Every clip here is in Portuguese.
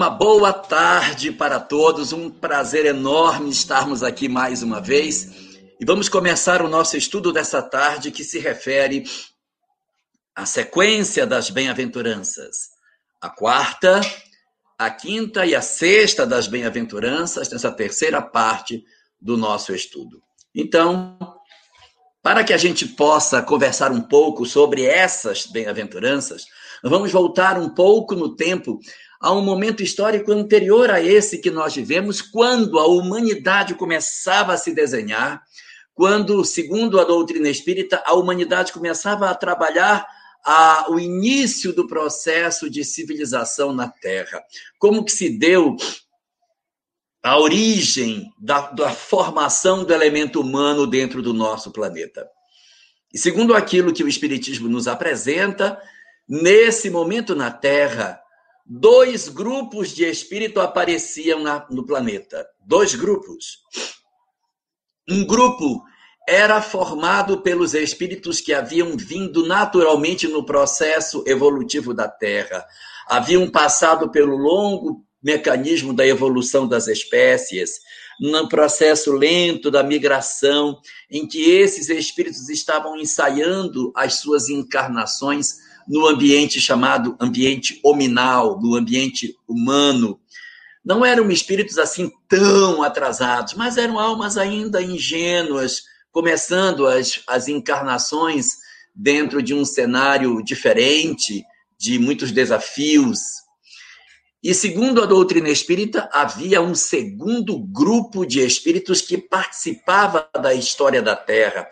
Uma boa tarde para todos, um prazer enorme estarmos aqui mais uma vez. E vamos começar o nosso estudo dessa tarde que se refere à sequência das bem-aventuranças. A quarta, a quinta e a sexta das bem-aventuranças, nessa terceira parte do nosso estudo. Então, para que a gente possa conversar um pouco sobre essas bem-aventuranças, vamos voltar um pouco no tempo a um momento histórico anterior a esse que nós vivemos, quando a humanidade começava a se desenhar, quando, segundo a doutrina espírita, a humanidade começava a trabalhar a, o início do processo de civilização na Terra. Como que se deu a origem da, da formação do elemento humano dentro do nosso planeta. E segundo aquilo que o Espiritismo nos apresenta, nesse momento na Terra, dois grupos de espírito apareciam na, no planeta. Dois grupos. Um grupo era formado pelos espíritos que haviam vindo naturalmente no processo evolutivo da Terra, haviam passado pelo longo mecanismo da evolução das espécies, no processo lento da migração, em que esses espíritos estavam ensaiando as suas encarnações no ambiente chamado ambiente hominal, no ambiente humano. Não eram espíritos assim tão atrasados, mas eram almas ainda ingênuas, começando as, as encarnações dentro de um cenário diferente, de muitos desafios. E segundo a doutrina espírita, havia um segundo grupo de espíritos que participava da história da Terra,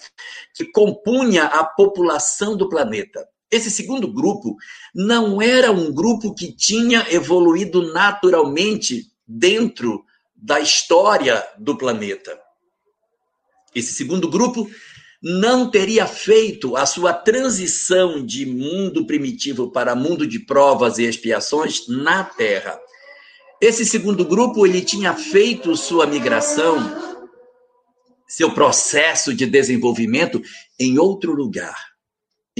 que compunha a população do planeta. Esse segundo grupo não era um grupo que tinha evoluído naturalmente dentro da história do planeta. Esse segundo grupo não teria feito a sua transição de mundo primitivo para mundo de provas e expiações na Terra. Esse segundo grupo ele tinha feito sua migração, seu processo de desenvolvimento em outro lugar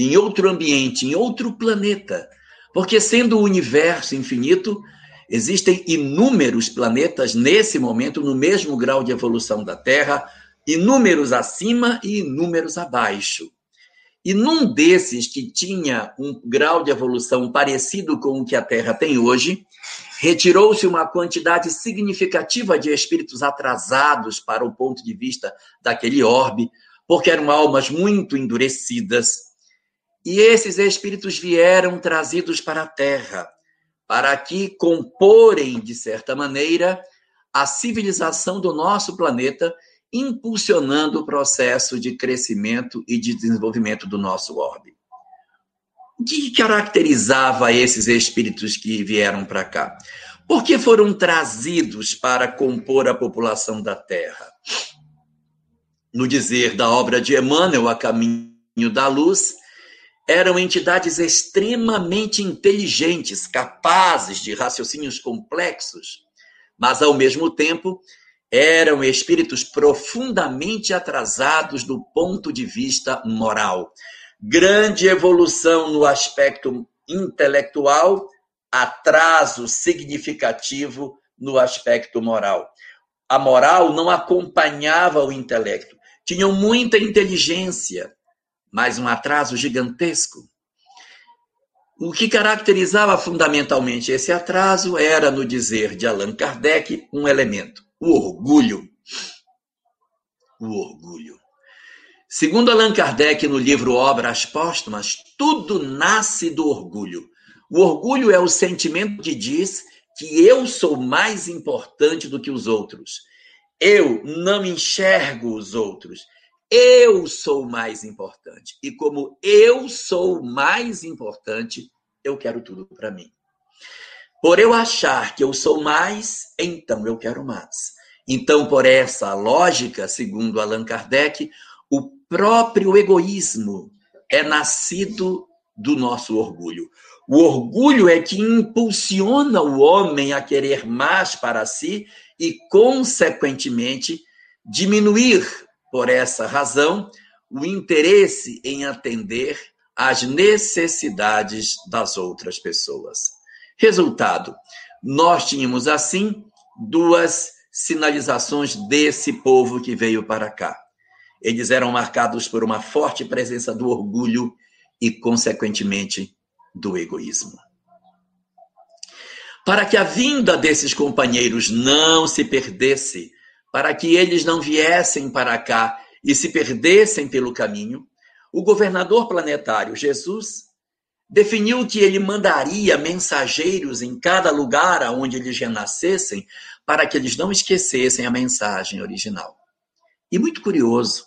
em outro ambiente, em outro planeta. Porque, sendo o universo infinito, existem inúmeros planetas nesse momento, no mesmo grau de evolução da Terra, inúmeros acima e inúmeros abaixo. E num desses que tinha um grau de evolução parecido com o que a Terra tem hoje, retirou-se uma quantidade significativa de espíritos atrasados para o ponto de vista daquele orbe, porque eram almas muito endurecidas, e esses espíritos vieram trazidos para a terra, para aqui comporem, de certa maneira, a civilização do nosso planeta, impulsionando o processo de crescimento e de desenvolvimento do nosso orbe. O que caracterizava esses espíritos que vieram para cá? Por que foram trazidos para compor a população da Terra? No dizer da obra de Emmanuel, A Caminho da Luz, eram entidades extremamente inteligentes, capazes de raciocínios complexos, mas ao mesmo tempo eram espíritos profundamente atrasados do ponto de vista moral. Grande evolução no aspecto intelectual, atraso significativo no aspecto moral. A moral não acompanhava o intelecto. Tinham muita inteligência, mas um atraso gigantesco. O que caracterizava fundamentalmente esse atraso era, no dizer de Allan Kardec, um elemento: o orgulho. O orgulho. Segundo Allan Kardec, no livro Obras Póstumas, tudo nasce do orgulho. O orgulho é o sentimento que diz que eu sou mais importante do que os outros. Eu não enxergo os outros. Eu sou mais importante. E como eu sou mais importante, eu quero tudo para mim. Por eu achar que eu sou mais, então eu quero mais. Então, por essa lógica, segundo Allan Kardec, o próprio egoísmo é nascido do nosso orgulho. O orgulho é que impulsiona o homem a querer mais para si e, consequentemente, diminuir por essa razão, o interesse em atender às necessidades das outras pessoas. Resultado: nós tínhamos assim duas sinalizações desse povo que veio para cá. Eles eram marcados por uma forte presença do orgulho e, consequentemente, do egoísmo. Para que a vinda desses companheiros não se perdesse, para que eles não viessem para cá e se perdessem pelo caminho, o governador planetário Jesus definiu que ele mandaria mensageiros em cada lugar aonde eles renascessem para que eles não esquecessem a mensagem original. E muito curioso,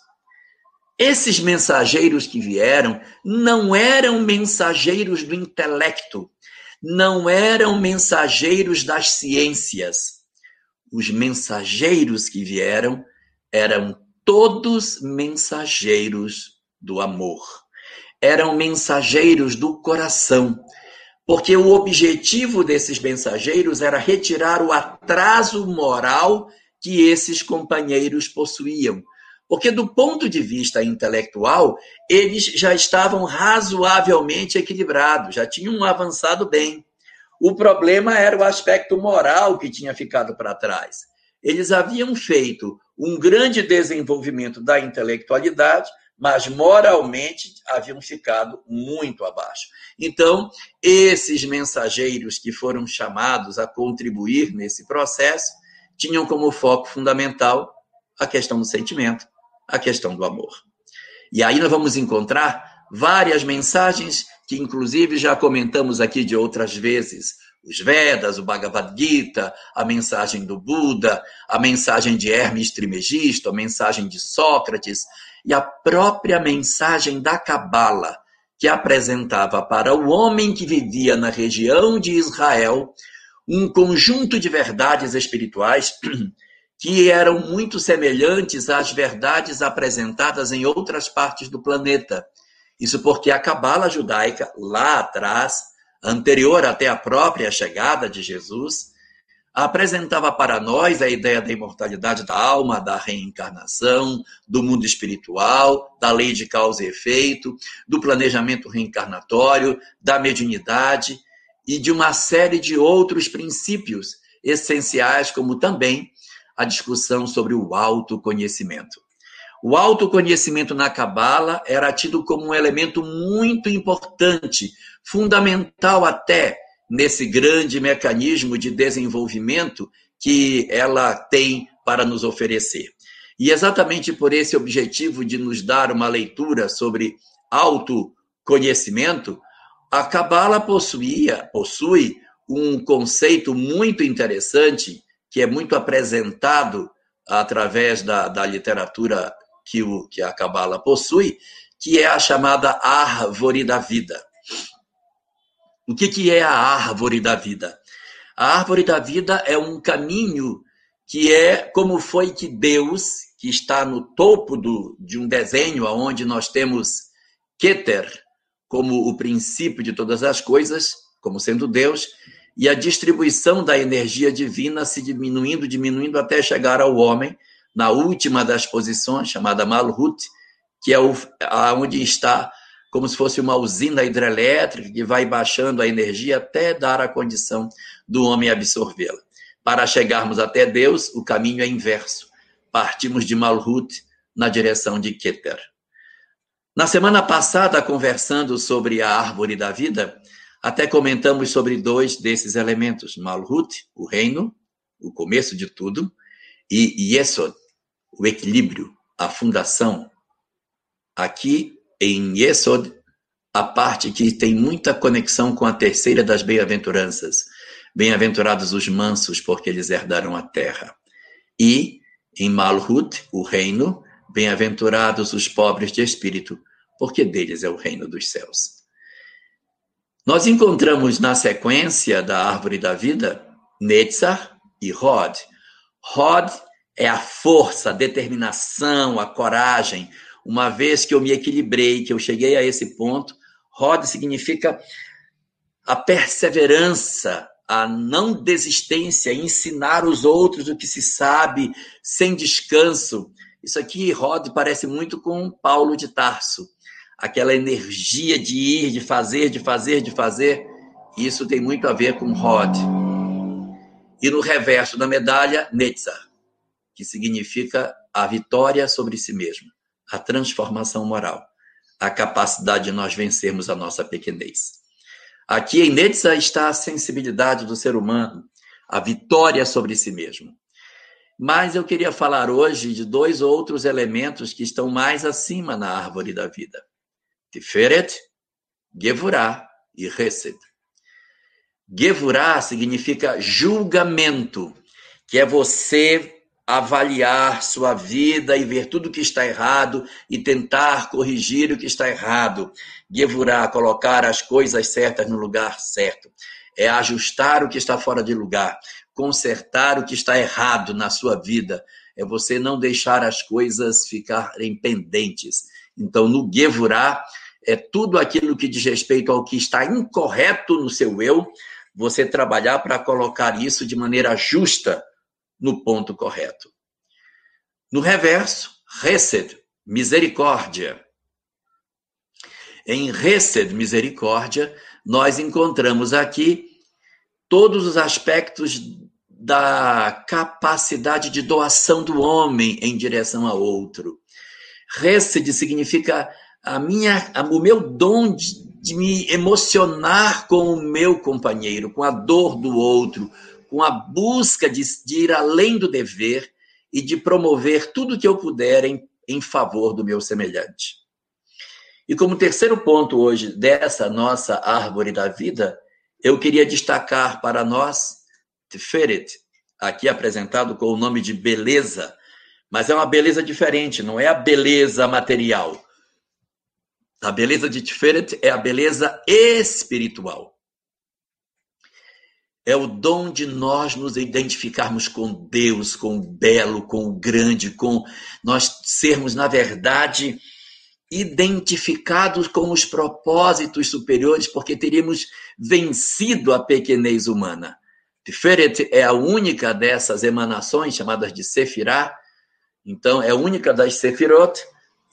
esses mensageiros que vieram não eram mensageiros do intelecto, não eram mensageiros das ciências. Os mensageiros que vieram eram todos mensageiros do amor. Eram mensageiros do coração, porque o objetivo desses mensageiros era retirar o atraso moral que esses companheiros possuíam. Porque, do ponto de vista intelectual, eles já estavam razoavelmente equilibrados, já tinham avançado bem. O problema era o aspecto moral que tinha ficado para trás. Eles haviam feito um grande desenvolvimento da intelectualidade, mas moralmente haviam ficado muito abaixo. Então, esses mensageiros que foram chamados a contribuir nesse processo tinham como foco fundamental a questão do sentimento, a questão do amor. E aí nós vamos encontrar várias mensagens que, inclusive, já comentamos aqui de outras vezes. Os Vedas, o Bhagavad Gita, a mensagem do Buda, a mensagem de Hermes Trimegisto, a mensagem de Sócrates e a própria mensagem da Cabala, que apresentava para o homem que vivia na região de Israel um conjunto de verdades espirituais que eram muito semelhantes às verdades apresentadas em outras partes do planeta. Isso porque a cabala judaica, lá atrás, anterior até a própria chegada de Jesus, apresentava para nós a ideia da imortalidade da alma, da reencarnação, do mundo espiritual, da lei de causa e efeito, do planejamento reencarnatório, da mediunidade e de uma série de outros princípios essenciais, como também a discussão sobre o autoconhecimento. O autoconhecimento na Cabala era tido como um elemento muito importante, fundamental até nesse grande mecanismo de desenvolvimento que ela tem para nos oferecer. E exatamente por esse objetivo de nos dar uma leitura sobre autoconhecimento, a Cabala possuía, possui um conceito muito interessante que é muito apresentado através da, da literatura que, o, que a Cabala possui, que é a chamada árvore da vida. O que, que é a árvore da vida? A árvore da vida é um caminho que é como foi que Deus, que está no topo do, de um desenho onde nós temos Keter como o princípio de todas as coisas, como sendo Deus, e a distribuição da energia divina se diminuindo, diminuindo até chegar ao homem, na última das posições, chamada Malhut, que é onde está como se fosse uma usina hidrelétrica que vai baixando a energia até dar a condição do homem absorvê-la. Para chegarmos até Deus, o caminho é inverso. Partimos de Malhut na direção de Keter. Na semana passada, conversando sobre a árvore da vida, até comentamos sobre dois desses elementos: Malhut, o reino, o começo de tudo, e Yesod, o equilíbrio, a fundação. Aqui em Yesod, a parte que tem muita conexão com a terceira das bem-aventuranças. Bem-aventurados os mansos, porque eles herdarão a terra. E em Malhut, o reino, bem-aventurados os pobres de espírito, porque deles é o reino dos céus. Nós encontramos na sequência da árvore da vida Netzar e Rod. Rod é a força, a determinação, a coragem. Uma vez que eu me equilibrei, que eu cheguei a esse ponto, Rod significa a perseverança, a não desistência, ensinar os outros o que se sabe sem descanso. Isso aqui, Rod, parece muito com Paulo de Tarso aquela energia de ir, de fazer, de fazer, de fazer. Isso tem muito a ver com Rod. E no reverso da medalha, Netzar, que significa a vitória sobre si mesmo, a transformação moral, a capacidade de nós vencermos a nossa pequenez. Aqui em Netzar está a sensibilidade do ser humano, a vitória sobre si mesmo. Mas eu queria falar hoje de dois outros elementos que estão mais acima na árvore da vida: Tiferet, Gevurah e Hesed. Gevurah significa julgamento, que é você avaliar sua vida e ver tudo que está errado e tentar corrigir o que está errado. Gevurah, colocar as coisas certas no lugar certo. É ajustar o que está fora de lugar, consertar o que está errado na sua vida. É você não deixar as coisas ficarem pendentes. Então, no Gevurah, é tudo aquilo que diz respeito ao que está incorreto no seu eu, você trabalhar para colocar isso de maneira justa no ponto correto. No reverso, Resed, misericórdia. Em Resed, misericórdia, nós encontramos aqui todos os aspectos da capacidade de doação do homem em direção a outro. Resed significa a minha, o meu dom de, de me emocionar com o meu companheiro, com a dor do outro, com a busca de, de ir além do dever e de promover tudo que eu puder em, em favor do meu semelhante. E como terceiro ponto hoje dessa nossa árvore da vida, eu queria destacar para nós Tiferet, aqui apresentado com o nome de beleza, mas é uma beleza diferente, não é a beleza material. A beleza de Tiferet é a beleza espiritual. É o dom de nós nos identificarmos com Deus, com o belo, com o grande, com nós sermos, na verdade, identificados com os propósitos superiores, porque teríamos vencido a pequenez humana. Tiferet é a única dessas emanações, chamadas de Sefirah, então é a única das Sefirot,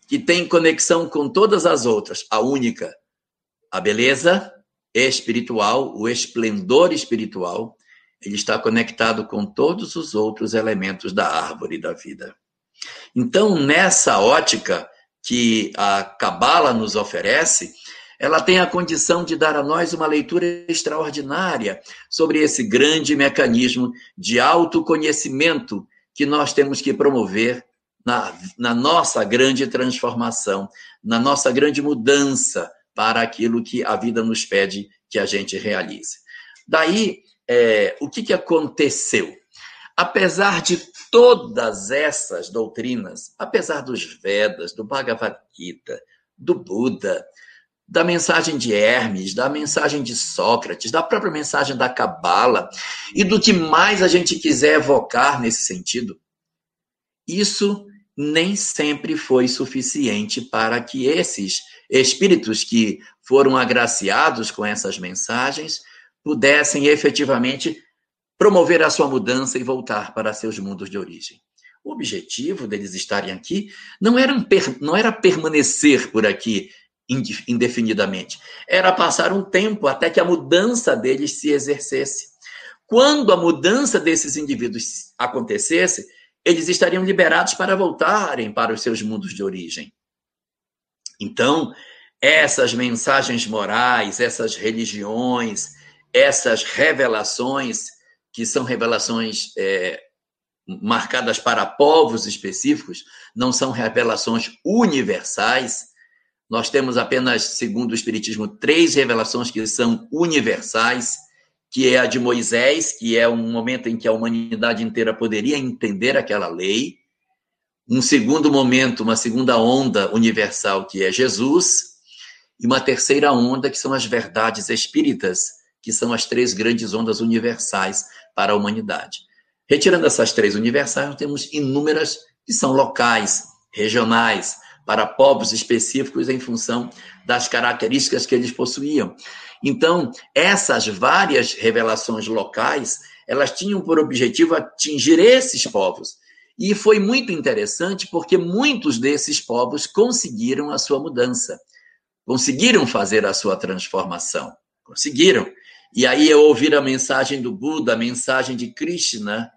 que tem conexão com todas as outras. A única, a beleza espiritual, o esplendor espiritual, ele está conectado com todos os outros elementos da árvore da vida. Então, nessa ótica que a Cabala nos oferece, ela tem a condição de dar a nós uma leitura extraordinária sobre esse grande mecanismo de autoconhecimento que nós temos que promover na, na nossa grande transformação, na nossa grande mudança para aquilo que a vida nos pede que a gente realize. Daí, é, o que, que aconteceu? Apesar de todas essas doutrinas, apesar dos Vedas, do Bhagavad Gita, do Buda, da mensagem de Hermes, da mensagem de Sócrates, da própria mensagem da Cabala e do que mais a gente quiser evocar nesse sentido, isso nem sempre foi suficiente para que esses espíritos que foram agraciados com essas mensagens pudessem efetivamente promover a sua mudança e voltar para seus mundos de origem. O objetivo deles estarem aqui não era, não era permanecer por aqui indefinidamente, era passar um tempo até que a mudança deles se exercesse. Quando a mudança desses indivíduos acontecesse, eles estariam liberados para voltarem para os seus mundos de origem. Então, essas mensagens morais, essas religiões, essas revelações, que são revelações é, marcadas para povos específicos, não são revelações universais. Nós temos apenas, segundo o Espiritismo, três revelações que são universais que é a de Moisés, que é um momento em que a humanidade inteira poderia entender aquela lei. Um segundo momento, uma segunda onda universal, que é Jesus. E uma terceira onda, que são as verdades espíritas, que são as três grandes ondas universais para a humanidade. Retirando essas três universais, nós temos inúmeras que são locais, regionais, para povos específicos em função das características que eles possuíam. Então, essas várias revelações locais, elas tinham por objetivo atingir esses povos. E foi muito interessante porque muitos desses povos conseguiram a sua mudança, conseguiram fazer a sua transformação, conseguiram. e aí eu ouvir a mensagem do Buda, a mensagem de Krishna,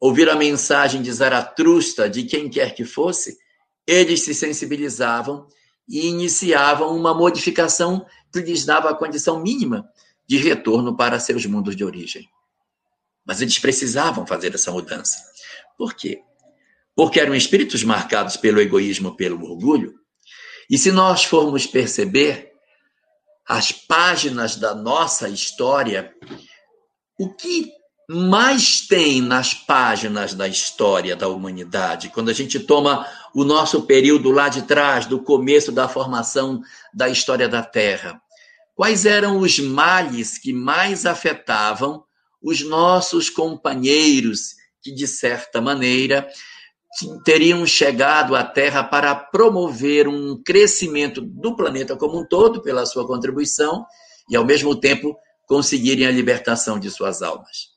ouvir a mensagem de Zaratustra, de quem quer que fosse, eles se sensibilizavam e iniciavam uma modificação que lhes dava a condição mínima de retorno para seus mundos de origem. Mas eles precisavam fazer essa mudança. Por quê? Porque eram espíritos marcados pelo egoísmo, pelo orgulho. E se nós formos perceber as páginas da nossa história, o que mais tem nas páginas da história da humanidade, quando a gente toma o nosso período lá de trás, do começo da formação da história da Terra, quais eram os males que mais afetavam os nossos companheiros que, de certa maneira, teriam chegado à Terra para promover um crescimento do planeta como um todo, pela sua contribuição, e, ao mesmo tempo, conseguirem a libertação de suas almas.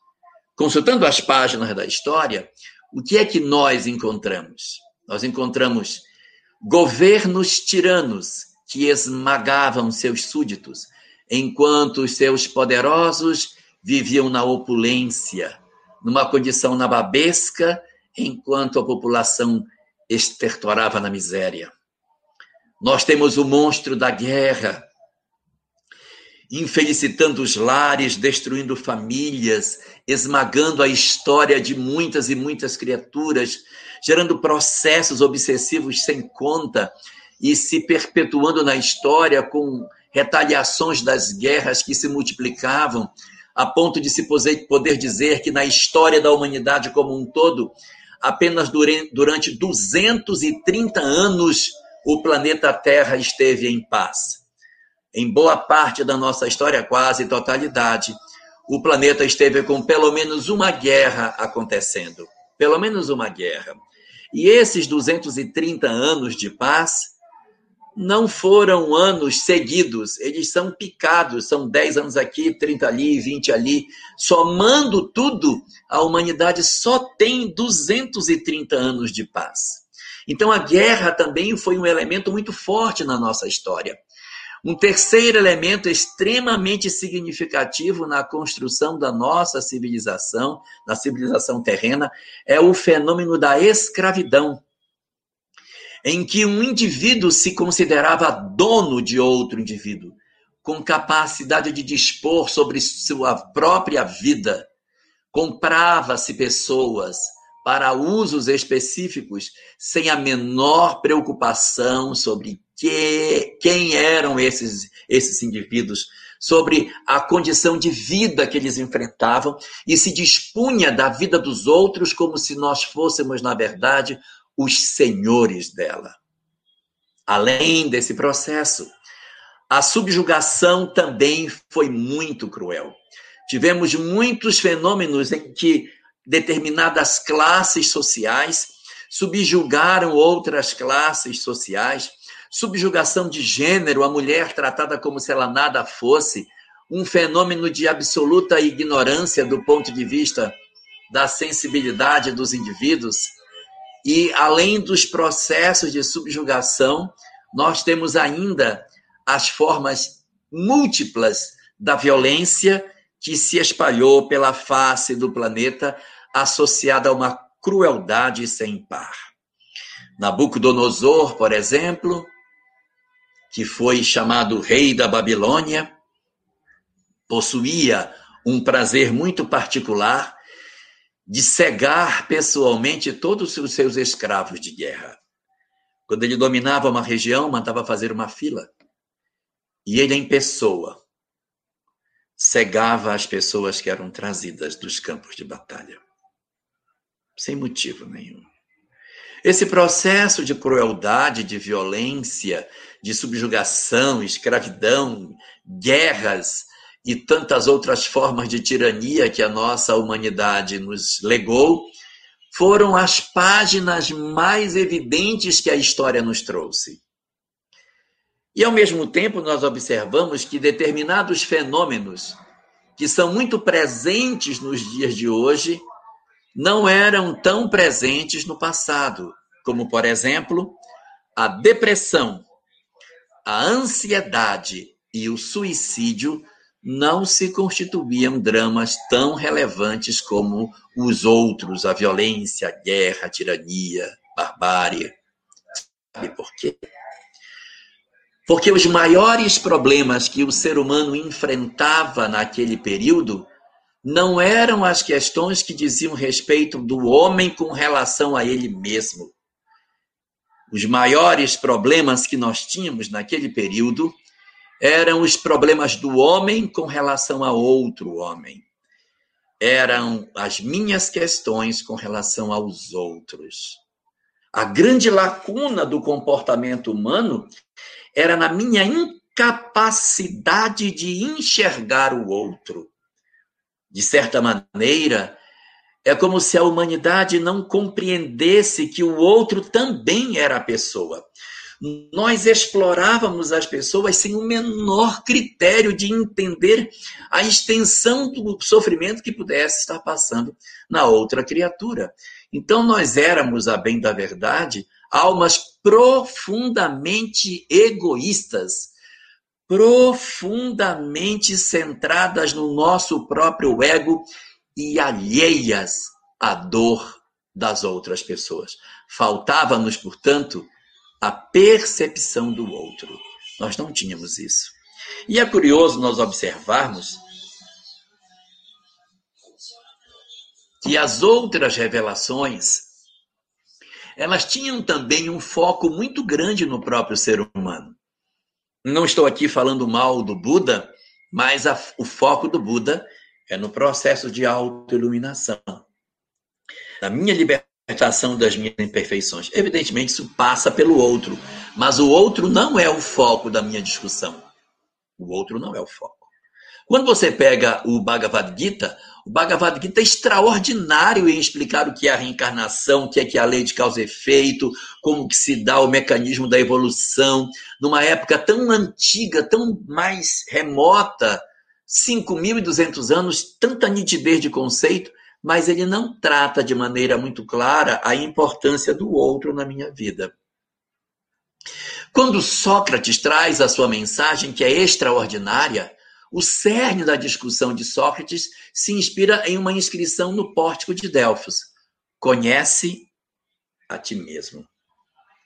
Consultando as páginas da história, o que é que nós encontramos? Nós encontramos governos tiranos que esmagavam seus súditos, enquanto os seus poderosos viviam na opulência, numa condição nababesca, enquanto a população estertorava na miséria. Nós temos o monstro da guerra, infelicitando os lares, destruindo famílias, esmagando a história de muitas e muitas criaturas, gerando processos obsessivos sem conta e se perpetuando na história com retaliações das guerras que se multiplicavam, a ponto de se poder dizer que na história da humanidade como um todo, apenas durante 230 anos o planeta Terra esteve em paz. Em boa parte da nossa história, quase totalidade, o planeta esteve com pelo menos uma guerra acontecendo. Pelo menos uma guerra. E esses 230 anos de paz não foram anos seguidos, eles são picados, são 10 anos aqui, 30 ali, 20 ali. Somando tudo, a humanidade só tem 230 anos de paz. Então a guerra também foi um elemento muito forte na nossa história. Um terceiro elemento extremamente significativo na construção da nossa civilização, na civilização terrena, é o fenômeno da escravidão em que um indivíduo se considerava dono de outro indivíduo, com capacidade de dispor sobre sua própria vida. Comprava-se pessoas para usos específicos, sem a menor preocupação sobre que, quem eram esses, esses indivíduos, sobre a condição de vida que eles enfrentavam, e se dispunha da vida dos outros como se nós fôssemos, na verdade, os senhores dela. Além desse processo, a subjugação também foi muito cruel. Tivemos muitos fenômenos em que determinadas classes sociais subjugaram outras classes sociais, subjugação de gênero, a mulher tratada como se ela nada fosse, um fenômeno de absoluta ignorância do ponto de vista da sensibilidade dos indivíduos, e além dos processos de subjugação, nós temos ainda as formas múltiplas da violência que se espalhou pela face do planeta, associada a uma crueldade sem par. Nabucodonosor, por exemplo, que foi chamado rei da Babilônia, possuía um prazer muito particular de cegar pessoalmente todos os seus escravos de guerra. Quando ele dominava uma região, mandava fazer uma fila. E ele, em pessoa, cegava as pessoas que eram trazidas dos campos de batalha. Sem motivo nenhum. Esse processo de crueldade, de violência, de subjugação, escravidão, guerras, e tantas outras formas de tirania que a nossa humanidade nos legou, foram as páginas mais evidentes que a história nos trouxe. E, ao mesmo tempo, nós observamos que determinados fenômenos que são muito presentes nos dias de hoje não eram tão presentes no passado, como, por exemplo, a depressão, a ansiedade e o suicídio não se constituíam dramas tão relevantes como os outros, a violência, a guerra, a tirania, a barbárie. Sabe por quê? Porque os maiores problemas que o ser humano enfrentava naquele período não eram as questões que diziam respeito do homem com relação a ele mesmo. Os maiores problemas que nós tínhamos naquele período eram os problemas do homem com relação a outro homem. Eram as minhas questões com relação aos outros. A grande lacuna do comportamento humano era na minha incapacidade de enxergar o outro. De certa maneira, é como se a humanidade não compreendesse que o outro também era pessoa. Nós explorávamos as pessoas sem o menor critério de entender a extensão do sofrimento que pudesse estar passando na outra criatura. Então, nós éramos, a bem da verdade, almas profundamente egoístas profundamente centradas no nosso próprio ego e alheias à dor das outras pessoas. Faltava-nos, portanto, a percepção do outro. Nós não tínhamos isso. E é curioso nós observarmos que as outras revelações elas tinham também um foco muito grande no próprio ser humano. Não estou aqui falando mal do Buda, mas a, o foco do Buda é no processo de autoiluminação. Na minha libertação das minhas imperfeições. Evidentemente, isso passa pelo outro, mas o outro não é o foco da minha discussão. O outro não é o foco. Quando você pega o Bhagavad Gita, o Bhagavad Gita é extraordinário em explicar o que é a reencarnação, o que é que a lei de causa e efeito, como que se dá o mecanismo da evolução, numa época tão antiga, tão mais remota, 5.200 anos, tanta nitidez de conceito, mas ele não trata de maneira muito clara a importância do outro na minha vida. Quando Sócrates traz a sua mensagem, que é extraordinária, o cerne da discussão de Sócrates se inspira em uma inscrição no pórtico de Delfos. Conhece a ti mesmo.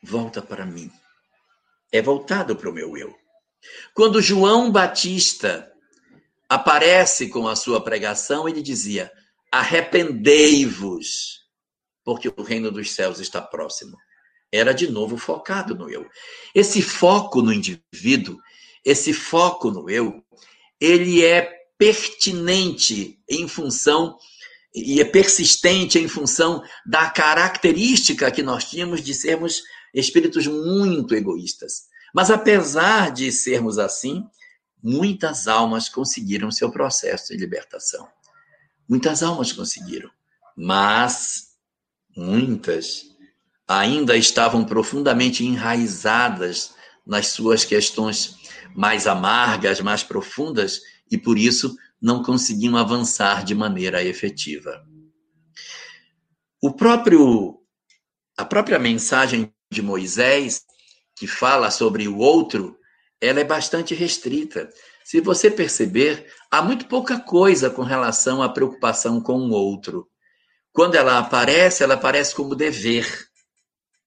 Volta para mim. É voltado para o meu eu. Quando João Batista aparece com a sua pregação, ele dizia: Arrependei-vos, porque o reino dos céus está próximo. Era de novo focado no eu. Esse foco no indivíduo, esse foco no eu, ele é pertinente em função e é persistente em função da característica que nós tínhamos de sermos espíritos muito egoístas. Mas apesar de sermos assim, muitas almas conseguiram seu processo de libertação. Muitas almas conseguiram, mas muitas ainda estavam profundamente enraizadas nas suas questões mais amargas, mais profundas, e por isso não conseguiam avançar de maneira efetiva. O próprio a própria mensagem de Moisés que fala sobre o outro, ela é bastante restrita. Se você perceber, há muito pouca coisa com relação à preocupação com o outro. Quando ela aparece, ela aparece como dever,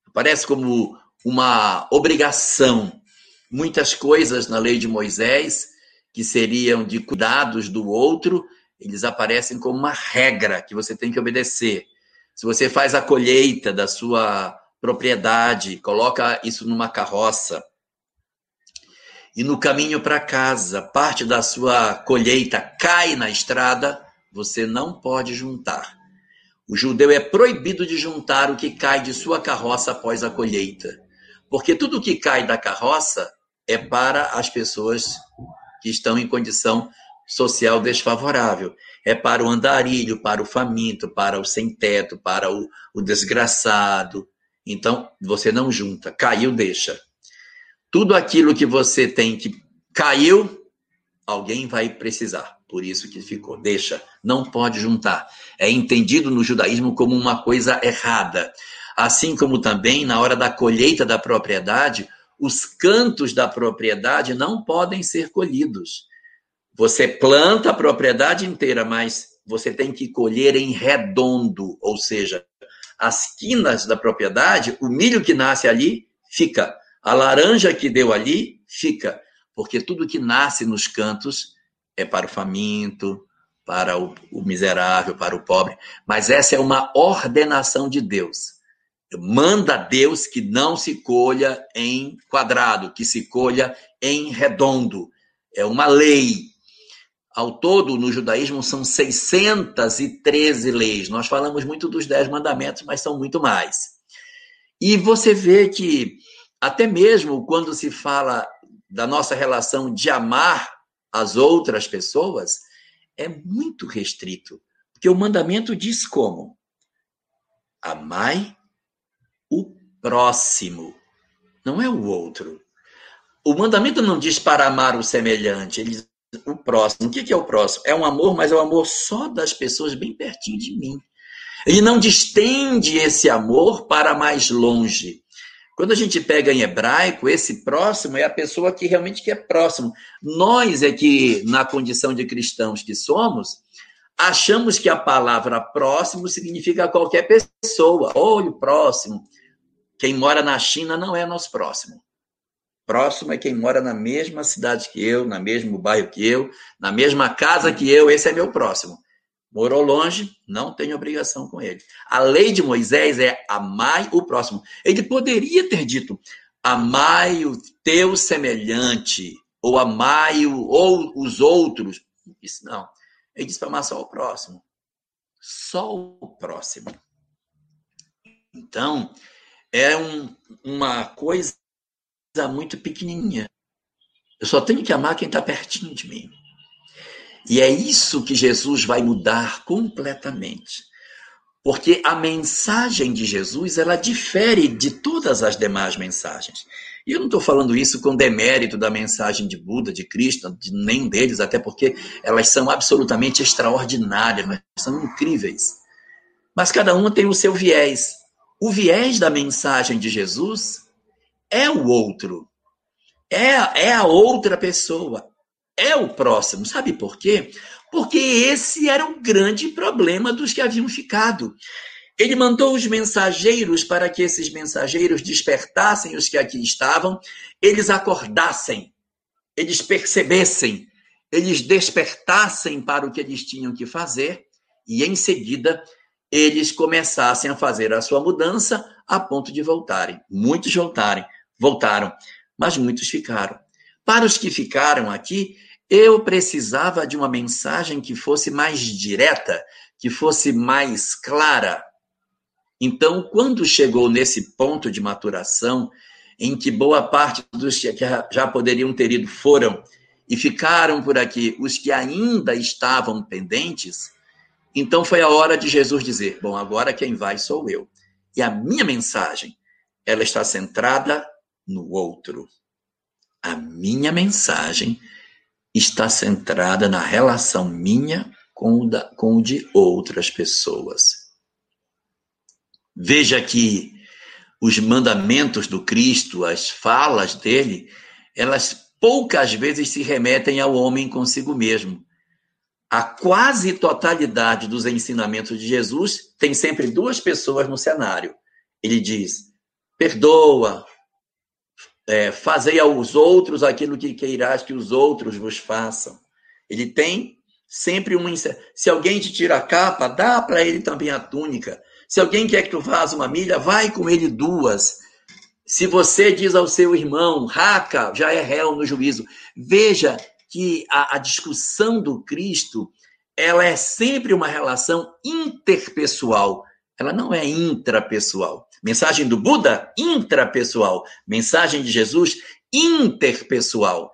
aparece como uma obrigação, muitas coisas na lei de Moisés que seriam de cuidados do outro, eles aparecem como uma regra que você tem que obedecer. Se você faz a colheita da sua propriedade, coloca isso numa carroça, e no caminho para casa, parte da sua colheita cai na estrada, você não pode juntar. O judeu é proibido de juntar o que cai de sua carroça após a colheita, porque tudo que cai da carroça é para as pessoas que estão em condição social desfavorável. É para o andarilho, para o faminto, para o sem-teto, para o, o desgraçado. Então, você não junta. Caiu, deixa. Tudo aquilo que você tem que caiu, alguém vai precisar. Por isso que ficou. Deixa. Não pode juntar. É entendido no judaísmo como uma coisa errada. Assim como também, na hora da colheita da propriedade, os cantos da propriedade não podem ser colhidos. Você planta a propriedade inteira, mas você tem que colher em redondo, ou seja, as quinas da propriedade, o milho que nasce ali fica, a laranja que deu ali fica, porque tudo que nasce nos cantos é para o faminto, para o, o miserável, para o pobre, mas essa é uma ordenação de Deus. Manda Deus que não se colha em quadrado, que se colha em redondo. É uma lei. Ao todo, no judaísmo, são 613 leis. Nós falamos muito dos Dez Mandamentos, mas são muito mais. E você vê que, até mesmo quando se fala da nossa relação de amar as outras pessoas, é muito restrito. Porque o mandamento diz como? Amai o próximo, não é o outro. O mandamento não diz para amar o semelhante, ele diz o próximo. O que é o próximo? É um amor, mas é o um amor só das pessoas bem pertinho de mim. Ele não distende esse amor para mais longe. Quando a gente pega em hebraico, esse próximo é a pessoa que realmente que é próximo. Nós é que, na condição de cristãos que somos, achamos que a palavra próximo significa qualquer pessoa. Olho próximo. Quem mora na China não é nosso próximo. Próximo é quem mora na mesma cidade que eu, na mesmo bairro que eu, na mesma casa que eu, esse é meu próximo. Morou longe, não tem obrigação com ele. A lei de Moisés é amai o próximo. Ele poderia ter dito amai o teu semelhante, ou amai o, ou os outros. Isso não. Ele disse para amar só o próximo. Só o próximo. Então, é um, uma coisa muito pequenininha. Eu só tenho que amar quem está pertinho de mim. E é isso que Jesus vai mudar completamente. Porque a mensagem de Jesus, ela difere de todas as demais mensagens. E eu não estou falando isso com demérito da mensagem de Buda, de Cristo, de nem deles, até porque elas são absolutamente extraordinárias, são incríveis. Mas cada uma tem o seu viés. O viés da mensagem de Jesus é o outro. É, é a outra pessoa é o próximo. Sabe por quê? Porque esse era o grande problema dos que haviam ficado. Ele mandou os mensageiros para que esses mensageiros despertassem os que aqui estavam, eles acordassem, eles percebessem, eles despertassem para o que eles tinham que fazer e em seguida eles começassem a fazer a sua mudança a ponto de voltarem. Muitos voltarem, voltaram, mas muitos ficaram. Para os que ficaram aqui, eu precisava de uma mensagem que fosse mais direta, que fosse mais clara. Então, quando chegou nesse ponto de maturação, em que boa parte dos que já poderiam ter ido foram e ficaram por aqui, os que ainda estavam pendentes, então foi a hora de Jesus dizer: Bom, agora quem vai sou eu. E a minha mensagem, ela está centrada no outro a minha mensagem está centrada na relação minha com o, da, com o de outras pessoas. Veja que os mandamentos do Cristo, as falas dele, elas poucas vezes se remetem ao homem consigo mesmo. A quase totalidade dos ensinamentos de Jesus tem sempre duas pessoas no cenário. Ele diz: perdoa, é, fazei aos outros aquilo que queirás que os outros vos façam. Ele tem sempre um. Se alguém te tira a capa, dá para ele também a túnica. Se alguém quer que tu vás uma milha, vai com ele duas. Se você diz ao seu irmão, raca, já é réu no juízo. Veja que a, a discussão do Cristo ela é sempre uma relação interpessoal. Ela não é intrapessoal. Mensagem do Buda, intrapessoal. Mensagem de Jesus, interpessoal.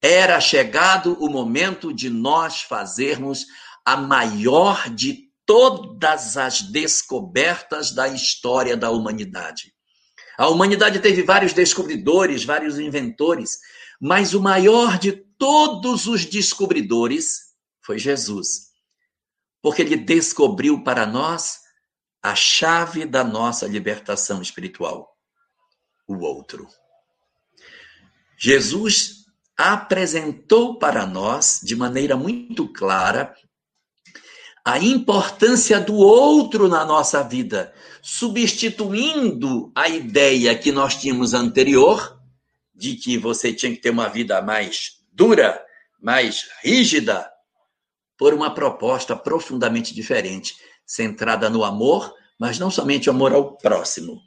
Era chegado o momento de nós fazermos a maior de todas as descobertas da história da humanidade. A humanidade teve vários descobridores, vários inventores, mas o maior de todos os descobridores foi Jesus. Porque ele descobriu para nós a chave da nossa libertação espiritual, o outro. Jesus apresentou para nós, de maneira muito clara, a importância do outro na nossa vida, substituindo a ideia que nós tínhamos anterior, de que você tinha que ter uma vida mais dura, mais rígida, por uma proposta profundamente diferente, centrada no amor, mas não somente o amor ao próximo.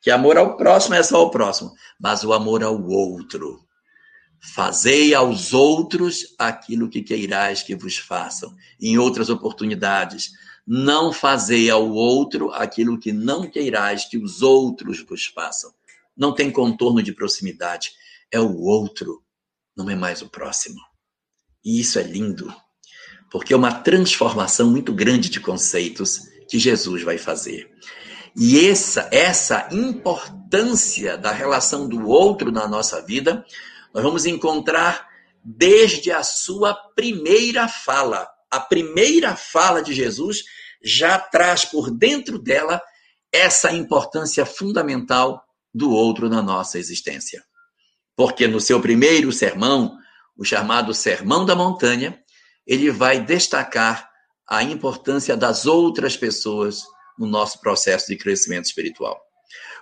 Que amor ao próximo é só o próximo, mas o amor ao outro. Fazei aos outros aquilo que queirais que vos façam. Em outras oportunidades, não fazei ao outro aquilo que não queirais que os outros vos façam. Não tem contorno de proximidade. É o outro, não é mais o próximo. E isso é lindo, porque é uma transformação muito grande de conceitos que Jesus vai fazer. E essa, essa importância da relação do outro na nossa vida, nós vamos encontrar desde a sua primeira fala. A primeira fala de Jesus já traz por dentro dela essa importância fundamental do outro na nossa existência. Porque no seu primeiro sermão, o chamado Sermão da Montanha, ele vai destacar a importância das outras pessoas no nosso processo de crescimento espiritual.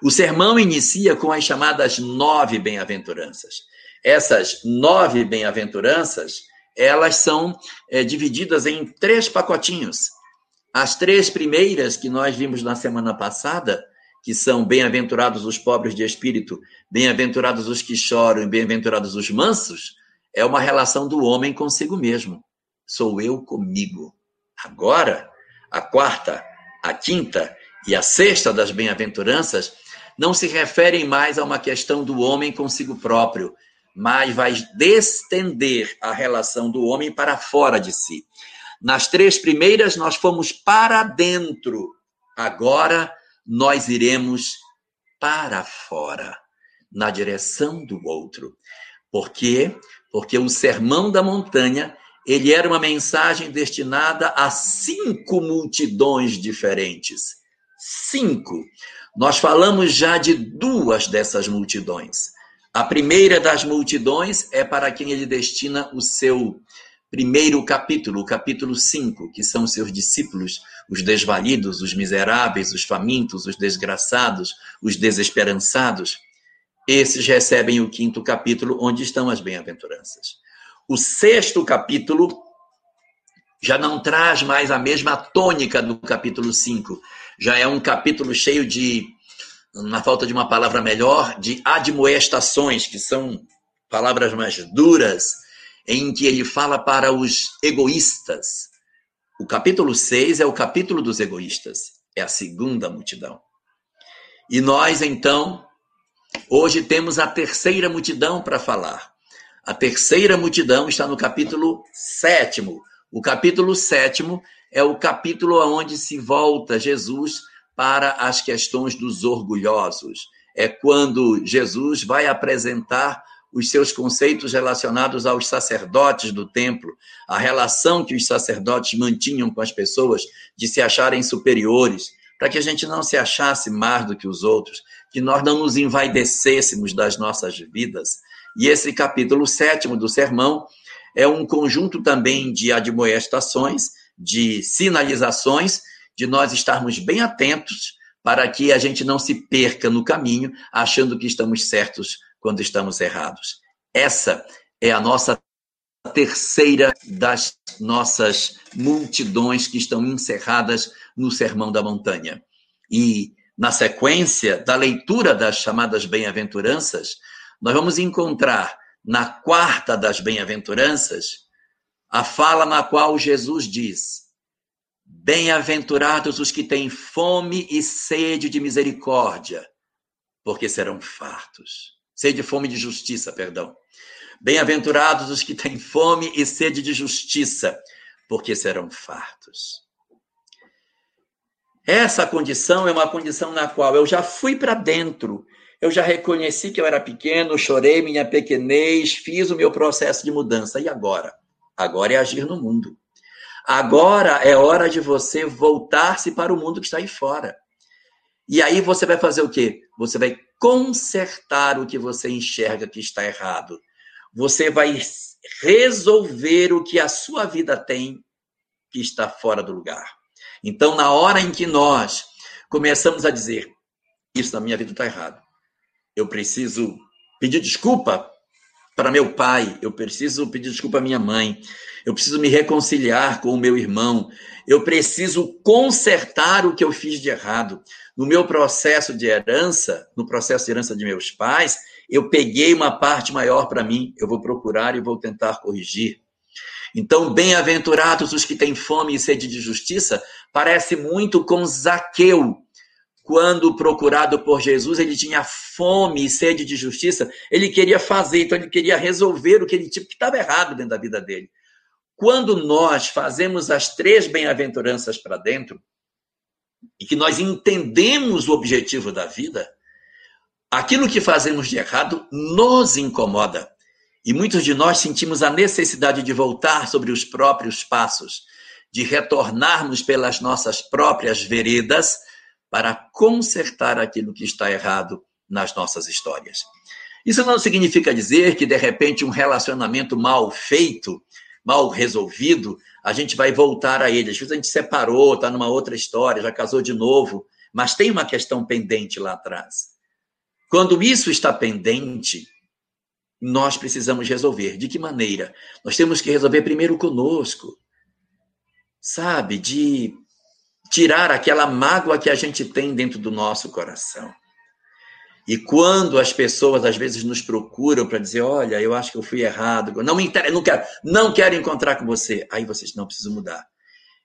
O sermão inicia com as chamadas nove bem-aventuranças. Essas nove bem-aventuranças, elas são é, divididas em três pacotinhos. As três primeiras que nós vimos na semana passada, que são bem-aventurados os pobres de espírito, bem-aventurados os que choram e bem-aventurados os mansos, é uma relação do homem consigo mesmo. Sou eu comigo. Agora, a quarta, a quinta e a sexta das bem-aventuranças não se referem mais a uma questão do homem consigo próprio, mas vai destender a relação do homem para fora de si. Nas três primeiras, nós fomos para dentro. Agora, nós iremos para fora, na direção do outro. Por quê? Porque o sermão da montanha, ele era uma mensagem destinada a cinco multidões diferentes. Cinco. Nós falamos já de duas dessas multidões. A primeira das multidões é para quem ele destina o seu primeiro capítulo, o capítulo 5, que são seus discípulos, os desvalidos, os miseráveis, os famintos, os desgraçados, os desesperançados. Esses recebem o quinto capítulo, onde estão as bem-aventuranças. O sexto capítulo já não traz mais a mesma tônica do capítulo 5. Já é um capítulo cheio de na falta de uma palavra melhor, de admoestações, que são palavras mais duras, em que ele fala para os egoístas. O capítulo 6 é o capítulo dos egoístas, é a segunda multidão. E nós, então, hoje temos a terceira multidão para falar. A terceira multidão está no capítulo sétimo. O capítulo sétimo é o capítulo onde se volta Jesus para as questões dos orgulhosos. É quando Jesus vai apresentar os seus conceitos relacionados aos sacerdotes do templo, a relação que os sacerdotes mantinham com as pessoas de se acharem superiores, para que a gente não se achasse mais do que os outros, que nós não nos envaidecêssemos das nossas vidas. E esse capítulo sétimo do sermão é um conjunto também de admoestações, de sinalizações de nós estarmos bem atentos para que a gente não se perca no caminho, achando que estamos certos quando estamos errados. Essa é a nossa terceira das nossas multidões que estão encerradas no Sermão da Montanha. E na sequência da leitura das chamadas bem-aventuranças, nós vamos encontrar na quarta das bem-aventuranças a fala na qual Jesus diz: Bem-aventurados os que têm fome e sede de misericórdia, porque serão fartos. Sede e fome de justiça, perdão. Bem-aventurados os que têm fome e sede de justiça, porque serão fartos. Essa condição é uma condição na qual eu já fui para dentro, eu já reconheci que eu era pequeno, chorei minha pequenez, fiz o meu processo de mudança. E agora? Agora é agir no mundo. Agora é hora de você voltar-se para o mundo que está aí fora. E aí você vai fazer o quê? Você vai consertar o que você enxerga que está errado. você vai resolver o que a sua vida tem que está fora do lugar. Então, na hora em que nós começamos a dizer, isso na minha vida está errado, eu preciso pedir desculpa para meu pai, eu preciso pedir desculpa à minha mãe, eu preciso me reconciliar com o meu irmão, eu preciso consertar o que eu fiz de errado. No meu processo de herança, no processo de herança de meus pais, eu peguei uma parte maior para mim, eu vou procurar e vou tentar corrigir. Então, bem-aventurados os que têm fome e sede de justiça, parece muito com Zaqueu, quando procurado por Jesus, ele tinha fome e sede de justiça, ele queria fazer, então ele queria resolver o que ele tinha, que estava errado dentro da vida dele. Quando nós fazemos as três bem-aventuranças para dentro, e que nós entendemos o objetivo da vida, aquilo que fazemos de errado nos incomoda. E muitos de nós sentimos a necessidade de voltar sobre os próprios passos, de retornarmos pelas nossas próprias veredas para consertar aquilo que está errado nas nossas histórias. Isso não significa dizer que, de repente, um relacionamento mal feito, mal resolvido, a gente vai voltar a ele. Às vezes a gente separou, está numa outra história, já casou de novo, mas tem uma questão pendente lá atrás. Quando isso está pendente, nós precisamos resolver. De que maneira? Nós temos que resolver primeiro conosco. Sabe? De tirar aquela mágoa que a gente tem dentro do nosso coração. E quando as pessoas às vezes nos procuram para dizer, olha, eu acho que eu fui errado, não me interessa, não quero, não quero encontrar com você, aí vocês não precisam mudar.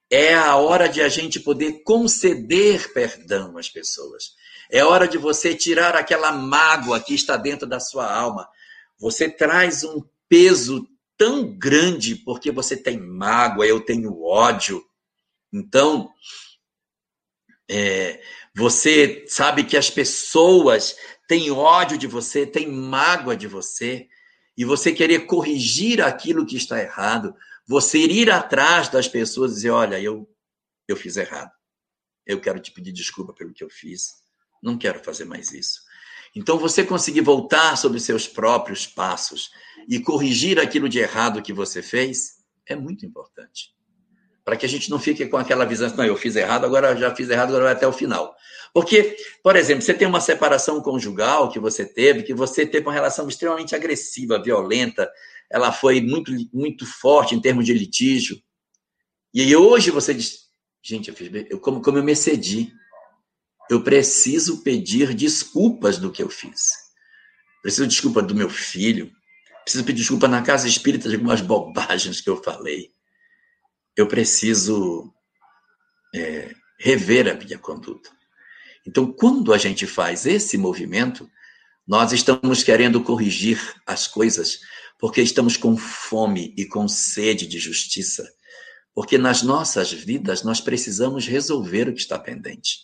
É a hora de a gente poder conceder perdão às pessoas. É hora de você tirar aquela mágoa que está dentro da sua alma. Você traz um peso tão grande porque você tem mágoa, eu tenho ódio. Então, é, você sabe que as pessoas têm ódio de você, têm mágoa de você, e você querer corrigir aquilo que está errado, você ir atrás das pessoas e dizer: Olha, eu, eu fiz errado. Eu quero te pedir desculpa pelo que eu fiz. Não quero fazer mais isso. Então, você conseguir voltar sobre seus próprios passos e corrigir aquilo de errado que você fez é muito importante para que a gente não fique com aquela visão, não, eu fiz errado, agora já fiz errado, agora vai até o final. Porque, por exemplo, você tem uma separação conjugal que você teve, que você teve uma relação extremamente agressiva, violenta, ela foi muito, muito forte em termos de litígio. E aí hoje você diz, gente, eu fiz, eu, como, como eu me excedi, eu preciso pedir desculpas do que eu fiz. Preciso de desculpa do meu filho, preciso pedir desculpa na casa espírita de algumas bobagens que eu falei eu preciso é, rever a minha conduta. Então, quando a gente faz esse movimento, nós estamos querendo corrigir as coisas porque estamos com fome e com sede de justiça. Porque nas nossas vidas nós precisamos resolver o que está pendente.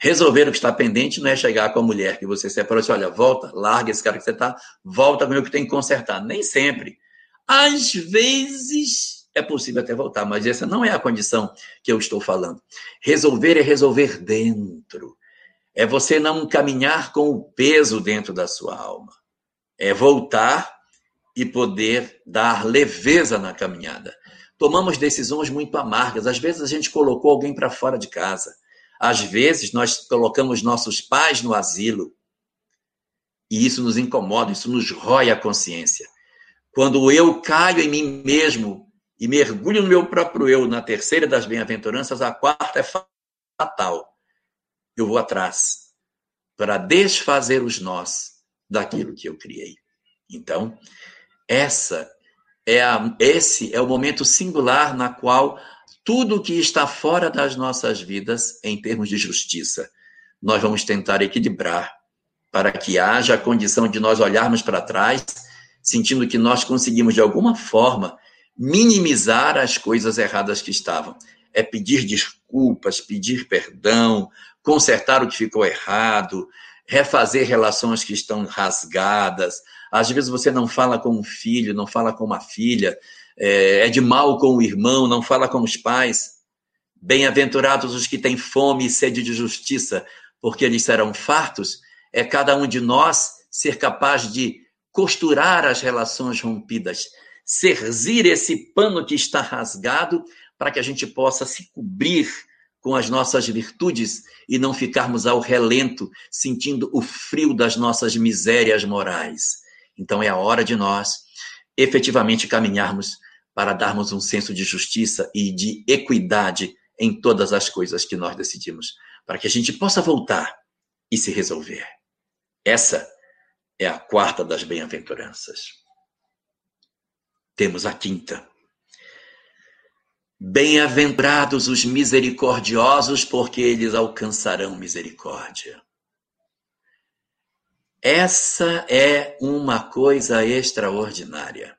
Resolver o que está pendente não é chegar com a mulher que você separou e olha, volta, larga esse cara que você está, volta com o que tem que consertar. Nem sempre. Às vezes é possível até voltar, mas essa não é a condição que eu estou falando. Resolver é resolver dentro. É você não caminhar com o peso dentro da sua alma. É voltar e poder dar leveza na caminhada. Tomamos decisões muito amargas. Às vezes a gente colocou alguém para fora de casa. Às vezes nós colocamos nossos pais no asilo. E isso nos incomoda, isso nos rói a consciência. Quando eu caio em mim mesmo e mergulho no meu próprio eu, na terceira das bem-aventuranças, a quarta é fatal. Eu vou atrás para desfazer os nós daquilo que eu criei. Então, essa é a, esse é o momento singular na qual tudo que está fora das nossas vidas, em termos de justiça, nós vamos tentar equilibrar para que haja a condição de nós olharmos para trás, sentindo que nós conseguimos, de alguma forma, minimizar as coisas erradas que estavam. É pedir desculpas, pedir perdão, consertar o que ficou errado, refazer relações que estão rasgadas. Às vezes você não fala com um filho, não fala com uma filha, é, é de mal com o irmão, não fala com os pais. Bem-aventurados os que têm fome e sede de justiça, porque eles serão fartos. É cada um de nós ser capaz de costurar as relações rompidas, serzir esse pano que está rasgado, para que a gente possa se cobrir com as nossas virtudes e não ficarmos ao relento, sentindo o frio das nossas misérias morais. Então é a hora de nós efetivamente caminharmos para darmos um senso de justiça e de equidade em todas as coisas que nós decidimos, para que a gente possa voltar e se resolver. Essa é a quarta das bem-aventuranças. Temos a quinta. Bem-aventurados os misericordiosos, porque eles alcançarão misericórdia. Essa é uma coisa extraordinária.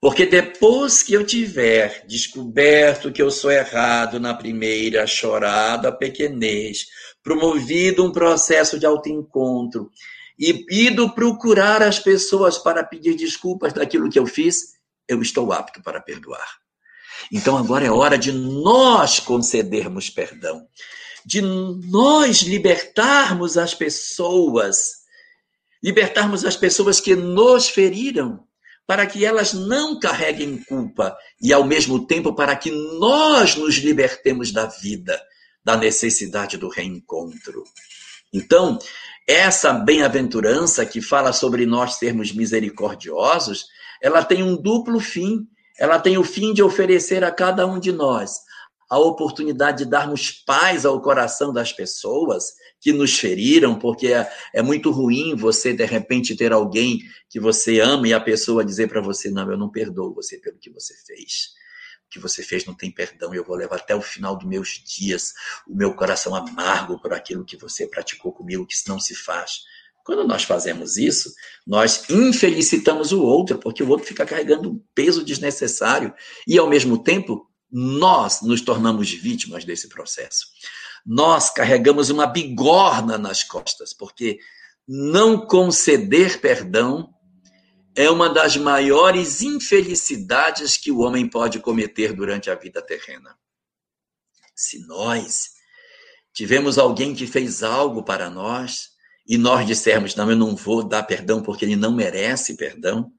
Porque depois que eu tiver descoberto que eu sou errado na primeira chorada pequenez, promovido um processo de autoencontro e ido procurar as pessoas para pedir desculpas daquilo que eu fiz, eu estou apto para perdoar. Então agora é hora de nós concedermos perdão, de nós libertarmos as pessoas, libertarmos as pessoas que nos feriram para que elas não carreguem culpa e, ao mesmo tempo, para que nós nos libertemos da vida, da necessidade do reencontro. Então, essa bem-aventurança que fala sobre nós sermos misericordiosos, ela tem um duplo fim. Ela tem o fim de oferecer a cada um de nós a oportunidade de darmos paz ao coração das pessoas que nos feriram, porque é, é muito ruim você, de repente, ter alguém que você ama e a pessoa dizer para você: Não, eu não perdoo você pelo que você fez. O que você fez não tem perdão, eu vou levar até o final dos meus dias o meu coração amargo por aquilo que você praticou comigo, que isso não se faz. Quando nós fazemos isso, nós infelicitamos o outro, porque o outro fica carregando um peso desnecessário e, ao mesmo tempo, nós nos tornamos vítimas desse processo nós carregamos uma bigorna nas costas, porque não conceder perdão é uma das maiores infelicidades que o homem pode cometer durante a vida terrena. Se nós tivemos alguém que fez algo para nós e nós dissermos, não, eu não vou dar perdão porque ele não merece perdão,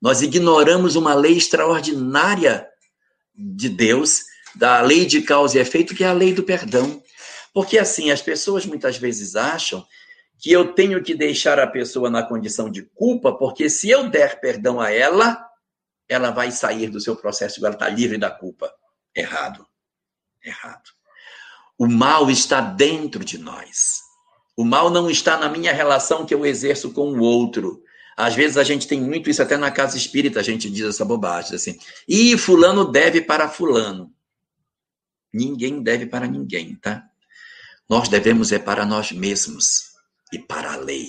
nós ignoramos uma lei extraordinária de Deus, da lei de causa e efeito, que é a lei do perdão. Porque assim, as pessoas muitas vezes acham que eu tenho que deixar a pessoa na condição de culpa, porque se eu der perdão a ela, ela vai sair do seu processo, ela está livre da culpa. Errado. Errado. O mal está dentro de nós. O mal não está na minha relação que eu exerço com o outro. Às vezes a gente tem muito isso até na casa espírita, a gente diz essa bobagem assim. E fulano deve para fulano. Ninguém deve para ninguém, tá? Nós devemos é para nós mesmos e para a lei.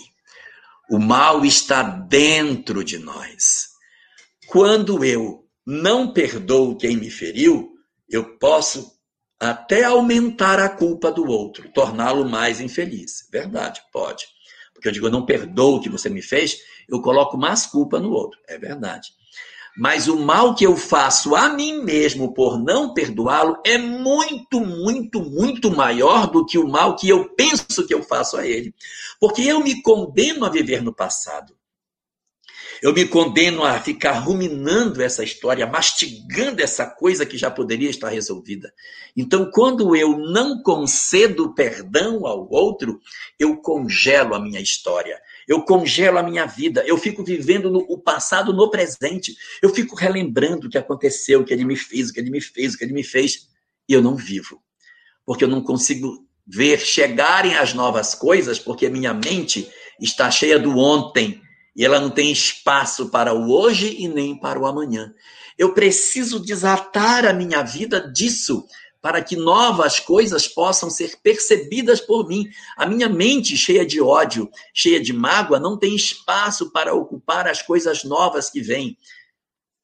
O mal está dentro de nós. Quando eu não perdoo quem me feriu, eu posso até aumentar a culpa do outro, torná-lo mais infeliz. Verdade, pode. Porque eu digo, eu não perdoo o que você me fez, eu coloco mais culpa no outro. É verdade. Mas o mal que eu faço a mim mesmo por não perdoá-lo é muito, muito, muito maior do que o mal que eu penso que eu faço a ele. Porque eu me condeno a viver no passado. Eu me condeno a ficar ruminando essa história, mastigando essa coisa que já poderia estar resolvida. Então, quando eu não concedo perdão ao outro, eu congelo a minha história. Eu congelo a minha vida, eu fico vivendo no, o passado no presente, eu fico relembrando o que aconteceu, o que ele me fez, o que ele me fez, o que ele me fez, e eu não vivo, porque eu não consigo ver chegarem as novas coisas, porque minha mente está cheia do ontem e ela não tem espaço para o hoje e nem para o amanhã. Eu preciso desatar a minha vida disso para que novas coisas possam ser percebidas por mim. A minha mente cheia de ódio, cheia de mágoa, não tem espaço para ocupar as coisas novas que vêm.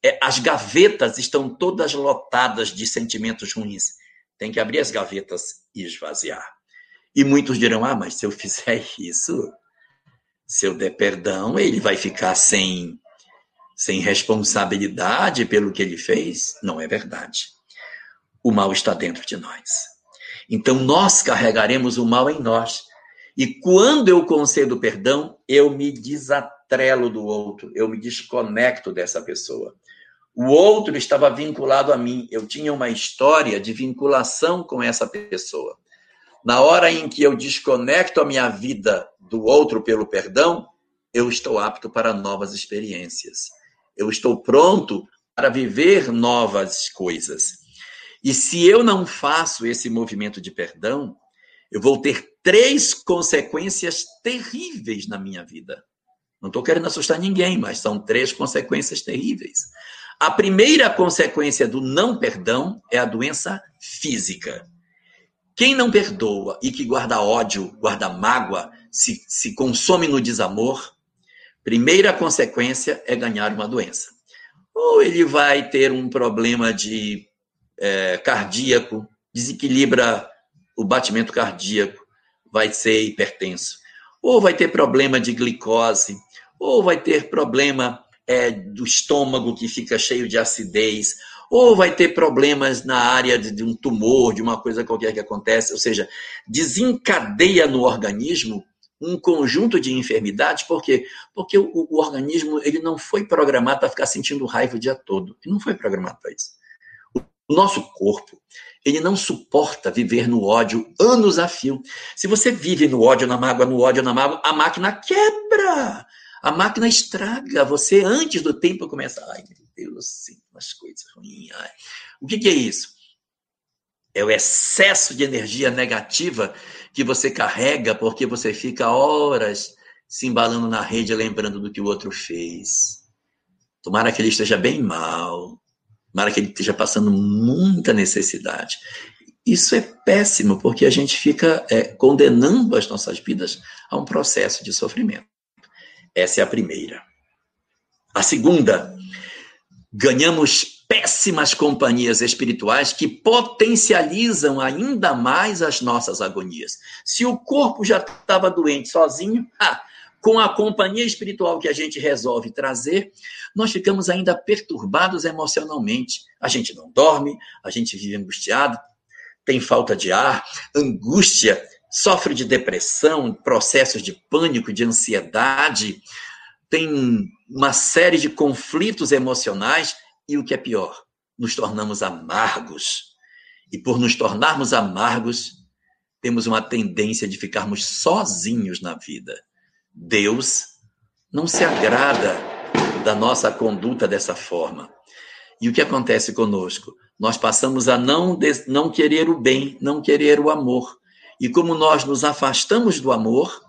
É, as gavetas estão todas lotadas de sentimentos ruins. Tem que abrir as gavetas e esvaziar. E muitos dirão: ah, mas se eu fizer isso, se eu der perdão, ele vai ficar sem, sem responsabilidade pelo que ele fez? Não é verdade o mal está dentro de nós. Então nós carregaremos o mal em nós. E quando eu concedo perdão, eu me desatrelo do outro, eu me desconecto dessa pessoa. O outro estava vinculado a mim, eu tinha uma história de vinculação com essa pessoa. Na hora em que eu desconecto a minha vida do outro pelo perdão, eu estou apto para novas experiências. Eu estou pronto para viver novas coisas. E se eu não faço esse movimento de perdão, eu vou ter três consequências terríveis na minha vida. Não estou querendo assustar ninguém, mas são três consequências terríveis. A primeira consequência do não perdão é a doença física. Quem não perdoa e que guarda ódio, guarda mágoa, se, se consome no desamor, primeira consequência é ganhar uma doença. Ou ele vai ter um problema de é, cardíaco, desequilibra o batimento cardíaco, vai ser hipertenso. Ou vai ter problema de glicose, ou vai ter problema é, do estômago que fica cheio de acidez, ou vai ter problemas na área de, de um tumor, de uma coisa qualquer que acontece, ou seja, desencadeia no organismo um conjunto de enfermidades, por quê? Porque o, o organismo ele não foi programado para ficar sentindo raiva o dia todo. Ele não foi programado para isso. O nosso corpo, ele não suporta viver no ódio anos a fio. Se você vive no ódio, na mágoa, no ódio, na mágoa, a máquina quebra. A máquina estraga você antes do tempo começar. Ai, meu Deus, sinto umas coisas ruins. Ai. O que, que é isso? É o excesso de energia negativa que você carrega porque você fica horas se embalando na rede, lembrando do que o outro fez. Tomara que ele esteja bem mal. Tomara que ele esteja passando muita necessidade. Isso é péssimo, porque a gente fica é, condenando as nossas vidas a um processo de sofrimento. Essa é a primeira. A segunda, ganhamos péssimas companhias espirituais que potencializam ainda mais as nossas agonias. Se o corpo já estava doente sozinho, com a companhia espiritual que a gente resolve trazer, nós ficamos ainda perturbados emocionalmente. A gente não dorme, a gente vive angustiado, tem falta de ar, angústia, sofre de depressão, processos de pânico, de ansiedade, tem uma série de conflitos emocionais e o que é pior, nos tornamos amargos. E por nos tornarmos amargos, temos uma tendência de ficarmos sozinhos na vida. Deus não se agrada da nossa conduta dessa forma. E o que acontece conosco? Nós passamos a não, não querer o bem, não querer o amor. E como nós nos afastamos do amor,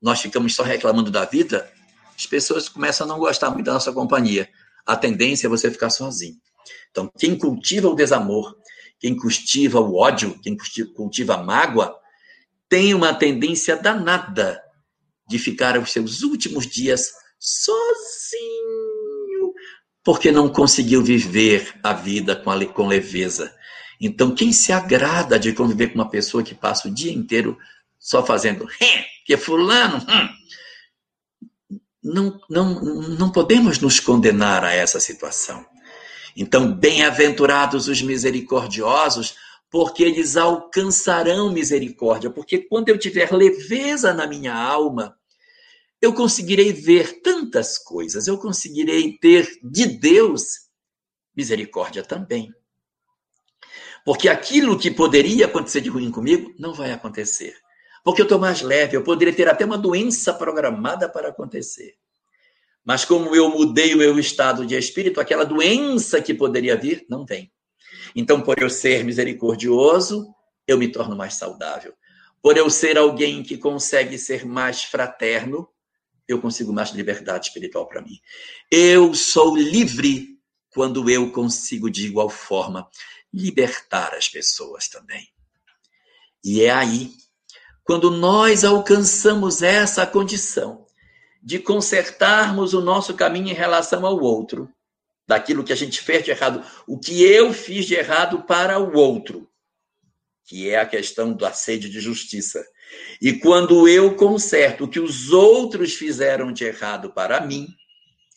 nós ficamos só reclamando da vida, as pessoas começam a não gostar muito da nossa companhia. A tendência é você ficar sozinho. Então, quem cultiva o desamor, quem cultiva o ódio, quem cultiva a mágoa, tem uma tendência danada de ficar os seus últimos dias sozinho, porque não conseguiu viver a vida com, a, com leveza. Então, quem se agrada de conviver com uma pessoa que passa o dia inteiro só fazendo, que fulano, hum, não, não, não podemos nos condenar a essa situação. Então, bem-aventurados os misericordiosos, porque eles alcançarão misericórdia. Porque quando eu tiver leveza na minha alma, eu conseguirei ver tantas coisas, eu conseguirei ter de Deus misericórdia também. Porque aquilo que poderia acontecer de ruim comigo não vai acontecer. Porque eu estou mais leve, eu poderia ter até uma doença programada para acontecer. Mas como eu mudei o meu estado de espírito, aquela doença que poderia vir não vem. Então, por eu ser misericordioso, eu me torno mais saudável. Por eu ser alguém que consegue ser mais fraterno, eu consigo mais liberdade espiritual para mim. Eu sou livre quando eu consigo, de igual forma, libertar as pessoas também. E é aí, quando nós alcançamos essa condição de consertarmos o nosso caminho em relação ao outro, daquilo que a gente fez de errado, o que eu fiz de errado para o outro, que é a questão da sede de justiça. E quando eu conserto o que os outros fizeram de errado para mim,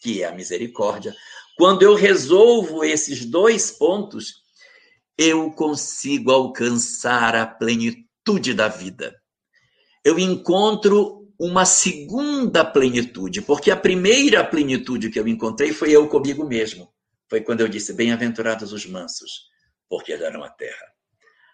que é a misericórdia, quando eu resolvo esses dois pontos, eu consigo alcançar a plenitude da vida. Eu encontro uma segunda plenitude, porque a primeira plenitude que eu encontrei foi eu comigo mesmo. Foi quando eu disse: Bem-aventurados os mansos, porque herdarão a terra.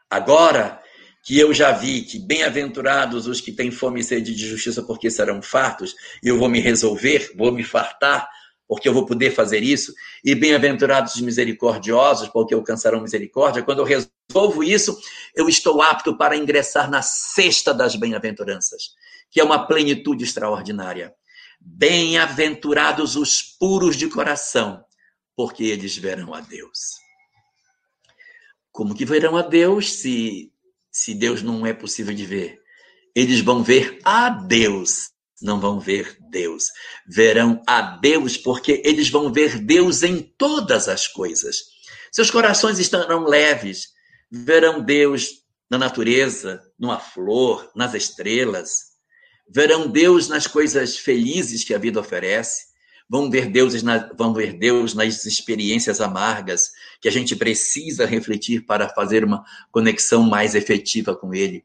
Agora que eu já vi que bem-aventurados os que têm fome e sede de justiça, porque serão fartos, e eu vou me resolver, vou me fartar, porque eu vou poder fazer isso, e bem-aventurados os misericordiosos, porque alcançarão misericórdia. Quando eu resolvo isso, eu estou apto para ingressar na sexta das bem-aventuranças, que é uma plenitude extraordinária. Bem-aventurados os puros de coração, porque eles verão a Deus. Como que verão a Deus se se Deus não é possível de ver? Eles vão ver a Deus, não vão ver Deus. Verão a Deus porque eles vão ver Deus em todas as coisas. Seus corações estarão leves, verão Deus na natureza, numa flor, nas estrelas. Verão Deus nas coisas felizes que a vida oferece vão ver Deus, vão ver Deus nas experiências amargas que a gente precisa refletir para fazer uma conexão mais efetiva com Ele.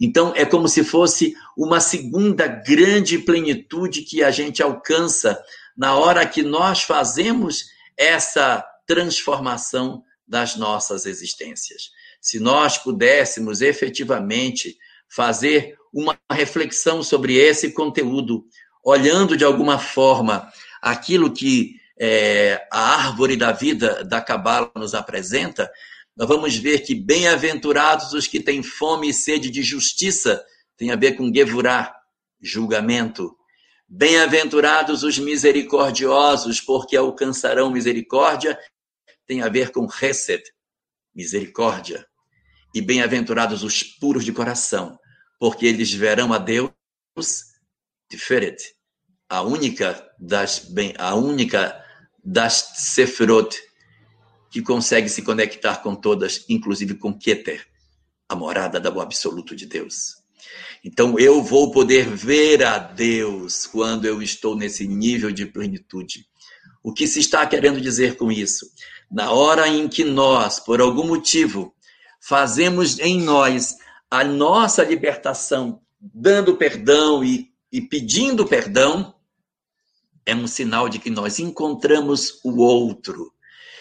Então, é como se fosse uma segunda grande plenitude que a gente alcança na hora que nós fazemos essa transformação das nossas existências. Se nós pudéssemos efetivamente fazer uma reflexão sobre esse conteúdo, olhando de alguma forma aquilo que é, a árvore da vida da Cabala nos apresenta, nós vamos ver que bem-aventurados os que têm fome e sede de justiça, tem a ver com Gevurá, julgamento. Bem-aventurados os misericordiosos, porque alcançarão misericórdia, tem a ver com Hesed, misericórdia. E bem-aventurados os puros de coração, porque eles verão a Deus diferente a única das a única das Sefirot que consegue se conectar com todas, inclusive com Keter, a morada do absoluto de Deus. Então eu vou poder ver a Deus quando eu estou nesse nível de plenitude. O que se está querendo dizer com isso? Na hora em que nós, por algum motivo, fazemos em nós a nossa libertação, dando perdão e, e pedindo perdão, é um sinal de que nós encontramos o outro.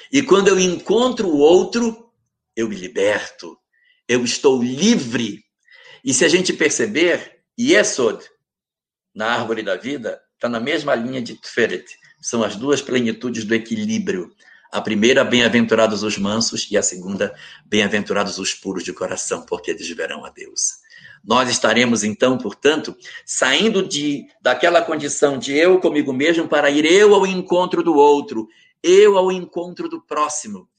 E quando eu encontro o outro, eu me liberto. Eu estou livre. E se a gente perceber, Yesod, na árvore da vida, está na mesma linha de Tferet. São as duas plenitudes do equilíbrio. A primeira, bem-aventurados os mansos, e a segunda, bem-aventurados os puros de coração, porque eles verão a Deus. Nós estaremos então, portanto, saindo de daquela condição de eu comigo mesmo para ir eu ao encontro do outro, eu ao encontro do próximo.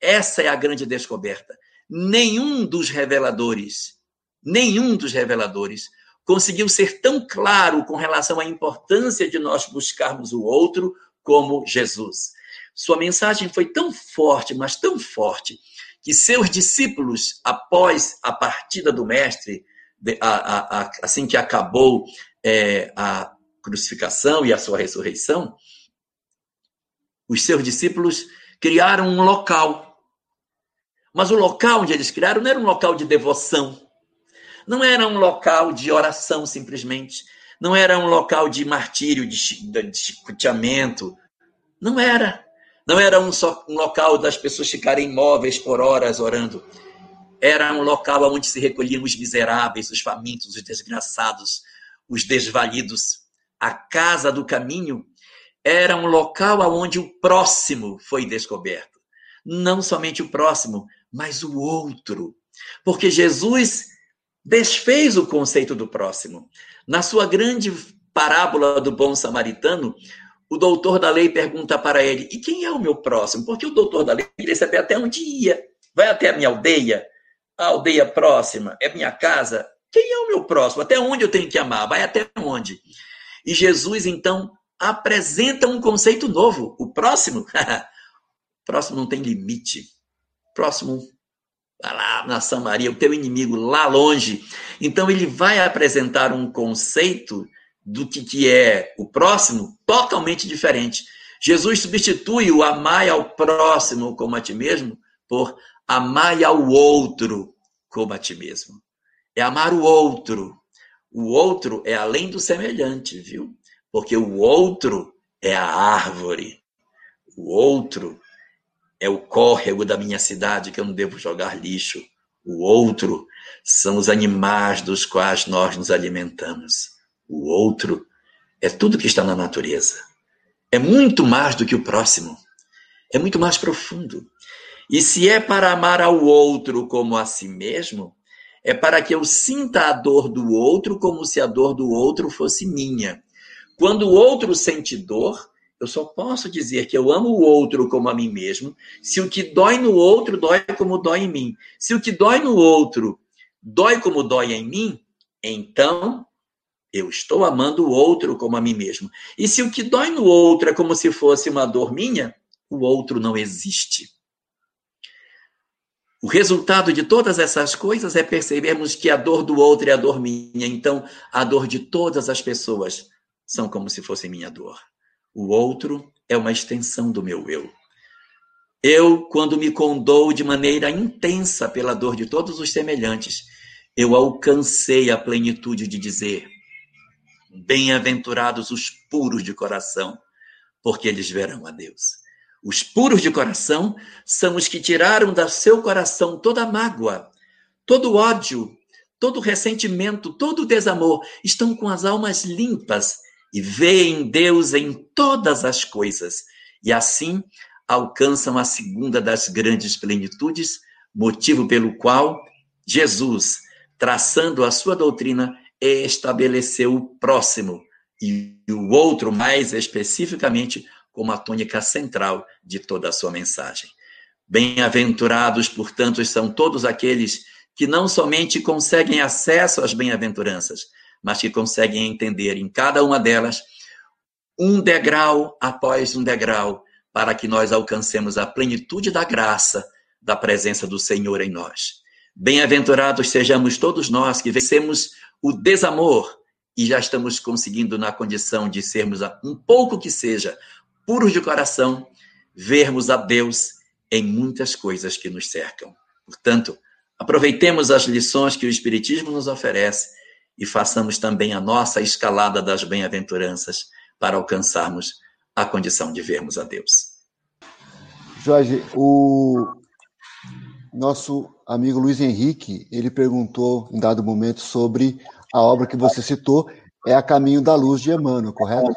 Essa é a grande descoberta. Nenhum dos reveladores, nenhum dos reveladores conseguiu ser tão claro com relação à importância de nós buscarmos o outro como Jesus. Sua mensagem foi tão forte, mas tão forte, que seus discípulos, após a partida do Mestre, a, a, assim que acabou é, a crucificação e a sua ressurreição, os seus discípulos criaram um local. Mas o local onde eles criaram não era um local de devoção, não era um local de oração simplesmente, não era um local de martírio, de, chicoteamento, não era. Não era um, só, um local das pessoas ficarem imóveis por horas orando era um local onde se recolhiam os miseráveis, os famintos, os desgraçados, os desvalidos. A casa do caminho era um local onde o próximo foi descoberto. Não somente o próximo, mas o outro. Porque Jesus desfez o conceito do próximo. Na sua grande parábola do bom samaritano, o doutor da lei pergunta para ele: e quem é o meu próximo? Porque o doutor da lei saber até onde ia. Vai até a minha aldeia? A aldeia próxima é minha casa, quem é o meu próximo? Até onde eu tenho que amar? Vai até onde? E Jesus, então, apresenta um conceito novo. O próximo, próximo não tem limite. Próximo, lá na Samaria, o teu inimigo lá longe. Então, ele vai apresentar um conceito do que, que é o próximo totalmente diferente. Jesus substitui o amar ao próximo como a ti mesmo por Amai ao outro como a ti mesmo. É amar o outro. O outro é além do semelhante, viu? Porque o outro é a árvore. O outro é o córrego da minha cidade que eu não devo jogar lixo. O outro são os animais dos quais nós nos alimentamos. O outro é tudo que está na natureza. É muito mais do que o próximo. É muito mais profundo. E se é para amar ao outro como a si mesmo, é para que eu sinta a dor do outro como se a dor do outro fosse minha. Quando o outro sente dor, eu só posso dizer que eu amo o outro como a mim mesmo, se o que dói no outro dói como dói em mim. Se o que dói no outro dói como dói em mim, então eu estou amando o outro como a mim mesmo. E se o que dói no outro é como se fosse uma dor minha, o outro não existe. O resultado de todas essas coisas é percebermos que a dor do outro é a dor minha. Então, a dor de todas as pessoas são como se fosse minha dor. O outro é uma extensão do meu eu. Eu, quando me condoo de maneira intensa pela dor de todos os semelhantes, eu alcancei a plenitude de dizer: Bem-aventurados os puros de coração, porque eles verão a Deus. Os puros de coração são os que tiraram do seu coração toda a mágoa, todo ódio, todo ressentimento, todo desamor, estão com as almas limpas e veem Deus em todas as coisas. E assim alcançam a segunda das grandes plenitudes, motivo pelo qual Jesus, traçando a sua doutrina, estabeleceu o próximo e o outro, mais especificamente, como a tônica central de toda a sua mensagem. Bem-aventurados, portanto, são todos aqueles que não somente conseguem acesso às bem-aventuranças, mas que conseguem entender em cada uma delas um degrau após um degrau, para que nós alcancemos a plenitude da graça da presença do Senhor em nós. Bem-aventurados sejamos todos nós que vencemos o desamor e já estamos conseguindo, na condição de sermos, um pouco que seja, puros de coração, vermos a Deus em muitas coisas que nos cercam. Portanto, aproveitemos as lições que o Espiritismo nos oferece e façamos também a nossa escalada das bem-aventuranças para alcançarmos a condição de vermos a Deus. Jorge, o nosso amigo Luiz Henrique, ele perguntou em dado momento sobre a obra que você citou, é A Caminho da Luz de Emmanuel, correto?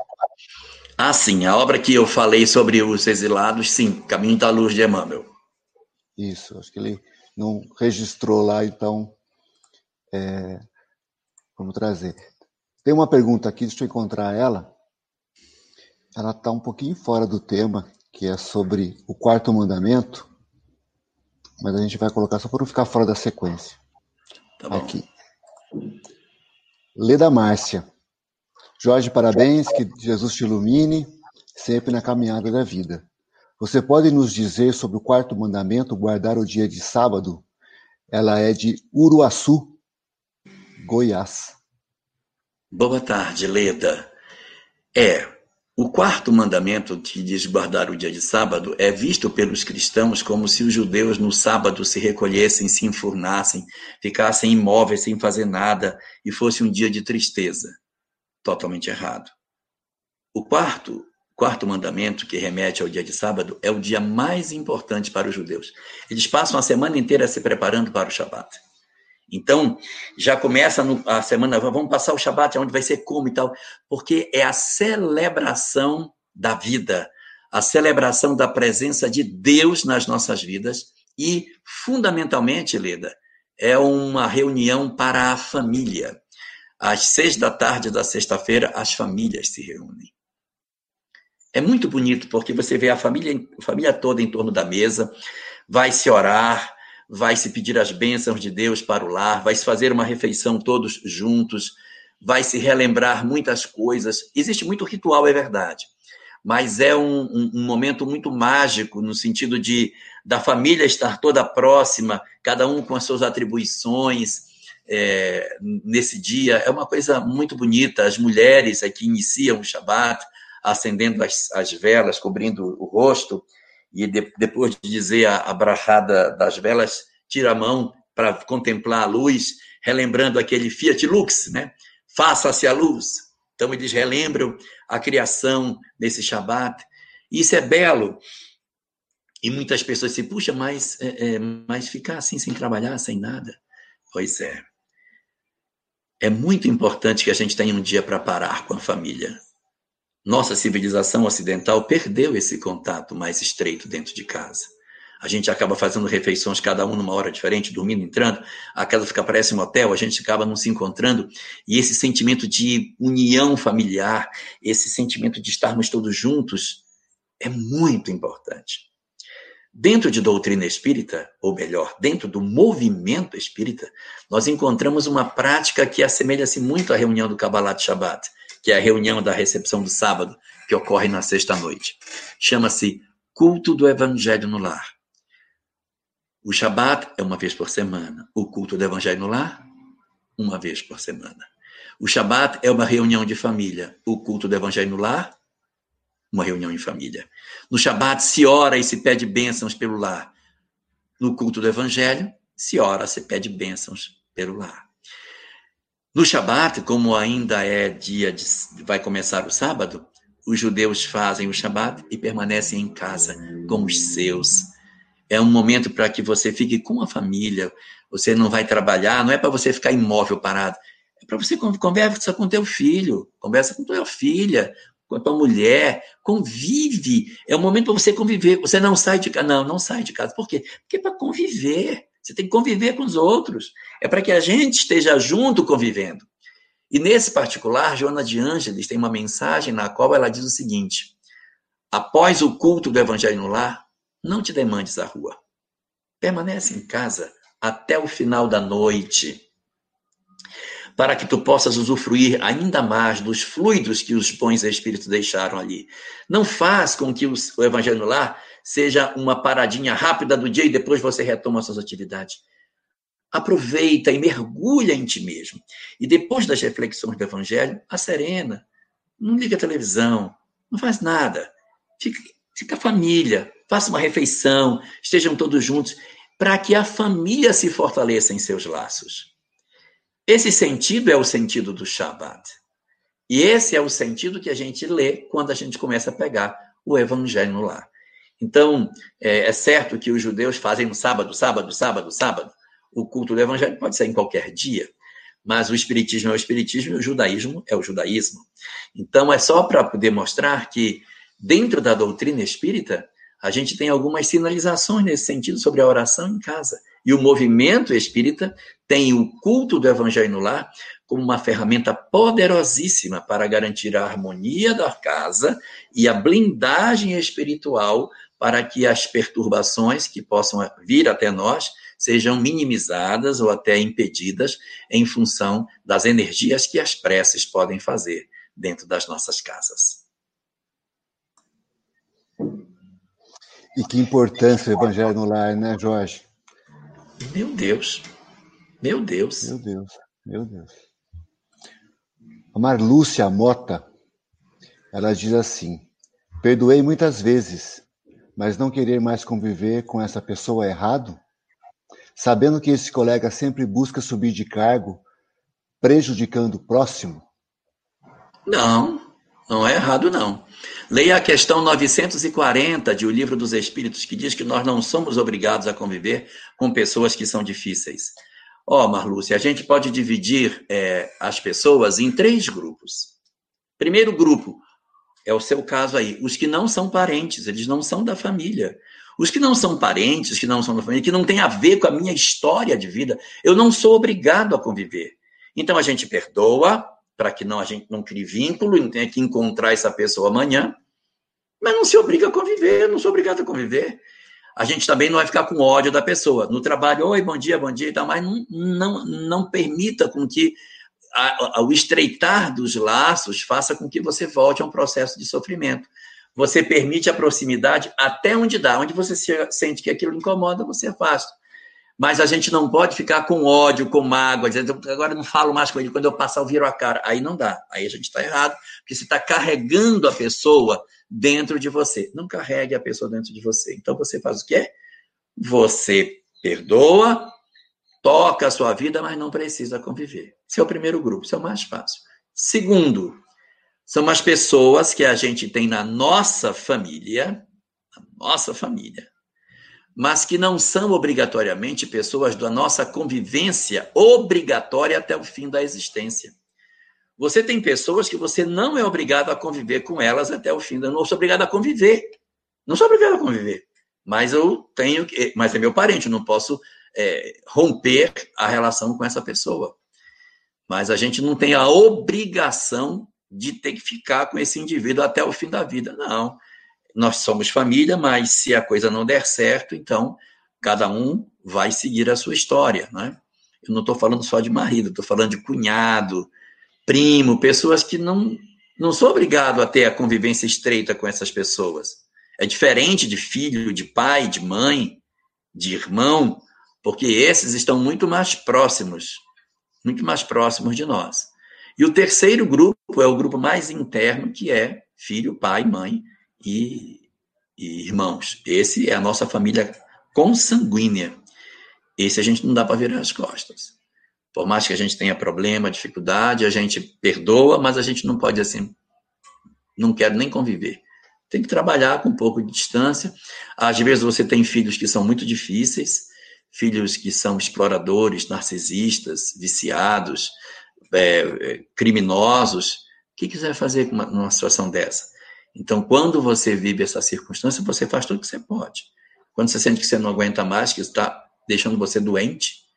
Ah, sim, a obra que eu falei sobre os exilados, sim, Caminho da Luz de Emmanuel. Isso, acho que ele não registrou lá, então é, vamos trazer. Tem uma pergunta aqui, deixa eu encontrar ela. Ela está um pouquinho fora do tema, que é sobre o quarto mandamento, mas a gente vai colocar só para não ficar fora da sequência. Tá aqui. Leda Márcia. Jorge, parabéns, que Jesus te ilumine sempre na caminhada da vida. Você pode nos dizer sobre o quarto mandamento, guardar o dia de sábado? Ela é de Uruaçu, Goiás. Boa tarde, Leda. É, o quarto mandamento que diz guardar o dia de sábado é visto pelos cristãos como se os judeus no sábado se recolhessem, se enfurnassem, ficassem imóveis sem fazer nada e fosse um dia de tristeza totalmente errado. O quarto, quarto mandamento, que remete ao dia de sábado, é o dia mais importante para os judeus. Eles passam a semana inteira se preparando para o Shabat. Então, já começa a semana, vamos passar o Shabat, onde vai ser como e tal, porque é a celebração da vida, a celebração da presença de Deus nas nossas vidas e, fundamentalmente, Leda, é uma reunião para a família. Às seis da tarde da sexta-feira, as famílias se reúnem. É muito bonito porque você vê a família, a família toda em torno da mesa, vai se orar, vai se pedir as bênçãos de Deus para o lar, vai se fazer uma refeição todos juntos, vai se relembrar muitas coisas. Existe muito ritual, é verdade, mas é um, um, um momento muito mágico no sentido de da família estar toda próxima, cada um com as suas atribuições, é, nesse dia. É uma coisa muito bonita. As mulheres aqui iniciam o Shabat acendendo as, as velas, cobrindo o rosto, e de, depois de dizer a, a brachada das velas, tira a mão para contemplar a luz, relembrando aquele Fiat Lux, né? faça-se a luz. Então eles relembram a criação desse Shabat. Isso é belo. E muitas pessoas se puxa, mas, é, é, mas ficar assim sem trabalhar, sem nada. Pois é. É muito importante que a gente tenha um dia para parar com a família. Nossa civilização ocidental perdeu esse contato mais estreito dentro de casa. A gente acaba fazendo refeições, cada um numa hora diferente, dormindo, entrando. A casa fica parece um hotel, a gente acaba não se encontrando. E esse sentimento de união familiar, esse sentimento de estarmos todos juntos, é muito importante. Dentro de doutrina espírita, ou melhor, dentro do movimento espírita, nós encontramos uma prática que assemelha-se muito à reunião do Kabbalat Shabbat, que é a reunião da recepção do sábado, que ocorre na sexta-noite. Chama-se Culto do Evangelho no Lar. O Shabat é uma vez por semana. O culto do Evangelho no Lar, uma vez por semana. O Shabat é uma reunião de família. O culto do Evangelho no Lar, uma reunião em família. No Shabat se ora e se pede bênçãos pelo lar. No culto do Evangelho, se ora, se pede bênçãos pelo lar. No Shabat, como ainda é dia de, vai começar o sábado, os judeus fazem o Shabat e permanecem em casa com os seus. É um momento para que você fique com a família. Você não vai trabalhar, não é para você ficar imóvel parado. É para você conversa com teu filho, conversa com tua filha, com a tua mulher, convive. É o momento para você conviver. Você não sai de casa. Não, não sai de casa. Por quê? Porque é para conviver. Você tem que conviver com os outros. É para que a gente esteja junto convivendo. E nesse particular, Joana de Ângeles tem uma mensagem na qual ela diz o seguinte: após o culto do evangelho no lar, não te demandes à rua. Permanece em casa até o final da noite para que tu possas usufruir ainda mais dos fluidos que os bons espíritos deixaram ali. Não faz com que o evangelho lar seja uma paradinha rápida do dia e depois você retoma suas atividades. Aproveita e mergulha em ti mesmo. E depois das reflexões do evangelho, a serena. Não liga a televisão, não faz nada. Fica, fica a família, faça uma refeição, estejam todos juntos, para que a família se fortaleça em seus laços. Esse sentido é o sentido do Shabat. E esse é o sentido que a gente lê quando a gente começa a pegar o evangelho lar. Então, é, é certo que os judeus fazem no sábado, sábado, sábado, sábado. O culto do evangelho pode ser em qualquer dia, mas o espiritismo é o espiritismo e o judaísmo é o judaísmo. Então, é só para poder mostrar que, dentro da doutrina espírita, a gente tem algumas sinalizações nesse sentido sobre a oração em casa. E o movimento espírita tem o culto do evangelho no lar como uma ferramenta poderosíssima para garantir a harmonia da casa e a blindagem espiritual para que as perturbações que possam vir até nós sejam minimizadas ou até impedidas em função das energias que as preces podem fazer dentro das nossas casas. E que importância o evangelho no lar, né, Jorge? Meu Deus. Meu Deus. Meu Deus. Meu Deus. A Marlúcia Mota, ela diz assim: Perdoei muitas vezes, mas não querer mais conviver com essa pessoa é errado? Sabendo que esse colega sempre busca subir de cargo, prejudicando o próximo? Não, não é errado, não. Leia a questão 940 de O Livro dos Espíritos, que diz que nós não somos obrigados a conviver com pessoas que são difíceis. Ó, oh, Marlúcia, a gente pode dividir é, as pessoas em três grupos. Primeiro grupo, é o seu caso aí, os que não são parentes, eles não são da família. Os que não são parentes, que não são da família, que não tem a ver com a minha história de vida, eu não sou obrigado a conviver. Então a gente perdoa, para que não a gente não crie vínculo e não tenha que encontrar essa pessoa amanhã, mas não se obriga a conviver, não sou obrigado a conviver. A gente também não vai ficar com ódio da pessoa. No trabalho, oi, bom dia, bom dia e tal, mas não, não, não permita com que a, a, o estreitar dos laços faça com que você volte a um processo de sofrimento. Você permite a proximidade até onde dá, onde você sente que aquilo incomoda, você afasta. Mas a gente não pode ficar com ódio, com mágoa, dizendo agora não falo mais com ele, quando eu passar eu viro a cara. Aí não dá. Aí a gente está errado, porque você está carregando a pessoa dentro de você. Não carregue a pessoa dentro de você. Então você faz o quê? Você perdoa, toca a sua vida, mas não precisa conviver. Esse é o primeiro grupo, isso é o mais fácil. Segundo, são as pessoas que a gente tem na nossa família, nossa família, mas que não são obrigatoriamente pessoas da nossa convivência obrigatória até o fim da existência. Você tem pessoas que você não é obrigado a conviver com elas até o fim da. Não sou obrigado a conviver. Não sou obrigado a conviver. Mas eu tenho que. Mas é meu parente, não posso é, romper a relação com essa pessoa. Mas a gente não tem a obrigação de ter que ficar com esse indivíduo até o fim da vida. Não. Nós somos família, mas se a coisa não der certo, então cada um vai seguir a sua história. Né? Eu não estou falando só de marido, estou falando de cunhado, primo, pessoas que não, não sou obrigado a ter a convivência estreita com essas pessoas. É diferente de filho, de pai, de mãe, de irmão, porque esses estão muito mais próximos, muito mais próximos de nós. E o terceiro grupo é o grupo mais interno, que é filho, pai, mãe e, e irmãos. Esse é a nossa família consanguínea. Esse a gente não dá para virar as costas. Por mais que a gente tenha problema, dificuldade, a gente perdoa, mas a gente não pode assim, não quero nem conviver. Tem que trabalhar com um pouco de distância. Às vezes você tem filhos que são muito difíceis, filhos que são exploradores, narcisistas, viciados, é, criminosos. O que quiser fazer numa situação dessa? Então, quando você vive essa circunstância, você faz tudo o que você pode. Quando você sente que você não aguenta mais, que está deixando você doente,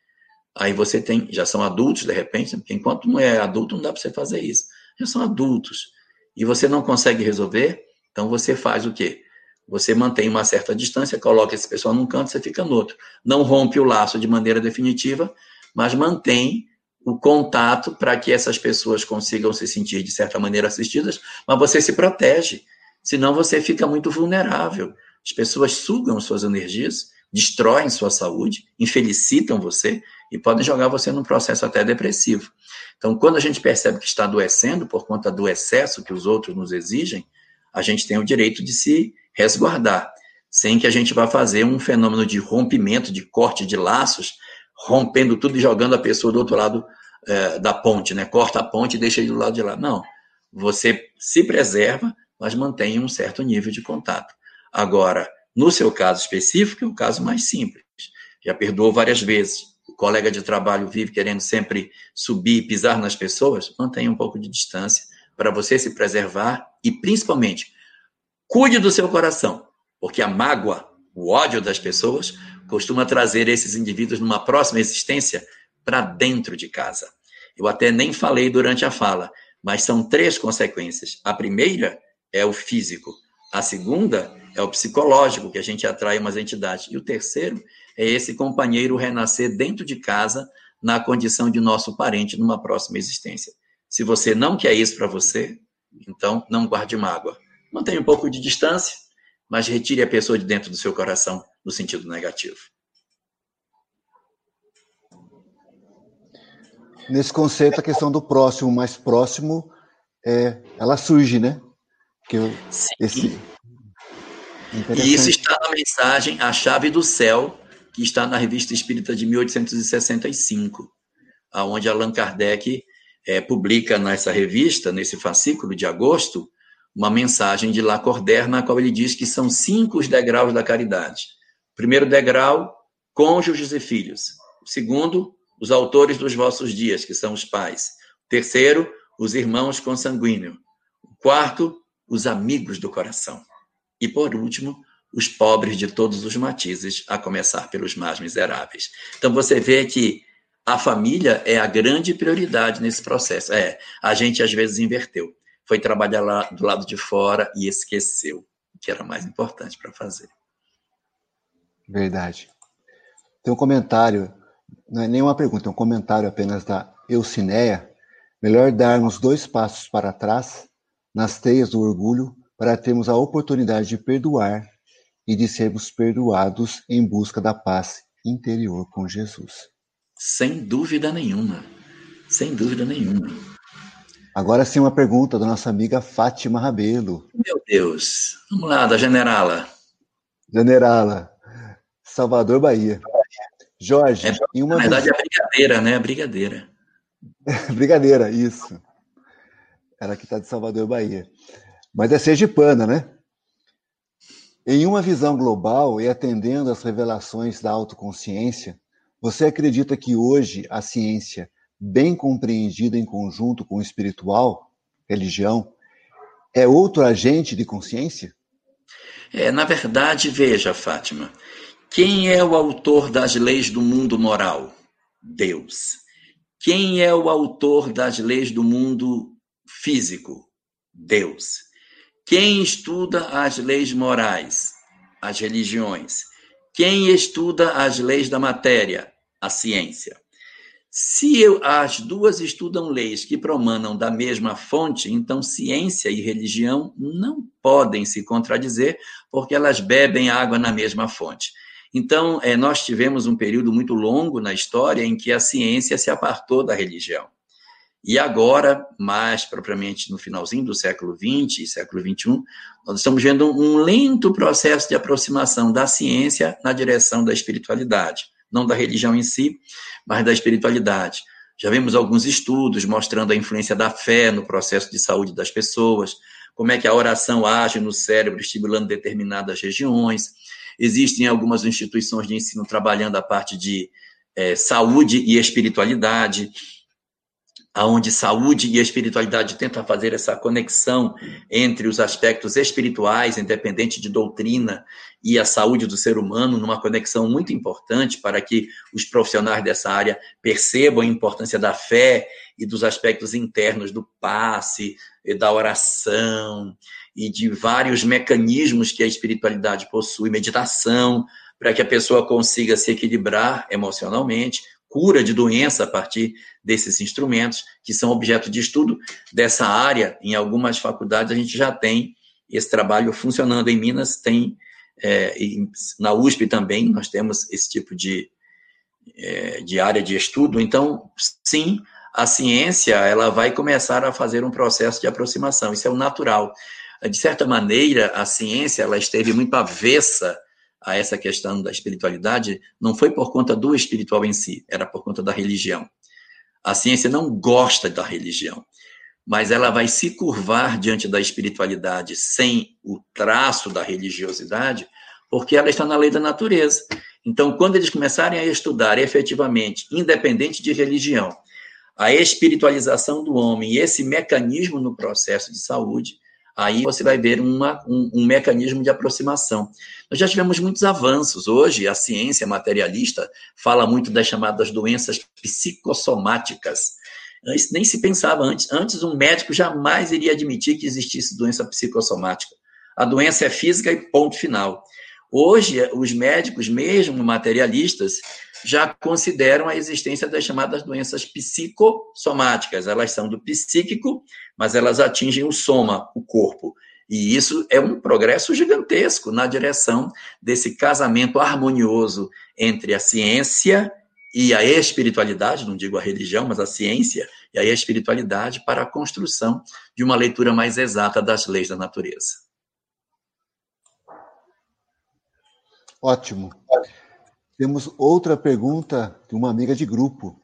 Aí você tem, já são adultos de repente, porque enquanto não é adulto não dá para você fazer isso. Já são adultos. E você não consegue resolver, então você faz o quê? Você mantém uma certa distância, coloca esse pessoal num canto, você fica no outro. Não rompe o laço de maneira definitiva, mas mantém o contato para que essas pessoas consigam se sentir de certa maneira assistidas, mas você se protege. Senão você fica muito vulnerável. As pessoas sugam suas energias, destroem sua saúde, infelicitam você, e podem jogar você num processo até depressivo. Então, quando a gente percebe que está adoecendo por conta do excesso que os outros nos exigem, a gente tem o direito de se resguardar, sem que a gente vá fazer um fenômeno de rompimento, de corte de laços, rompendo tudo e jogando a pessoa do outro lado é, da ponte, né? Corta a ponte e deixa ele do lado de lá. Não. Você se preserva, mas mantém um certo nível de contato. Agora, no seu caso específico, é o caso mais simples. Já perdoou várias vezes colega de trabalho vive querendo sempre subir e pisar nas pessoas, mantenha um pouco de distância para você se preservar e, principalmente, cuide do seu coração, porque a mágoa, o ódio das pessoas, costuma trazer esses indivíduos numa próxima existência para dentro de casa. Eu até nem falei durante a fala, mas são três consequências. A primeira é o físico, a segunda é o psicológico, que a gente atrai umas entidades, e o terceiro é esse companheiro renascer dentro de casa na condição de nosso parente numa próxima existência. Se você não quer isso para você, então não guarde mágoa. Mantenha um pouco de distância, mas retire a pessoa de dentro do seu coração no sentido negativo. Nesse conceito, a questão do próximo mais próximo, é, ela surge, né? Que eu, esse... E isso está na mensagem A Chave do Céu, que está na Revista Espírita de 1865, aonde Allan Kardec é, publica nessa revista, nesse fascículo de agosto, uma mensagem de Lacordaire, na qual ele diz que são cinco os degraus da caridade. primeiro degrau, cônjuges e filhos. Segundo, os autores dos vossos dias, que são os pais. Terceiro, os irmãos consanguíneos. Quarto, os amigos do coração. E por último, os pobres de todos os matizes, a começar pelos mais miseráveis. Então você vê que a família é a grande prioridade nesse processo. É, a gente às vezes inverteu. Foi trabalhar lá do lado de fora e esqueceu o que era mais importante para fazer. Verdade. Tem um comentário, não é nenhuma pergunta, é um comentário apenas da Eucineia. Melhor darmos dois passos para trás nas teias do orgulho para termos a oportunidade de perdoar e de sermos perdoados em busca da paz interior com Jesus. Sem dúvida nenhuma. Sem dúvida nenhuma. Agora sim uma pergunta da nossa amiga Fátima Rabelo. Meu Deus. Vamos lá, da Generala. Generala. Salvador, Bahia. Jorge, é, em uma na verdade é a brigadeira, né? A brigadeira. brigadeira, isso. Ela que está de Salvador, Bahia. Mas é sergipana, né? Em uma visão global e atendendo às revelações da autoconsciência, você acredita que hoje a ciência, bem compreendida em conjunto com o espiritual, religião, é outro agente de consciência? É, na verdade, veja, Fátima, quem é o autor das leis do mundo moral? Deus. Quem é o autor das leis do mundo físico? Deus. Quem estuda as leis morais? As religiões. Quem estuda as leis da matéria? A ciência. Se eu, as duas estudam leis que promanam da mesma fonte, então ciência e religião não podem se contradizer, porque elas bebem água na mesma fonte. Então, é, nós tivemos um período muito longo na história em que a ciência se apartou da religião. E agora, mais propriamente no finalzinho do século XX e século XXI, nós estamos vendo um lento processo de aproximação da ciência na direção da espiritualidade não da religião em si, mas da espiritualidade. Já vimos alguns estudos mostrando a influência da fé no processo de saúde das pessoas, como é que a oração age no cérebro, estimulando determinadas regiões. Existem algumas instituições de ensino trabalhando a parte de é, saúde e espiritualidade aonde saúde e espiritualidade tentam fazer essa conexão entre os aspectos espirituais, independente de doutrina, e a saúde do ser humano, numa conexão muito importante para que os profissionais dessa área percebam a importância da fé e dos aspectos internos do passe, da oração e de vários mecanismos que a espiritualidade possui, meditação, para que a pessoa consiga se equilibrar emocionalmente, cura de doença a partir desses instrumentos, que são objeto de estudo dessa área. Em algumas faculdades a gente já tem esse trabalho funcionando. Em Minas tem, é, na USP também, nós temos esse tipo de, é, de área de estudo. Então, sim, a ciência ela vai começar a fazer um processo de aproximação. Isso é o natural. De certa maneira, a ciência ela esteve muito avessa a essa questão da espiritualidade não foi por conta do espiritual em si, era por conta da religião. A ciência não gosta da religião, mas ela vai se curvar diante da espiritualidade sem o traço da religiosidade, porque ela está na lei da natureza. Então, quando eles começarem a estudar efetivamente, independente de religião, a espiritualização do homem e esse mecanismo no processo de saúde, aí você vai ver uma, um, um, mecanismo de aproximação. Nós já tivemos muitos avanços. Hoje, a ciência materialista fala muito das chamadas doenças psicossomáticas. Nem se pensava antes. Antes, um médico jamais iria admitir que existisse doença psicossomática. A doença é física e ponto final. Hoje, os médicos, mesmo materialistas, já consideram a existência das chamadas doenças psicossomáticas. Elas são do psíquico, mas elas atingem o soma, o corpo. E isso é um progresso gigantesco na direção desse casamento harmonioso entre a ciência e a espiritualidade, não digo a religião, mas a ciência e a espiritualidade para a construção de uma leitura mais exata das leis da natureza. Ótimo. Temos outra pergunta de uma amiga de grupo.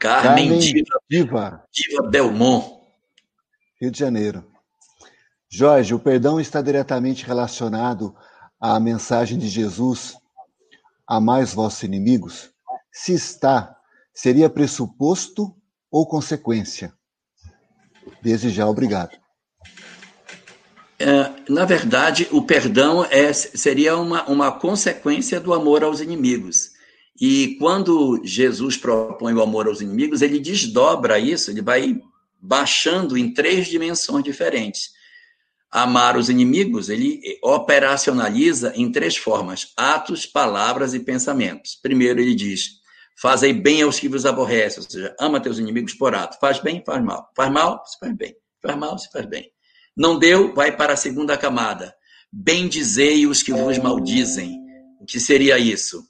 Carmen, Carmen Diva, Diva. Diva Belmont. Rio de Janeiro. Jorge, o perdão está diretamente relacionado à mensagem de Jesus, mais vossos inimigos? Se está, seria pressuposto ou consequência? Desde já, obrigado. É, na verdade, o perdão é, seria uma, uma consequência do amor aos inimigos. E quando Jesus propõe o amor aos inimigos, ele desdobra isso, ele vai baixando em três dimensões diferentes. Amar os inimigos, ele operacionaliza em três formas: atos, palavras e pensamentos. Primeiro, ele diz: Fazei bem aos que vos aborrecem, ou seja, ama teus inimigos por ato. Faz bem, faz mal. Faz mal, se faz bem. Faz mal, se faz bem. Não deu, vai para a segunda camada. Bendizei os que vos maldizem. O que seria isso?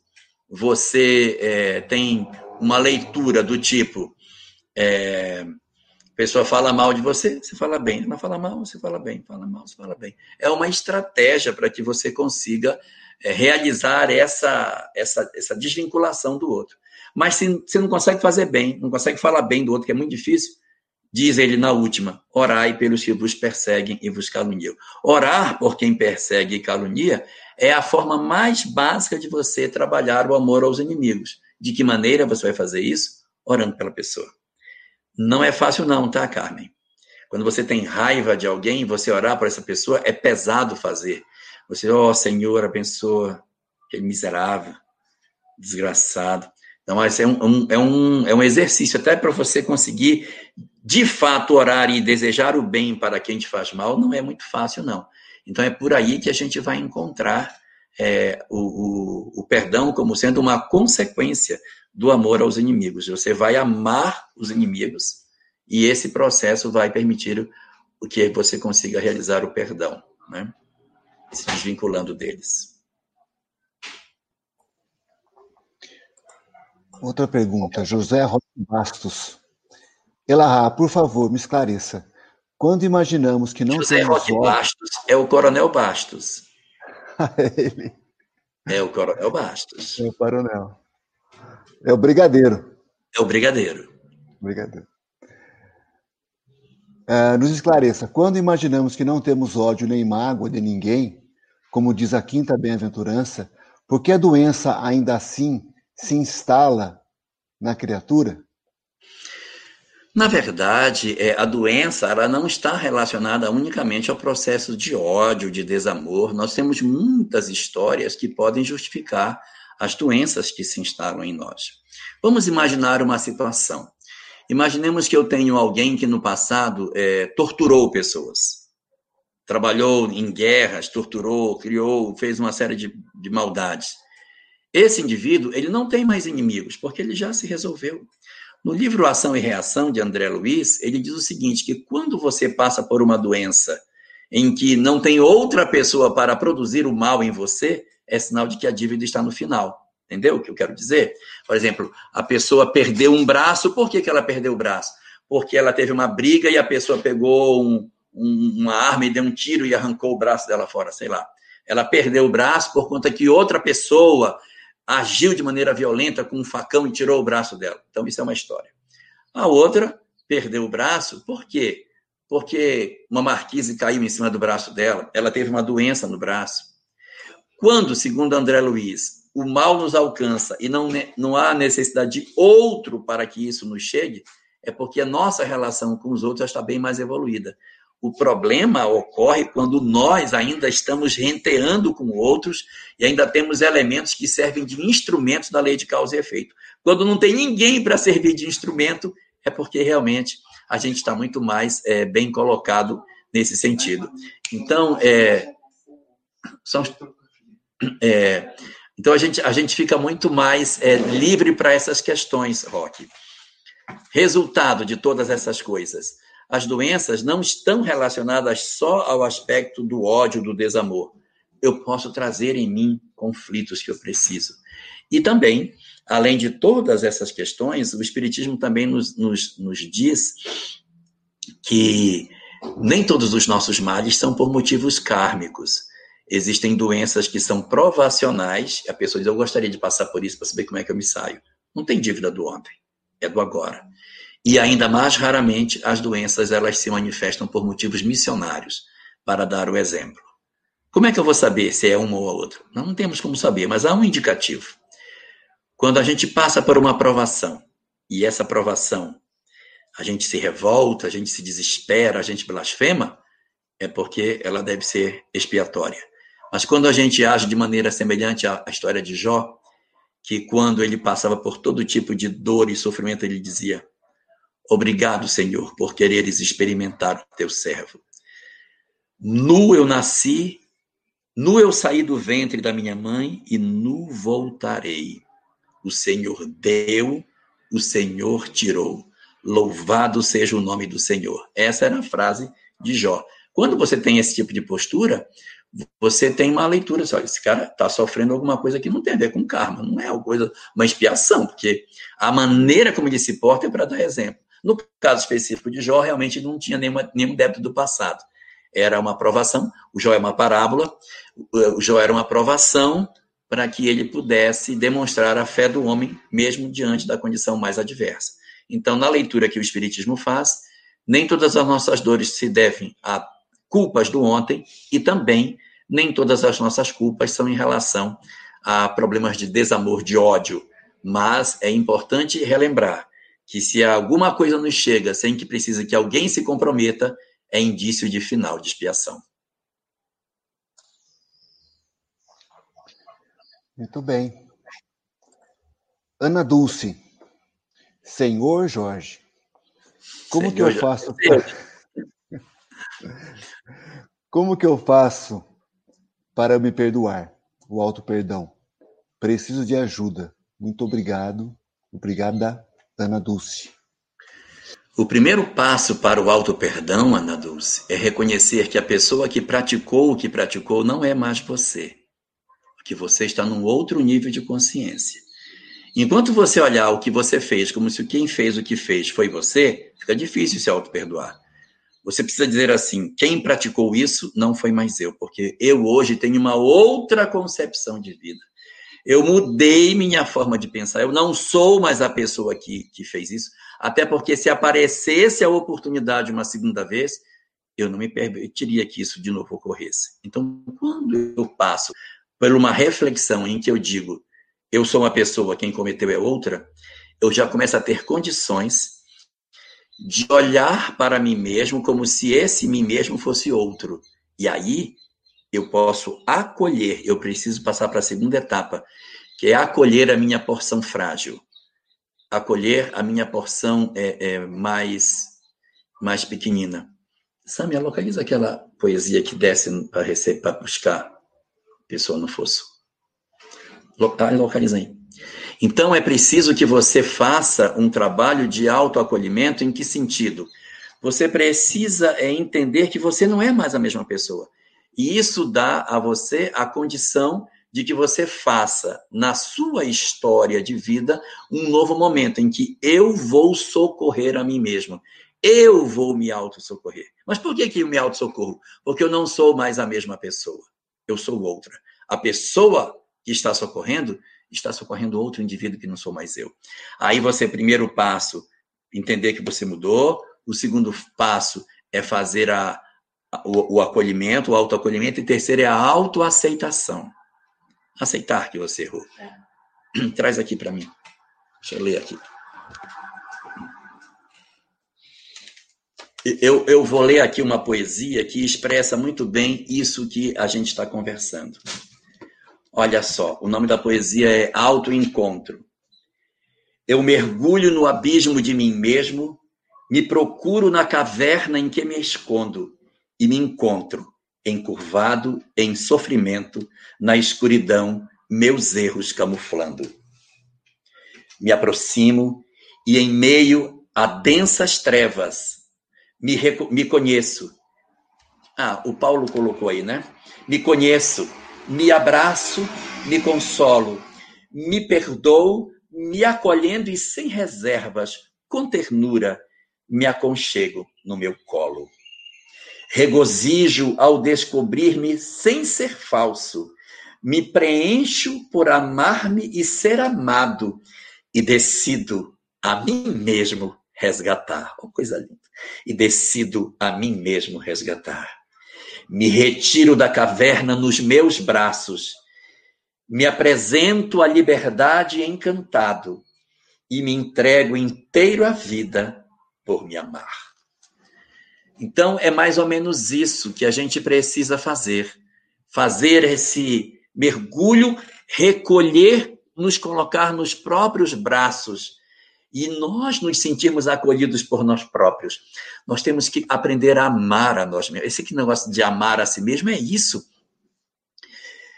Você é, tem uma leitura do tipo: é, a pessoa fala mal de você, você fala bem. Ela fala mal, você fala bem. Fala mal, você fala bem. É uma estratégia para que você consiga é, realizar essa, essa, essa desvinculação do outro. Mas se você não consegue fazer bem, não consegue falar bem do outro, que é muito difícil, diz ele na última: orai pelos que vos perseguem e vos caluniam. Orar por quem persegue e calunia é a forma mais básica de você trabalhar o amor aos inimigos. De que maneira você vai fazer isso? Orando pela pessoa. Não é fácil, não, tá, Carmen? Quando você tem raiva de alguém, você orar por essa pessoa é pesado fazer. Você, ó oh, Senhor, abençoa aquele miserável, desgraçado. Então, esse é um, é um, é um exercício até para você conseguir, de fato, orar e desejar o bem para quem te faz mal, não é muito fácil, não. Então, é por aí que a gente vai encontrar é, o, o, o perdão como sendo uma consequência do amor aos inimigos. Você vai amar os inimigos e esse processo vai permitir o que você consiga realizar o perdão, né? Se desvinculando deles. Outra pergunta, José Rocha Bastos. Elahá, por favor, me esclareça. Quando imaginamos que não José temos Roque olhos... Bastos é o Coronel Bastos. é ele. É o Coronel Bastos. É o Coronel. É o Brigadeiro. É o Brigadeiro. Brigadeiro. Uh, nos esclareça, quando imaginamos que não temos ódio nem mágoa de ninguém, como diz a quinta bem-aventurança, por que a doença ainda assim se instala na criatura? Na verdade, é, a doença ela não está relacionada unicamente ao processo de ódio, de desamor. Nós temos muitas histórias que podem justificar as doenças que se instalam em nós. Vamos imaginar uma situação. Imaginemos que eu tenho alguém que no passado é, torturou pessoas, trabalhou em guerras, torturou, criou, fez uma série de, de maldades. Esse indivíduo, ele não tem mais inimigos, porque ele já se resolveu. No livro Ação e Reação, de André Luiz, ele diz o seguinte, que quando você passa por uma doença em que não tem outra pessoa para produzir o mal em você, é sinal de que a dívida está no final. Entendeu o que eu quero dizer? Por exemplo, a pessoa perdeu um braço, por que, que ela perdeu o braço? Porque ela teve uma briga e a pessoa pegou um, um, uma arma e deu um tiro e arrancou o braço dela fora, sei lá. Ela perdeu o braço por conta que outra pessoa agiu de maneira violenta com um facão e tirou o braço dela. Então, isso é uma história. A outra perdeu o braço, por quê? Porque uma marquise caiu em cima do braço dela, ela teve uma doença no braço. Quando, segundo André Luiz, o mal nos alcança e não, não há necessidade de outro para que isso nos chegue, é porque a nossa relação com os outros já está bem mais evoluída. O problema ocorre quando nós ainda estamos renteando com outros e ainda temos elementos que servem de instrumentos da lei de causa e efeito. Quando não tem ninguém para servir de instrumento, é porque realmente a gente está muito mais é, bem colocado nesse sentido. Então, é, são, é, então a gente, a gente fica muito mais é, livre para essas questões, Roque. Resultado de todas essas coisas. As doenças não estão relacionadas só ao aspecto do ódio, do desamor. Eu posso trazer em mim conflitos que eu preciso. E também, além de todas essas questões, o Espiritismo também nos, nos, nos diz que nem todos os nossos males são por motivos kármicos Existem doenças que são provacionais. A pessoa diz: Eu gostaria de passar por isso para saber como é que eu me saio. Não tem dívida do ontem, é do agora. E ainda mais raramente, as doenças elas se manifestam por motivos missionários, para dar o exemplo. Como é que eu vou saber se é uma ou a outra? Não, temos como saber, mas há um indicativo. Quando a gente passa por uma aprovação, e essa aprovação a gente se revolta, a gente se desespera, a gente blasfema, é porque ela deve ser expiatória. Mas quando a gente age de maneira semelhante à história de Jó, que quando ele passava por todo tipo de dor e sofrimento, ele dizia: Obrigado, Senhor, por quereres experimentar o teu servo. Nu eu nasci, nu eu saí do ventre da minha mãe e nu voltarei. O Senhor deu, o Senhor tirou. Louvado seja o nome do Senhor. Essa era a frase de Jó. Quando você tem esse tipo de postura, você tem uma leitura, olha, esse cara está sofrendo alguma coisa que não tem a ver com karma, não é uma coisa, uma expiação, porque a maneira como ele se porta é para dar exemplo. No caso específico de Jó, realmente não tinha nenhuma, nenhum débito do passado. era uma provação, o Jó é uma parábola, o Jó era uma provação para que ele pudesse demonstrar a fé do homem, mesmo diante da condição mais adversa. Então, na leitura que o Espiritismo faz, nem todas as nossas dores se devem a culpas do ontem e também nem todas as nossas culpas são em relação a problemas de desamor, de ódio. Mas é importante relembrar que se alguma coisa nos chega sem que precise que alguém se comprometa, é indício de final de expiação. Muito bem. Ana Dulce. Senhor Jorge, como Senhor que eu faço? como que eu faço para me perdoar? O auto perdão. Preciso de ajuda. Muito obrigado. Obrigada, Ana Dulce. O primeiro passo para o auto-perdão, Ana Dulce, é reconhecer que a pessoa que praticou o que praticou não é mais você. Que você está num outro nível de consciência. Enquanto você olhar o que você fez como se quem fez o que fez foi você, fica difícil se auto-perdoar. Você precisa dizer assim: quem praticou isso não foi mais eu, porque eu hoje tenho uma outra concepção de vida. Eu mudei minha forma de pensar. Eu não sou mais a pessoa que, que fez isso. Até porque se aparecesse a oportunidade uma segunda vez, eu não me permitiria que isso de novo ocorresse. Então, quando eu passo por uma reflexão em que eu digo, eu sou uma pessoa, quem cometeu é outra, eu já começo a ter condições de olhar para mim mesmo como se esse mim mesmo fosse outro. E aí eu posso acolher, eu preciso passar para a segunda etapa, que é acolher a minha porção frágil, acolher a minha porção é, é mais, mais pequenina. Samia, localiza aquela poesia que desce para buscar pessoa no fosso. Localiza aí. Então é preciso que você faça um trabalho de autoacolhimento em que sentido? Você precisa é, entender que você não é mais a mesma pessoa. E isso dá a você a condição de que você faça na sua história de vida um novo momento em que eu vou socorrer a mim mesmo. Eu vou me auto-socorrer. Mas por que, que eu me auto-socorro? Porque eu não sou mais a mesma pessoa. Eu sou outra. A pessoa que está socorrendo está socorrendo outro indivíduo que não sou mais eu. Aí você, primeiro passo, entender que você mudou. O segundo passo é fazer a, o, o acolhimento, o autoacolhimento, e terceiro é a autoaceitação. Aceitar que você errou. É. Traz aqui para mim. Deixa eu ler aqui. Eu, eu vou ler aqui uma poesia que expressa muito bem isso que a gente está conversando. Olha só, o nome da poesia é Autoencontro. Eu mergulho no abismo de mim mesmo, me procuro na caverna em que me escondo e me encontro encurvado em sofrimento, na escuridão, meus erros camuflando. Me aproximo e em meio a densas trevas me, me conheço. Ah, o Paulo colocou aí, né? Me conheço, me abraço, me consolo, me perdoo, me acolhendo e sem reservas, com ternura, me aconchego no meu colo. Regozijo ao descobrir-me sem ser falso. Me preencho por amar-me e ser amado. E decido a mim mesmo resgatar. Oh, coisa linda. E decido a mim mesmo resgatar. Me retiro da caverna nos meus braços. Me apresento à liberdade encantado. E me entrego inteiro à vida por me amar. Então, é mais ou menos isso que a gente precisa fazer. Fazer esse mergulho, recolher, nos colocar nos próprios braços e nós nos sentirmos acolhidos por nós próprios. Nós temos que aprender a amar a nós mesmos. Esse negócio de amar a si mesmo é isso.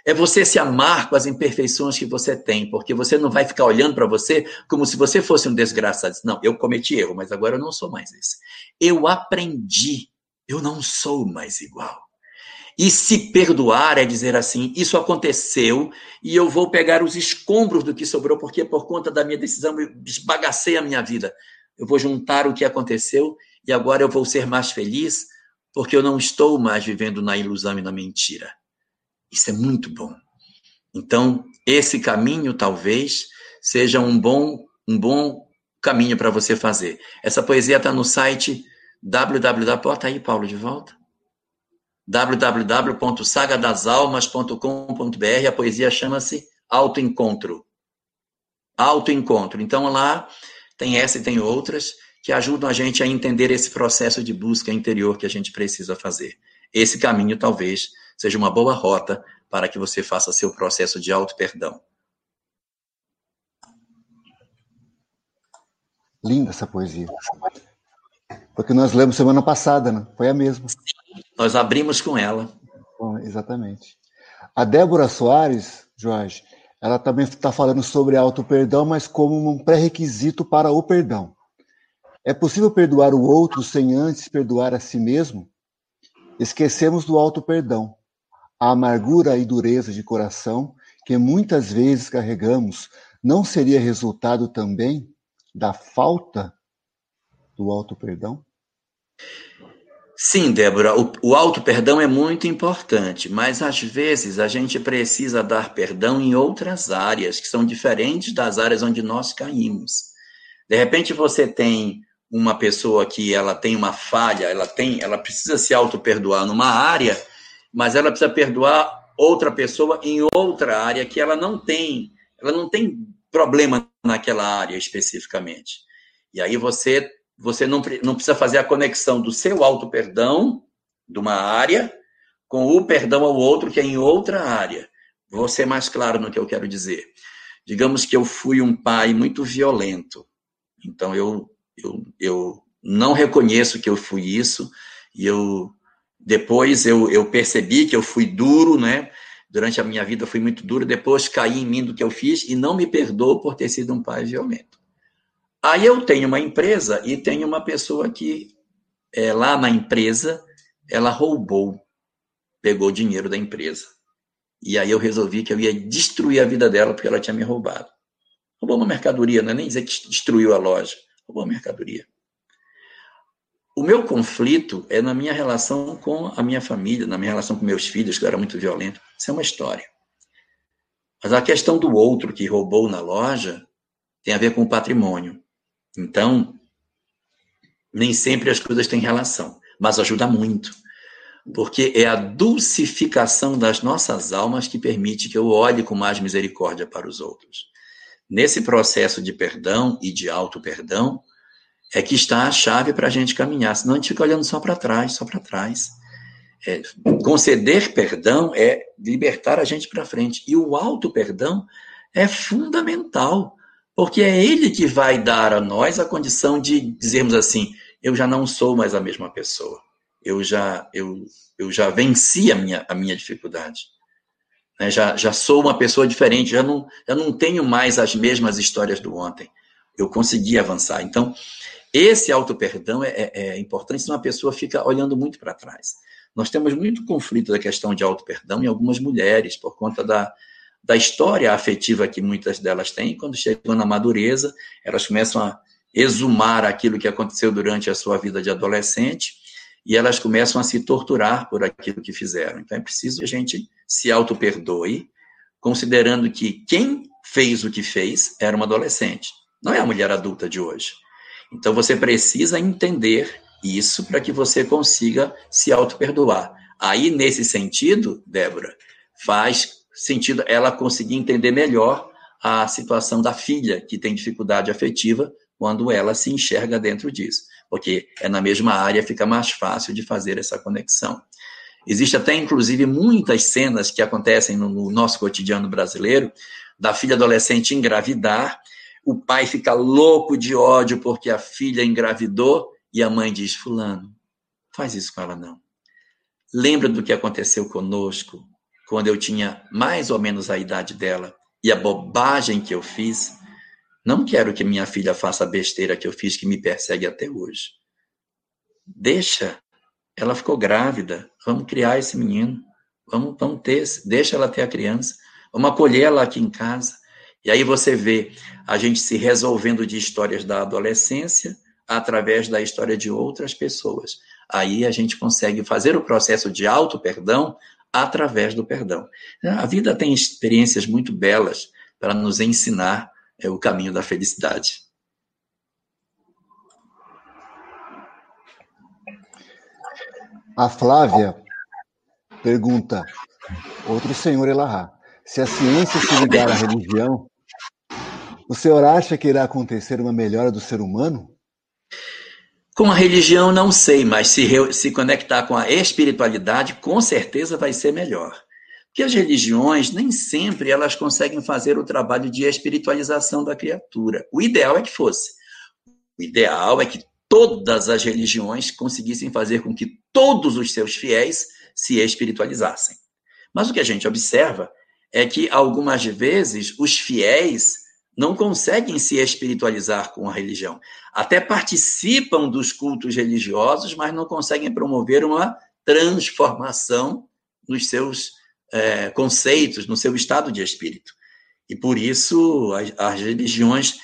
É você se amar com as imperfeições que você tem, porque você não vai ficar olhando para você como se você fosse um desgraçado. Não, eu cometi erro, mas agora eu não sou mais esse. Eu aprendi, eu não sou mais igual. E se perdoar é dizer assim: isso aconteceu e eu vou pegar os escombros do que sobrou, porque por conta da minha decisão eu esbagacei a minha vida. Eu vou juntar o que aconteceu e agora eu vou ser mais feliz porque eu não estou mais vivendo na ilusão e na mentira. Isso é muito bom. Então, esse caminho talvez seja um bom, um bom caminho para você fazer. Essa poesia está no site www. Bota aí, Paulo, de volta. www.sagadasalmas.com.br. A poesia chama-se Autoencontro. Autoencontro. Então, lá tem essa e tem outras que ajudam a gente a entender esse processo de busca interior que a gente precisa fazer. Esse caminho talvez seja uma boa rota para que você faça seu processo de auto-perdão. Linda essa poesia. Porque nós lemos semana passada, né? Foi a mesma. Nós abrimos com ela. Bom, exatamente. A Débora Soares, Jorge, ela também está falando sobre auto-perdão, mas como um pré-requisito para o perdão. É possível perdoar o outro sem antes perdoar a si mesmo? Esquecemos do auto-perdão. A amargura e dureza de coração que muitas vezes carregamos não seria resultado também da falta do auto-perdão? Sim, Débora, o, o auto-perdão é muito importante, mas às vezes a gente precisa dar perdão em outras áreas que são diferentes das áreas onde nós caímos. De repente você tem uma pessoa que ela tem uma falha, ela tem, ela precisa se auto-perdoar numa área, mas ela precisa perdoar outra pessoa em outra área que ela não tem, ela não tem problema naquela área especificamente. E aí você você não, não precisa fazer a conexão do seu auto-perdão de uma área com o perdão ao outro que é em outra área. Vou ser mais claro no que eu quero dizer. Digamos que eu fui um pai muito violento. Então eu eu, eu não reconheço que eu fui isso e eu depois eu, eu percebi que eu fui duro, né? Durante a minha vida fui muito duro, depois caí em mim do que eu fiz e não me perdoo por ter sido um pai violento. Aí eu tenho uma empresa e tenho uma pessoa que é, lá na empresa ela roubou, pegou dinheiro da empresa. E aí eu resolvi que eu ia destruir a vida dela porque ela tinha me roubado. Roubou uma mercadoria, não é nem dizer que destruiu a loja, roubou a mercadoria. O meu conflito é na minha relação com a minha família, na minha relação com meus filhos, que eu era muito violento. Isso é uma história. Mas a questão do outro que roubou na loja tem a ver com o patrimônio. Então, nem sempre as coisas têm relação, mas ajuda muito, porque é a dulcificação das nossas almas que permite que eu olhe com mais misericórdia para os outros. Nesse processo de perdão e de auto-perdão, é que está a chave para a gente caminhar, senão a gente fica olhando só para trás, só para trás. É, conceder perdão é libertar a gente para frente. E o auto-perdão é fundamental porque é ele que vai dar a nós a condição de dizermos assim: eu já não sou mais a mesma pessoa. Eu já eu, eu já venci a minha, a minha dificuldade. Né? Já, já sou uma pessoa diferente, já não, já não tenho mais as mesmas histórias do ontem. Eu consegui avançar. Então, esse auto-perdão é, é, é importante, senão a pessoa fica olhando muito para trás. Nós temos muito conflito da questão de auto-perdão em algumas mulheres, por conta da, da história afetiva que muitas delas têm, quando chegam na madureza, elas começam a exumar aquilo que aconteceu durante a sua vida de adolescente e elas começam a se torturar por aquilo que fizeram. Então é preciso que a gente se auto-perdoe, considerando que quem fez o que fez era uma adolescente, não é a mulher adulta de hoje. Então você precisa entender isso para que você consiga se auto-perdoar. Aí, nesse sentido, Débora, faz sentido ela conseguir entender melhor a situação da filha que tem dificuldade afetiva quando ela se enxerga dentro disso, porque é na mesma área, fica mais fácil de fazer essa conexão. Existe até, inclusive, muitas cenas que acontecem no, no nosso cotidiano brasileiro, da filha adolescente engravidar, o pai fica louco de ódio porque a filha engravidou e a mãe diz: Fulano, faz isso com ela não. Lembra do que aconteceu conosco quando eu tinha mais ou menos a idade dela e a bobagem que eu fiz, não quero que minha filha faça a besteira que eu fiz que me persegue até hoje. Deixa. Ela ficou grávida. Vamos criar esse menino. Vamos, vamos ter. Deixa ela ter a criança. Vamos acolher ela aqui em casa. E aí você vê a gente se resolvendo de histórias da adolescência, através da história de outras pessoas. Aí a gente consegue fazer o processo de auto-perdão através do perdão. A vida tem experiências muito belas para nos ensinar é, o caminho da felicidade. A Flávia pergunta, outro senhor Elahá, se a ciência se ligar à religião, o senhor acha que irá acontecer uma melhora do ser humano? Com a religião, não sei, mas se, se conectar com a espiritualidade, com certeza vai ser melhor. Porque as religiões, nem sempre elas conseguem fazer o trabalho de espiritualização da criatura. O ideal é que fosse. O ideal é que todas as religiões conseguissem fazer com que todos os seus fiéis se espiritualizassem. Mas o que a gente observa é que algumas vezes os fiéis não conseguem se espiritualizar com a religião. Até participam dos cultos religiosos, mas não conseguem promover uma transformação nos seus é, conceitos, no seu estado de espírito. E por isso as, as religiões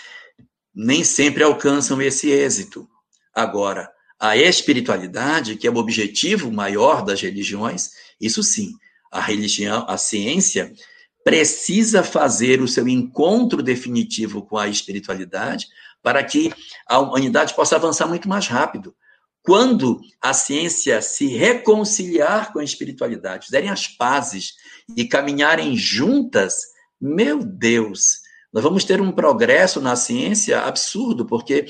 nem sempre alcançam esse êxito. Agora, a espiritualidade, que é o objetivo maior das religiões, isso sim, a religião, a ciência precisa fazer o seu encontro definitivo com a espiritualidade para que a humanidade possa avançar muito mais rápido. Quando a ciência se reconciliar com a espiritualidade, fizerem as pazes e caminharem juntas, meu Deus, nós vamos ter um progresso na ciência absurdo, porque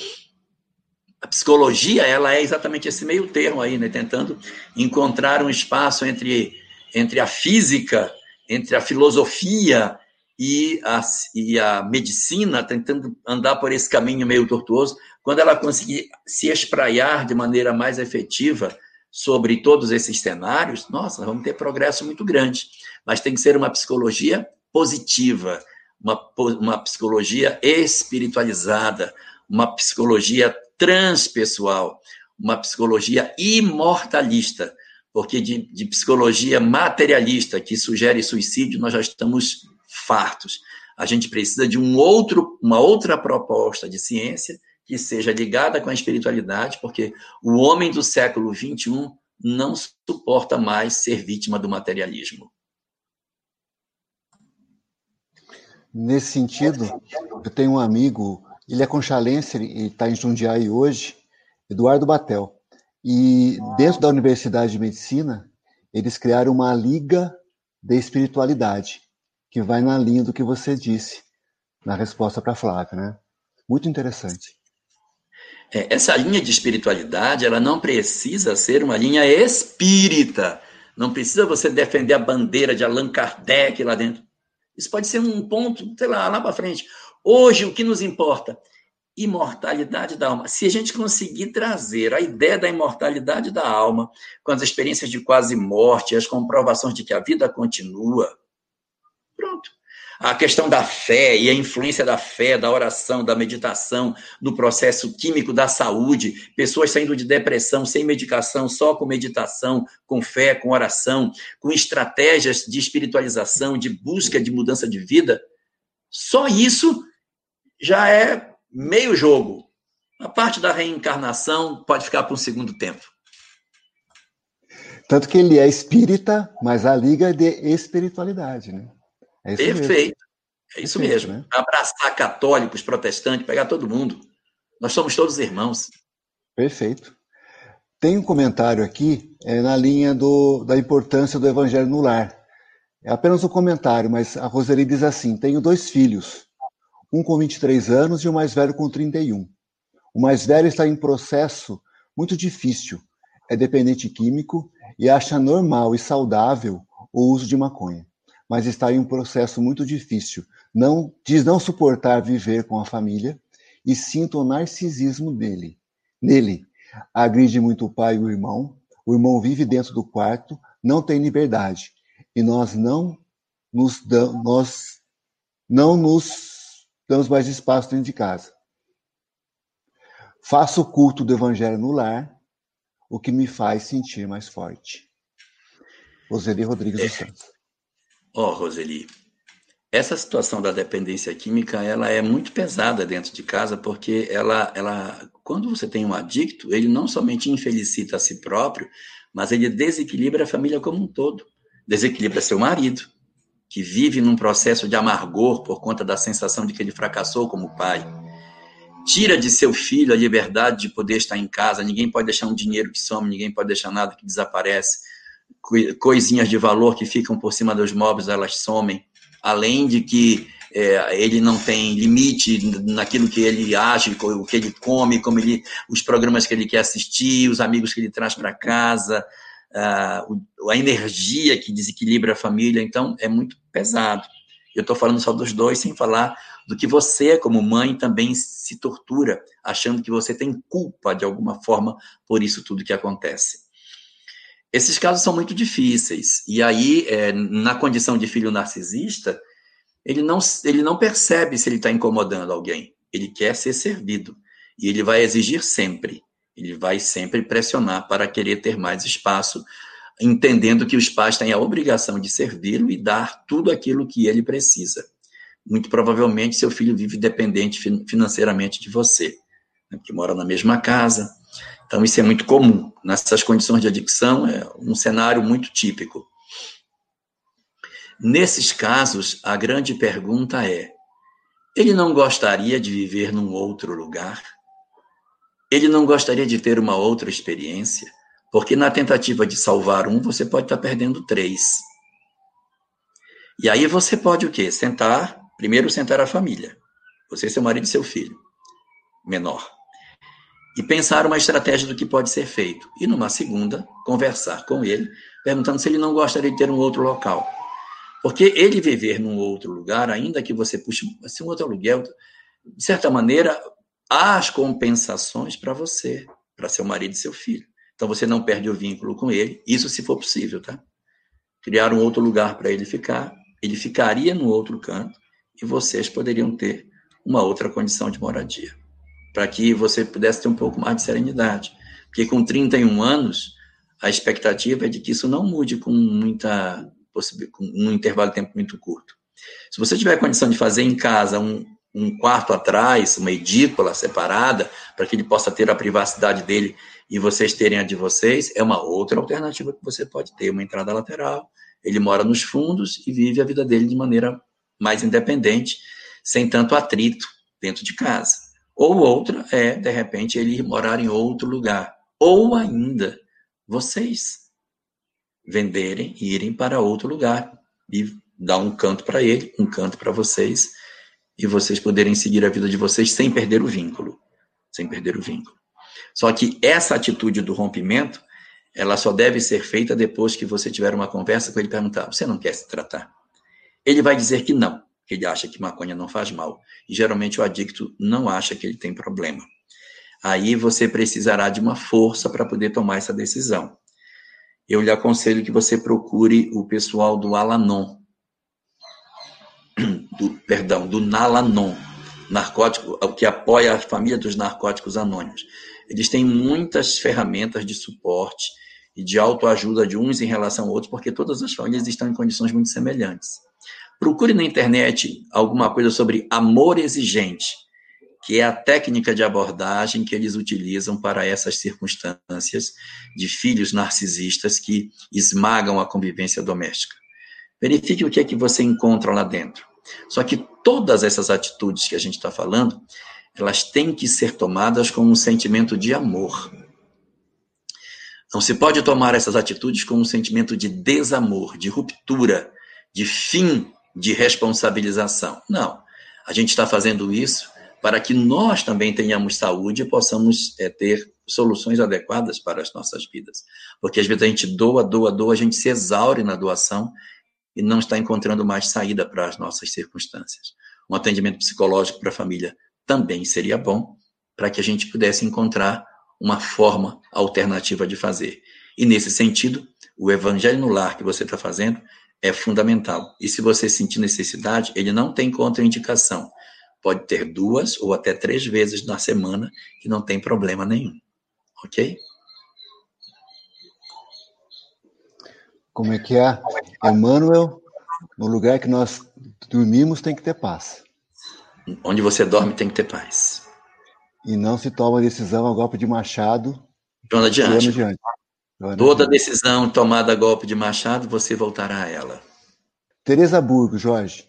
a psicologia ela é exatamente esse meio termo aí, né? tentando encontrar um espaço entre, entre a física, entre a filosofia e a, e a medicina, tentando andar por esse caminho meio tortuoso. Quando ela conseguir se espraiar de maneira mais efetiva sobre todos esses cenários, nossa, vamos ter progresso muito grande. Mas tem que ser uma psicologia positiva, uma, uma psicologia espiritualizada, uma psicologia transpessoal, uma psicologia imortalista, porque de, de, psicologia materialista que sugere suicídio nós já estamos fartos. A gente precisa de um outro, uma outra proposta de ciência que seja ligada com a espiritualidade, porque o homem do século XXI não suporta mais ser vítima do materialismo. Nesse sentido, eu tenho um amigo ele é conchalense, ele está em Jundiaí hoje, Eduardo Batel. E dentro da Universidade de Medicina, eles criaram uma liga de espiritualidade, que vai na linha do que você disse na resposta para a Flávia, né? Muito interessante. É, essa linha de espiritualidade, ela não precisa ser uma linha espírita. Não precisa você defender a bandeira de Allan Kardec lá dentro. Isso pode ser um ponto, sei lá, lá para frente. Hoje, o que nos importa? Imortalidade da alma. Se a gente conseguir trazer a ideia da imortalidade da alma, com as experiências de quase morte, as comprovações de que a vida continua, pronto. A questão da fé e a influência da fé, da oração, da meditação, no processo químico da saúde, pessoas saindo de depressão sem medicação, só com meditação, com fé, com oração, com estratégias de espiritualização, de busca de mudança de vida. Só isso já é meio jogo. A parte da reencarnação pode ficar para um segundo tempo. Tanto que ele é espírita, mas a liga é de espiritualidade, né? É isso Perfeito. Mesmo. É isso Perfeito, mesmo. Né? Abraçar católicos, protestantes, pegar todo mundo. Nós somos todos irmãos. Perfeito. Tem um comentário aqui é, na linha do, da importância do evangelho no lar. É apenas um comentário, mas a Roseli diz assim: tenho dois filhos um com 23 anos e o mais velho com 31. O mais velho está em processo muito difícil, é dependente químico e acha normal e saudável o uso de maconha, mas está em um processo muito difícil. Não diz não suportar viver com a família e sinto o narcisismo dele. Nele, agride muito o pai e o irmão. O irmão vive dentro do quarto, não tem liberdade e nós não nos damos, nós não nos damos mais espaço dentro de casa. Faço o culto do evangelho no lar, o que me faz sentir mais forte. Roseli Rodrigues é. dos Santos. Ó, oh, Roseli, essa situação da dependência química, ela é muito pesada dentro de casa, porque ela, ela, quando você tem um adicto, ele não somente infelicita a si próprio, mas ele desequilibra a família como um todo. Desequilibra seu marido, que vive num processo de amargor por conta da sensação de que ele fracassou como pai. Tira de seu filho a liberdade de poder estar em casa, ninguém pode deixar um dinheiro que some, ninguém pode deixar nada que desaparece. Coisinhas de valor que ficam por cima dos móveis, elas somem além de que é, ele não tem limite naquilo que ele age, o que ele come, como ele, os programas que ele quer assistir, os amigos que ele traz para casa, a, a energia que desequilibra a família. Então, é muito pesado. Eu estou falando só dos dois, sem falar do que você, como mãe, também se tortura, achando que você tem culpa de alguma forma por isso tudo que acontece. Esses casos são muito difíceis. E aí, é, na condição de filho narcisista, ele não, ele não percebe se ele está incomodando alguém. Ele quer ser servido. E ele vai exigir sempre. Ele vai sempre pressionar para querer ter mais espaço, entendendo que os pais têm a obrigação de servi-lo e dar tudo aquilo que ele precisa. Muito provavelmente, seu filho vive dependente financeiramente de você, né, que mora na mesma casa, então, isso é muito comum. Nessas condições de adicção, é um cenário muito típico. Nesses casos, a grande pergunta é: ele não gostaria de viver num outro lugar? Ele não gostaria de ter uma outra experiência? Porque na tentativa de salvar um, você pode estar perdendo três. E aí você pode o quê? Sentar, primeiro sentar a família. Você, seu marido e seu filho menor e pensar uma estratégia do que pode ser feito. E numa segunda, conversar com ele, perguntando se ele não gostaria de ter um outro local. Porque ele viver num outro lugar, ainda que você puxe assim, um outro aluguel, de certa maneira, as compensações para você, para seu marido e seu filho. Então você não perde o vínculo com ele, isso se for possível, tá? Criar um outro lugar para ele ficar, ele ficaria no outro canto e vocês poderiam ter uma outra condição de moradia para que você pudesse ter um pouco mais de serenidade. Porque com 31 anos, a expectativa é de que isso não mude com muita com um intervalo de tempo muito curto. Se você tiver condição de fazer em casa um, um quarto atrás, uma edícula separada, para que ele possa ter a privacidade dele e vocês terem a de vocês, é uma outra alternativa que você pode ter, uma entrada lateral. Ele mora nos fundos e vive a vida dele de maneira mais independente, sem tanto atrito dentro de casa. Ou outra é, de repente, ele ir morar em outro lugar. Ou ainda, vocês venderem e irem para outro lugar e dar um canto para ele, um canto para vocês, e vocês poderem seguir a vida de vocês sem perder o vínculo. Sem perder o vínculo. Só que essa atitude do rompimento, ela só deve ser feita depois que você tiver uma conversa com ele e perguntar: você não quer se tratar? Ele vai dizer que não que ele acha que maconha não faz mal. E geralmente o adicto não acha que ele tem problema. Aí você precisará de uma força para poder tomar essa decisão. Eu lhe aconselho que você procure o pessoal do Alanon, do, perdão, do Nalanon, narcótico, o que apoia a família dos narcóticos anônimos. Eles têm muitas ferramentas de suporte e de autoajuda de uns em relação a outros, porque todas as famílias estão em condições muito semelhantes. Procure na internet alguma coisa sobre amor exigente, que é a técnica de abordagem que eles utilizam para essas circunstâncias de filhos narcisistas que esmagam a convivência doméstica. Verifique o que é que você encontra lá dentro. Só que todas essas atitudes que a gente está falando, elas têm que ser tomadas com um sentimento de amor. Não se pode tomar essas atitudes com um sentimento de desamor, de ruptura, de fim de responsabilização. Não. A gente está fazendo isso para que nós também tenhamos saúde e possamos é, ter soluções adequadas para as nossas vidas. Porque às vezes a gente doa, doa, doa, a gente se exaure na doação e não está encontrando mais saída para as nossas circunstâncias. Um atendimento psicológico para a família também seria bom para que a gente pudesse encontrar uma forma alternativa de fazer. E nesse sentido, o evangelho no lar que você está fazendo é fundamental. E se você sentir necessidade, ele não tem contraindicação. Pode ter duas ou até três vezes na semana que não tem problema nenhum. Ok? Como é que é? Emmanuel, no lugar que nós dormimos tem que ter paz. Onde você dorme tem que ter paz. E não se toma decisão a golpe de machado. Joana adiante. adiante. Toda decisão tomada a golpe de machado, você voltará a ela. Teresa Burgo, Jorge.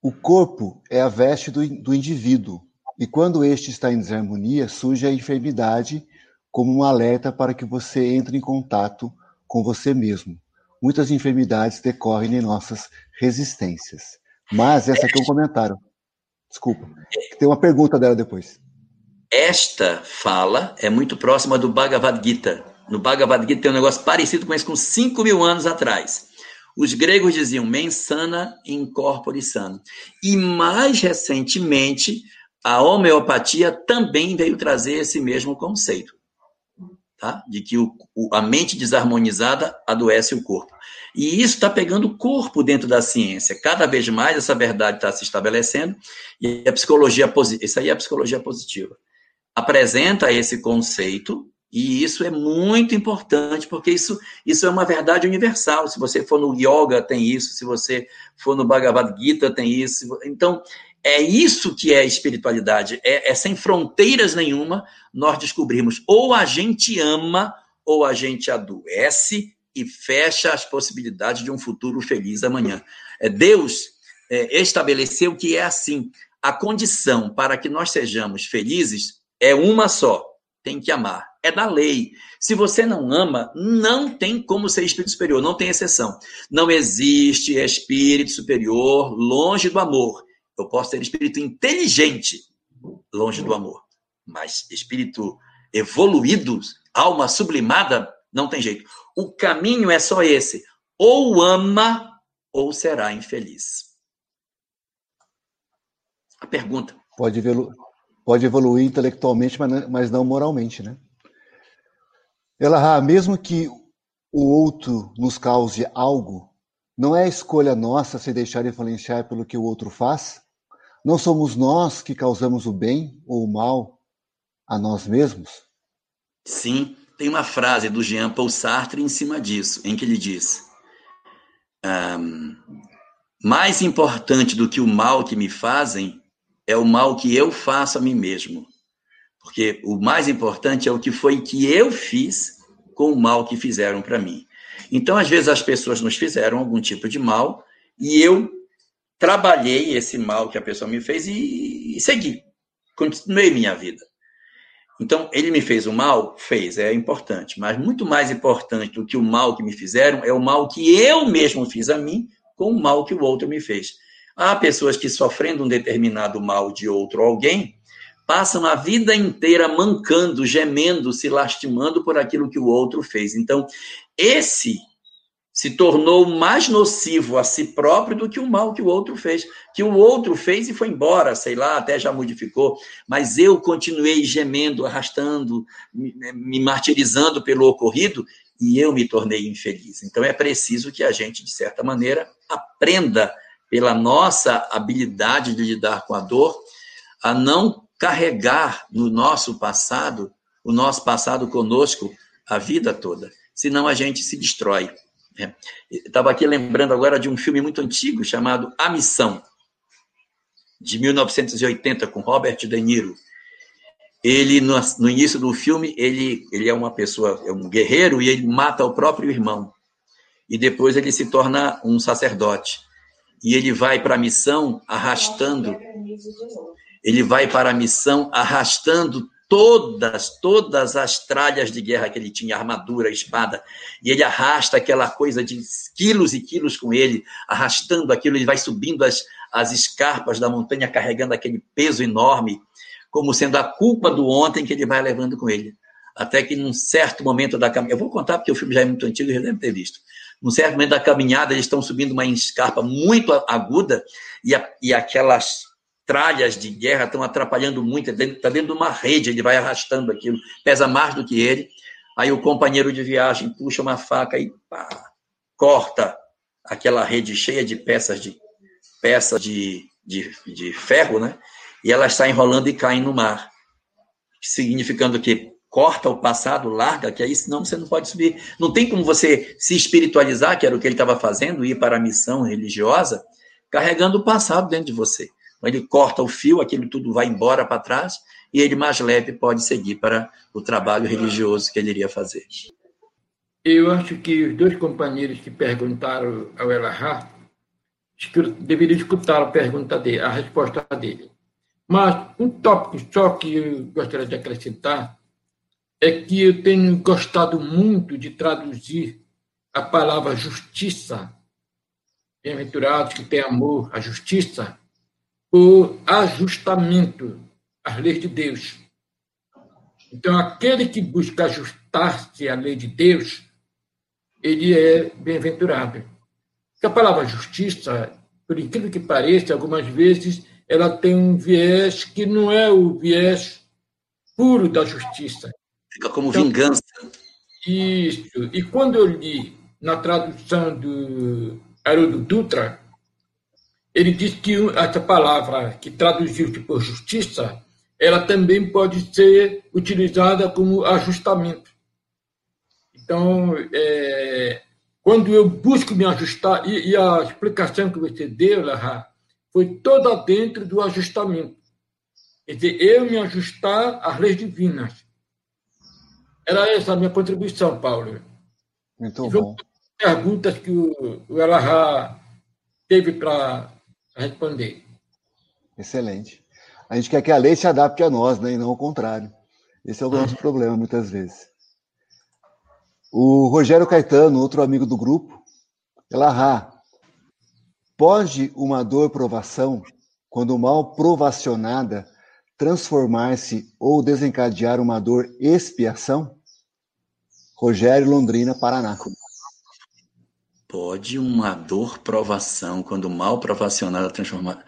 O corpo é a veste do, do indivíduo, e quando este está em desarmonia, surge a enfermidade como um alerta para que você entre em contato com você mesmo. Muitas enfermidades decorrem em nossas resistências. Mas essa aqui é um comentário. Desculpa. Tem uma pergunta dela depois. Esta fala é muito próxima do Bhagavad Gita. No Bhagavad Gita tem um negócio parecido com esse com 5 mil anos atrás. Os gregos diziam mensana incorpore sano. E mais recentemente, a homeopatia também veio trazer esse mesmo conceito tá? de que o, o, a mente desarmonizada adoece o corpo. E isso está pegando corpo dentro da ciência. Cada vez mais essa verdade está se estabelecendo e a psicologia isso aí é a psicologia positiva. Apresenta esse conceito e isso é muito importante porque isso, isso é uma verdade universal. Se você for no yoga tem isso, se você for no Bhagavad Gita tem isso. Então é isso que é espiritualidade, é, é sem fronteiras nenhuma nós descobrimos ou a gente ama ou a gente adoece e fecha as possibilidades de um futuro feliz amanhã. É, Deus é, estabeleceu que é assim. A condição para que nós sejamos felizes é uma só: tem que amar. É da lei. Se você não ama, não tem como ser espírito superior, não tem exceção. Não existe espírito superior longe do amor. Eu posso ter espírito inteligente longe do amor, mas espírito evoluído, alma sublimada, não tem jeito. O caminho é só esse: ou ama ou será infeliz. A pergunta. Pode, evolu pode evoluir intelectualmente, mas não moralmente, né? Ela, mesmo que o outro nos cause algo, não é escolha nossa se deixar influenciar pelo que o outro faz? Não somos nós que causamos o bem ou o mal a nós mesmos? Sim, tem uma frase do Jean Paul Sartre em cima disso, em que ele diz: um, mais importante do que o mal que me fazem é o mal que eu faço a mim mesmo. Porque o mais importante é o que foi que eu fiz com o mal que fizeram para mim. Então, às vezes, as pessoas nos fizeram algum tipo de mal e eu trabalhei esse mal que a pessoa me fez e, e segui. Continuei minha vida. Então, ele me fez o mal? Fez, é importante. Mas muito mais importante do que o mal que me fizeram é o mal que eu mesmo fiz a mim com o mal que o outro me fez. Há pessoas que, sofrendo um determinado mal de outro alguém, passam a vida inteira mancando, gemendo, se lastimando por aquilo que o outro fez. Então, esse se tornou mais nocivo a si próprio do que o mal que o outro fez. Que o outro fez e foi embora, sei lá, até já modificou. Mas eu continuei gemendo, arrastando, me, né, me martirizando pelo ocorrido e eu me tornei infeliz. Então é preciso que a gente, de certa maneira, aprenda pela nossa habilidade de lidar com a dor, a não carregar no nosso passado, o nosso passado conosco, a vida toda. Senão a gente se destrói. É. Estava aqui lembrando agora de um filme muito antigo chamado A Missão, de 1980, com Robert De Niro. Ele, no, no, início do filme, ele, ele é uma pessoa, é um guerreiro e ele mata o próprio irmão. E depois ele se torna um sacerdote. E ele vai para a missão arrastando. Ele vai para a missão arrastando todas, todas as tralhas de guerra que ele tinha, armadura, espada, e ele arrasta aquela coisa de quilos e quilos com ele, arrastando aquilo, ele vai subindo as, as escarpas da montanha, carregando aquele peso enorme, como sendo a culpa do ontem que ele vai levando com ele. Até que num certo momento da caminhada, eu vou contar porque o filme já é muito antigo e já deve ter visto. Num certo momento da caminhada, eles estão subindo uma escarpa muito aguda e, a, e aquelas tralhas de guerra estão atrapalhando muito, está dentro de uma rede, ele vai arrastando aquilo, pesa mais do que ele. Aí o companheiro de viagem puxa uma faca e pá, corta aquela rede cheia de peças de peças de, de, de ferro, né? E ela está enrolando e cai no mar, significando que corta o passado, larga, que aí senão você não pode subir. Não tem como você se espiritualizar, que era o que ele estava fazendo, ir para a missão religiosa, carregando o passado dentro de você. Ele corta o fio, aquilo tudo vai embora para trás, e ele mais leve pode seguir para o trabalho religioso que ele iria fazer. Eu acho que os dois companheiros que perguntaram ao Elahá deveriam escutar a pergunta dele, a resposta dele. Mas um tópico só que eu gostaria de acrescentar é que eu tenho gostado muito de traduzir a palavra justiça, bem-aventurados que têm amor à justiça, por ajustamento às leis de Deus. Então, aquele que busca ajustar-se à lei de Deus, ele é bem-aventurado. A palavra justiça, por incrível que pareça, algumas vezes ela tem um viés que não é o viés puro da justiça. Fica como então, vingança. Isso. E quando eu li na tradução do Haroldo Dutra, ele diz que essa palavra que traduziu por justiça, ela também pode ser utilizada como ajustamento. Então, é, quando eu busco me ajustar, e, e, a explicação que você deu, Lahá, foi toda dentro do ajustamento. Quer dizer, eu me ajustar às leis divinas. Era essa a minha contribuição, Paulo. Muito e bom. Perguntas que o, o Elahá teve para responder. Excelente. A gente quer que a lei se adapte a nós, né, e não o contrário. Esse é o nosso problema, muitas vezes. O Rogério Caetano, outro amigo do grupo, Elahá, pode uma dor provação, quando mal provacionada, transformar-se ou desencadear uma dor expiação? Rogério Londrina, Paraná. Pode uma dor provação, quando mal provacionada, transformar.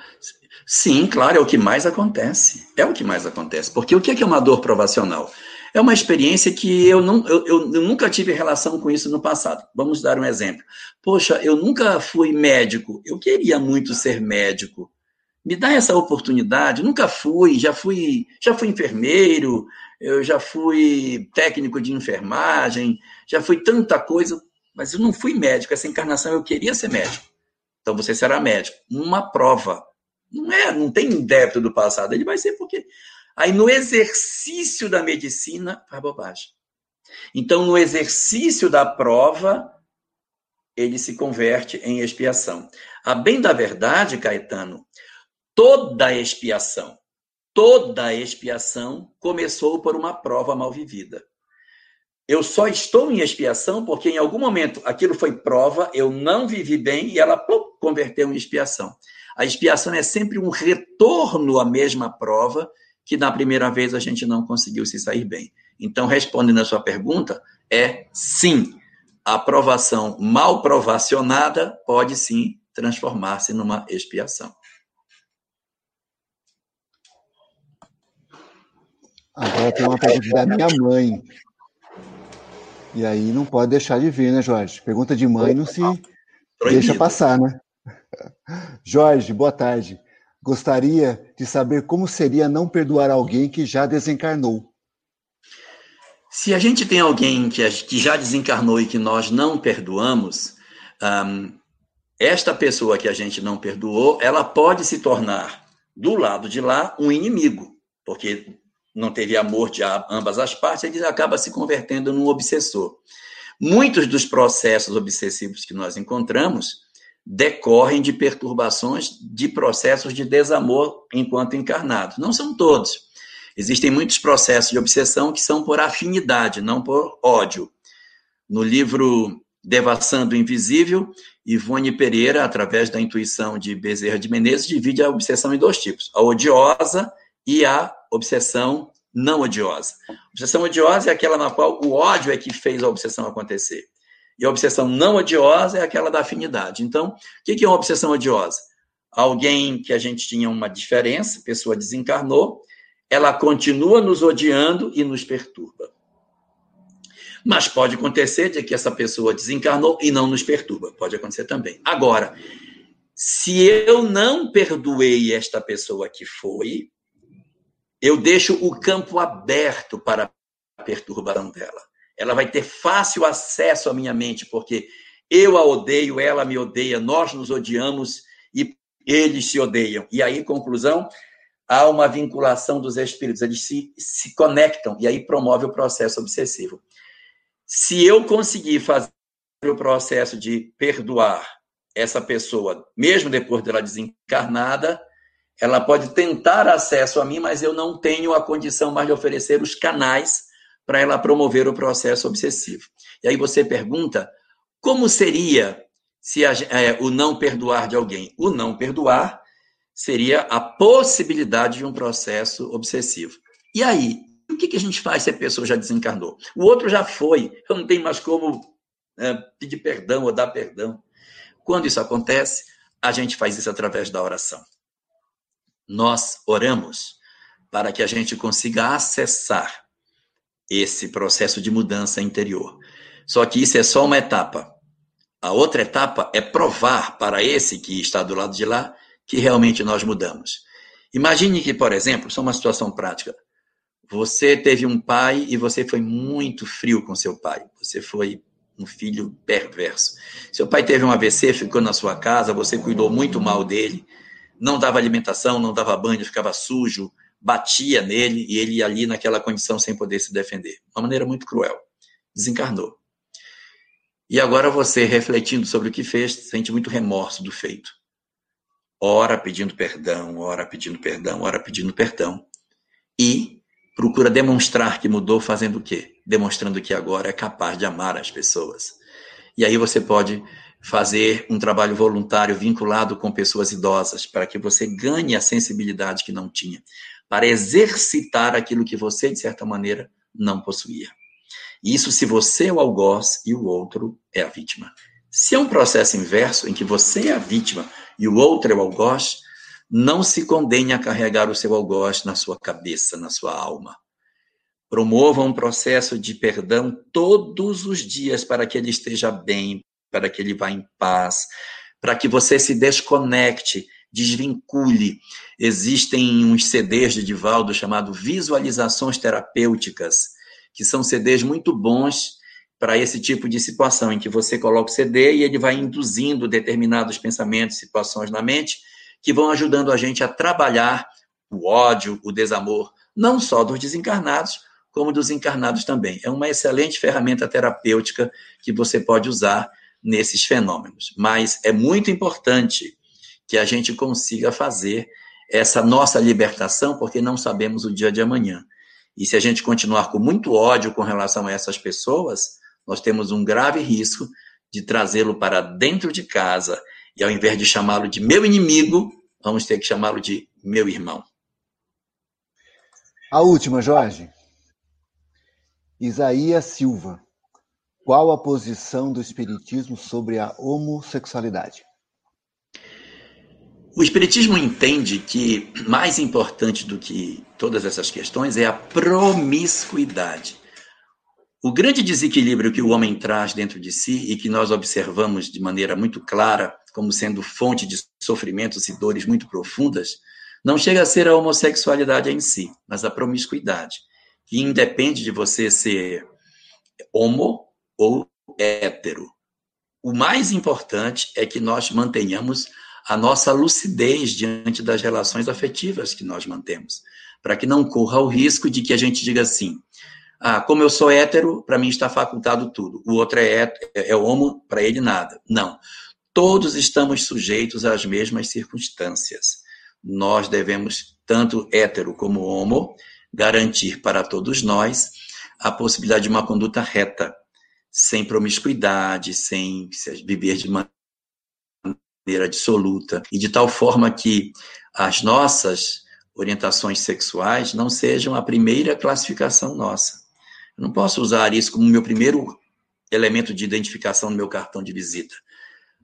Sim, claro, é o que mais acontece. É o que mais acontece. Porque o que é uma dor provacional? É uma experiência que eu, não, eu, eu, nunca tive relação com isso no passado. Vamos dar um exemplo. Poxa, eu nunca fui médico. Eu queria muito ser médico. Me dá essa oportunidade. Nunca fui. Já fui, já fui enfermeiro. Eu já fui técnico de enfermagem. Já fui tanta coisa. Mas eu não fui médico. Essa encarnação eu queria ser médico. Então você será médico. Uma prova. Não é, não tem débito do passado. Ele vai ser porque Aí no exercício da medicina, faz bobagem. Então, no exercício da prova, ele se converte em expiação. A bem da verdade, Caetano, toda expiação, toda expiação começou por uma prova mal vivida. Eu só estou em expiação porque em algum momento aquilo foi prova, eu não vivi bem e ela converteu em expiação. A expiação é sempre um retorno à mesma prova que na primeira vez a gente não conseguiu se sair bem. Então, respondendo a sua pergunta, é sim. A aprovação mal provacionada pode sim transformar-se numa expiação. Agora tem uma pergunta da minha mãe. E aí não pode deixar de vir, né, Jorge? Pergunta de mãe não se deixa passar, né? Jorge, boa tarde. Gostaria de saber como seria não perdoar alguém que já desencarnou. Se a gente tem alguém que, que já desencarnou e que nós não perdoamos, um, esta pessoa que a gente não perdoou, ela pode se tornar, do lado de lá, um inimigo, porque não teve amor de ambas as partes, ele acaba se convertendo num obsessor. Muitos dos processos obsessivos que nós encontramos decorrem de perturbações de processos de desamor enquanto encarnados. Não são todos. Existem muitos processos de obsessão que são por afinidade, não por ódio. No livro Devassando o Invisível, Ivone Pereira, através da intuição de Bezerra de Menezes, divide a obsessão em dois tipos: a odiosa e a obsessão não odiosa. Obsessão odiosa é aquela na qual o ódio é que fez a obsessão acontecer. E a obsessão não odiosa é aquela da afinidade. Então, o que é uma obsessão odiosa? Alguém que a gente tinha uma diferença, pessoa desencarnou, ela continua nos odiando e nos perturba. Mas pode acontecer de que essa pessoa desencarnou e não nos perturba. Pode acontecer também. Agora, se eu não perdoei esta pessoa que foi, eu deixo o campo aberto para a perturbação dela ela vai ter fácil acesso à minha mente, porque eu a odeio, ela me odeia, nós nos odiamos, e eles se odeiam. E aí, conclusão, há uma vinculação dos espíritos, eles se, se conectam e aí promove o processo obsessivo. Se eu conseguir fazer o processo de perdoar essa pessoa, mesmo depois dela desencarnada, ela pode tentar acesso a mim, mas eu não tenho a condição mais de oferecer os canais para ela promover o processo obsessivo. E aí você pergunta, como seria se a, é, o não perdoar de alguém? O não perdoar seria a possibilidade de um processo obsessivo. E aí, o que, que a gente faz se a pessoa já desencarnou? O outro já foi, eu não tenho mais como é, pedir perdão ou dar perdão. Quando isso acontece, a gente faz isso através da oração. Nós oramos para que a gente consiga acessar esse processo de mudança interior. Só que isso é só uma etapa. A outra etapa é provar para esse que está do lado de lá que realmente nós mudamos. Imagine que, por exemplo, só uma situação prática. Você teve um pai e você foi muito frio com seu pai. Você foi um filho perverso. Seu pai teve um AVC, ficou na sua casa, você cuidou muito mal dele, não dava alimentação, não dava banho, ficava sujo, batia nele e ele ali naquela condição sem poder se defender. Uma maneira muito cruel. Desencarnou. E agora você, refletindo sobre o que fez, sente muito remorso do feito. Ora pedindo perdão, ora pedindo perdão, ora pedindo perdão. E procura demonstrar que mudou fazendo o quê? Demonstrando que agora é capaz de amar as pessoas. E aí você pode fazer um trabalho voluntário vinculado com pessoas idosas, para que você ganhe a sensibilidade que não tinha para exercitar aquilo que você, de certa maneira, não possuía. Isso se você é o algoz e o outro é a vítima. Se é um processo inverso, em que você é a vítima e o outro é o algoz, não se condene a carregar o seu algoz na sua cabeça, na sua alma. Promova um processo de perdão todos os dias para que ele esteja bem, para que ele vá em paz, para que você se desconecte desvincule. Existem uns CDs de Divaldo chamado Visualizações Terapêuticas, que são CDs muito bons para esse tipo de situação, em que você coloca o CD e ele vai induzindo determinados pensamentos, situações na mente, que vão ajudando a gente a trabalhar o ódio, o desamor, não só dos desencarnados, como dos encarnados também. É uma excelente ferramenta terapêutica que você pode usar nesses fenômenos. Mas é muito importante que a gente consiga fazer essa nossa libertação, porque não sabemos o dia de amanhã. E se a gente continuar com muito ódio com relação a essas pessoas, nós temos um grave risco de trazê-lo para dentro de casa e ao invés de chamá-lo de meu inimigo, vamos ter que chamá-lo de meu irmão. A última, Jorge. Isaías Silva. Qual a posição do Espiritismo sobre a homossexualidade? O Espiritismo entende que mais importante do que todas essas questões é a promiscuidade. O grande desequilíbrio que o homem traz dentro de si e que nós observamos de maneira muito clara como sendo fonte de sofrimentos e dores muito profundas, não chega a ser a homossexualidade em si, mas a promiscuidade, que independe de você ser homo ou hétero. O mais importante é que nós mantenhamos a nossa lucidez diante das relações afetivas que nós mantemos, para que não corra o risco de que a gente diga assim: ah, como eu sou hétero, para mim está facultado tudo, o outro é, hétero, é, é homo, para ele nada. Não. Todos estamos sujeitos às mesmas circunstâncias. Nós devemos, tanto hétero como homo, garantir para todos nós a possibilidade de uma conduta reta, sem promiscuidade, sem viver de maneira absoluta e de tal forma que as nossas orientações sexuais não sejam a primeira classificação nossa. Eu não posso usar isso como meu primeiro elemento de identificação no meu cartão de visita.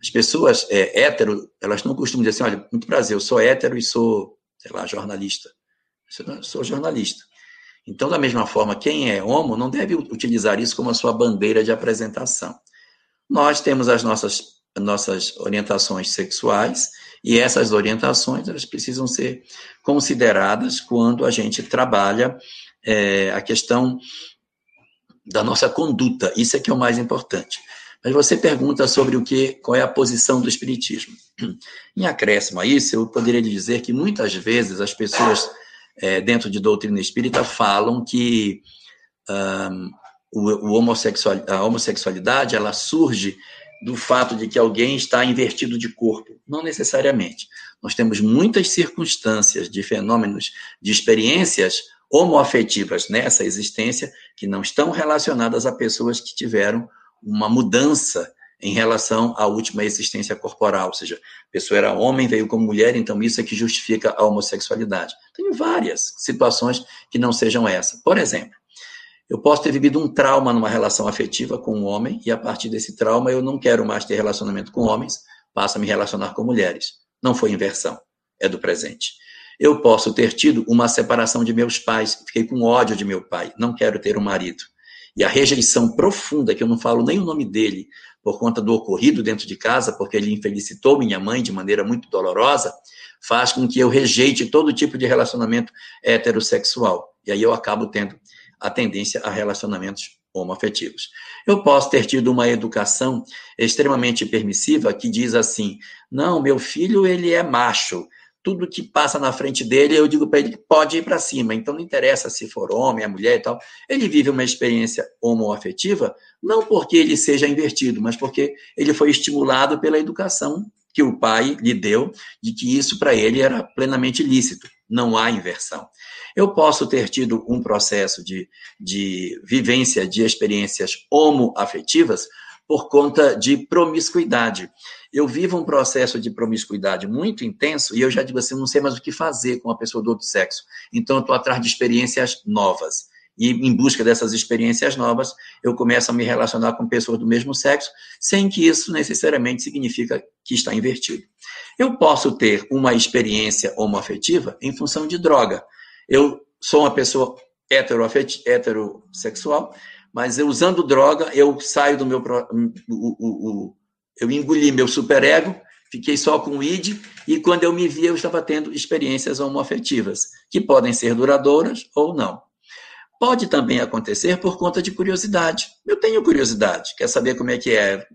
As pessoas é, hétero, elas não costumam dizer assim, olha, muito prazer, eu sou hétero e sou, sei lá, jornalista. Eu sou jornalista. Então, da mesma forma, quem é homo não deve utilizar isso como a sua bandeira de apresentação. Nós temos as nossas nossas orientações sexuais e essas orientações elas precisam ser consideradas quando a gente trabalha é, a questão da nossa conduta. Isso é que é o mais importante. Mas você pergunta sobre o que, qual é a posição do espiritismo. Em acréscimo a isso, eu poderia dizer que muitas vezes as pessoas é, dentro de doutrina espírita falam que um, o, o homossexual, a homossexualidade ela surge do fato de que alguém está invertido de corpo. Não necessariamente. Nós temos muitas circunstâncias de fenômenos, de experiências homoafetivas nessa existência que não estão relacionadas a pessoas que tiveram uma mudança em relação à última existência corporal, ou seja, a pessoa era homem, veio como mulher, então isso é que justifica a homossexualidade. Tem várias situações que não sejam essa. Por exemplo, eu posso ter vivido um trauma numa relação afetiva com um homem e a partir desse trauma eu não quero mais ter relacionamento com homens, passo a me relacionar com mulheres. Não foi inversão, é do presente. Eu posso ter tido uma separação de meus pais, fiquei com ódio de meu pai, não quero ter um marido. E a rejeição profunda, que eu não falo nem o nome dele, por conta do ocorrido dentro de casa, porque ele infelicitou minha mãe de maneira muito dolorosa, faz com que eu rejeite todo tipo de relacionamento heterossexual. E aí eu acabo tendo a tendência a relacionamentos homoafetivos. Eu posso ter tido uma educação extremamente permissiva que diz assim: "Não, meu filho ele é macho, tudo que passa na frente dele, eu digo para ele que pode ir para cima. Então não interessa se for homem, a mulher e tal. Ele vive uma experiência homoafetiva, não porque ele seja invertido, mas porque ele foi estimulado pela educação que o pai lhe deu, de que isso para ele era plenamente lícito. Não há inversão. Eu posso ter tido um processo de, de vivência de experiências homoafetivas por conta de promiscuidade. Eu vivo um processo de promiscuidade muito intenso e eu já digo assim, não sei mais o que fazer com uma pessoa do outro sexo. Então, eu estou atrás de experiências novas. E em busca dessas experiências novas, eu começo a me relacionar com pessoas do mesmo sexo, sem que isso necessariamente significa que está invertido. Eu posso ter uma experiência homoafetiva em função de droga. Eu sou uma pessoa heterossexual, mas eu usando droga, eu saio do meu. O, o, o, eu engoli meu superego, fiquei só com o id, e quando eu me vi, eu estava tendo experiências homoafetivas, que podem ser duradouras ou não. Pode também acontecer por conta de curiosidade. Eu tenho curiosidade, quer saber como é que é?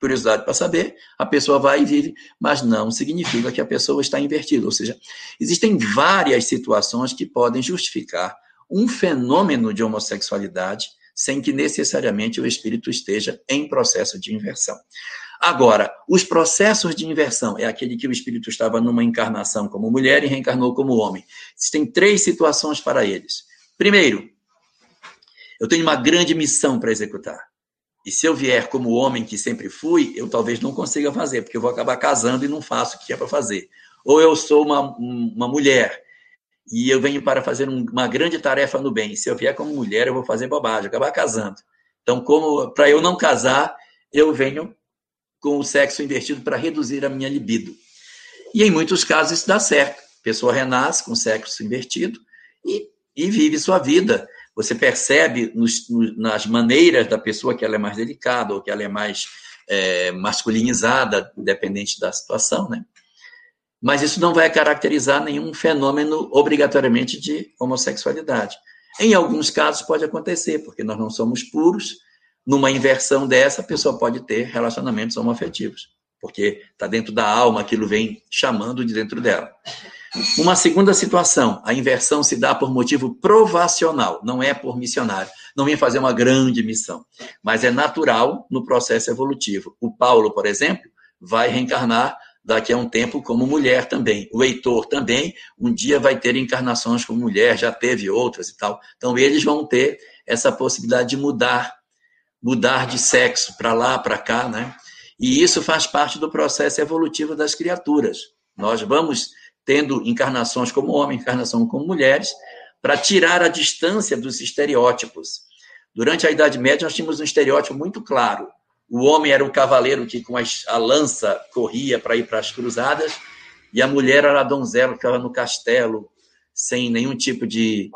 Curiosidade para saber, a pessoa vai e vive, mas não significa que a pessoa está invertida. Ou seja, existem várias situações que podem justificar um fenômeno de homossexualidade sem que necessariamente o espírito esteja em processo de inversão. Agora, os processos de inversão é aquele que o espírito estava numa encarnação como mulher e reencarnou como homem. Existem três situações para eles. Primeiro, eu tenho uma grande missão para executar. E se eu vier como homem que sempre fui, eu talvez não consiga fazer, porque eu vou acabar casando e não faço o que é para fazer. Ou eu sou uma, uma mulher e eu venho para fazer uma grande tarefa no bem. Se eu vier como mulher, eu vou fazer bobagem, acabar casando. Então, como para eu não casar, eu venho com o sexo invertido para reduzir a minha libido. E em muitos casos isso dá certo. A pessoa renasce com sexo invertido e, e vive sua vida. Você percebe nos, nas maneiras da pessoa que ela é mais delicada ou que ela é mais é, masculinizada, dependente da situação, né? Mas isso não vai caracterizar nenhum fenômeno obrigatoriamente de homossexualidade. Em alguns casos pode acontecer, porque nós não somos puros. Numa inversão dessa, a pessoa pode ter relacionamentos homoafetivos, porque está dentro da alma, aquilo vem chamando de dentro dela. Uma segunda situação, a inversão se dá por motivo provacional, não é por missionário. Não vem fazer uma grande missão, mas é natural no processo evolutivo. O Paulo, por exemplo, vai reencarnar daqui a um tempo como mulher também. O Heitor também, um dia vai ter encarnações como mulher, já teve outras e tal. Então, eles vão ter essa possibilidade de mudar, mudar de sexo para lá, para cá, né? E isso faz parte do processo evolutivo das criaturas. Nós vamos tendo encarnações como homem, encarnação como mulheres, para tirar a distância dos estereótipos. Durante a Idade Média, nós tínhamos um estereótipo muito claro. O homem era o cavaleiro que com a lança corria para ir para as cruzadas, e a mulher era a donzela que ficava no castelo, sem nenhum tipo de,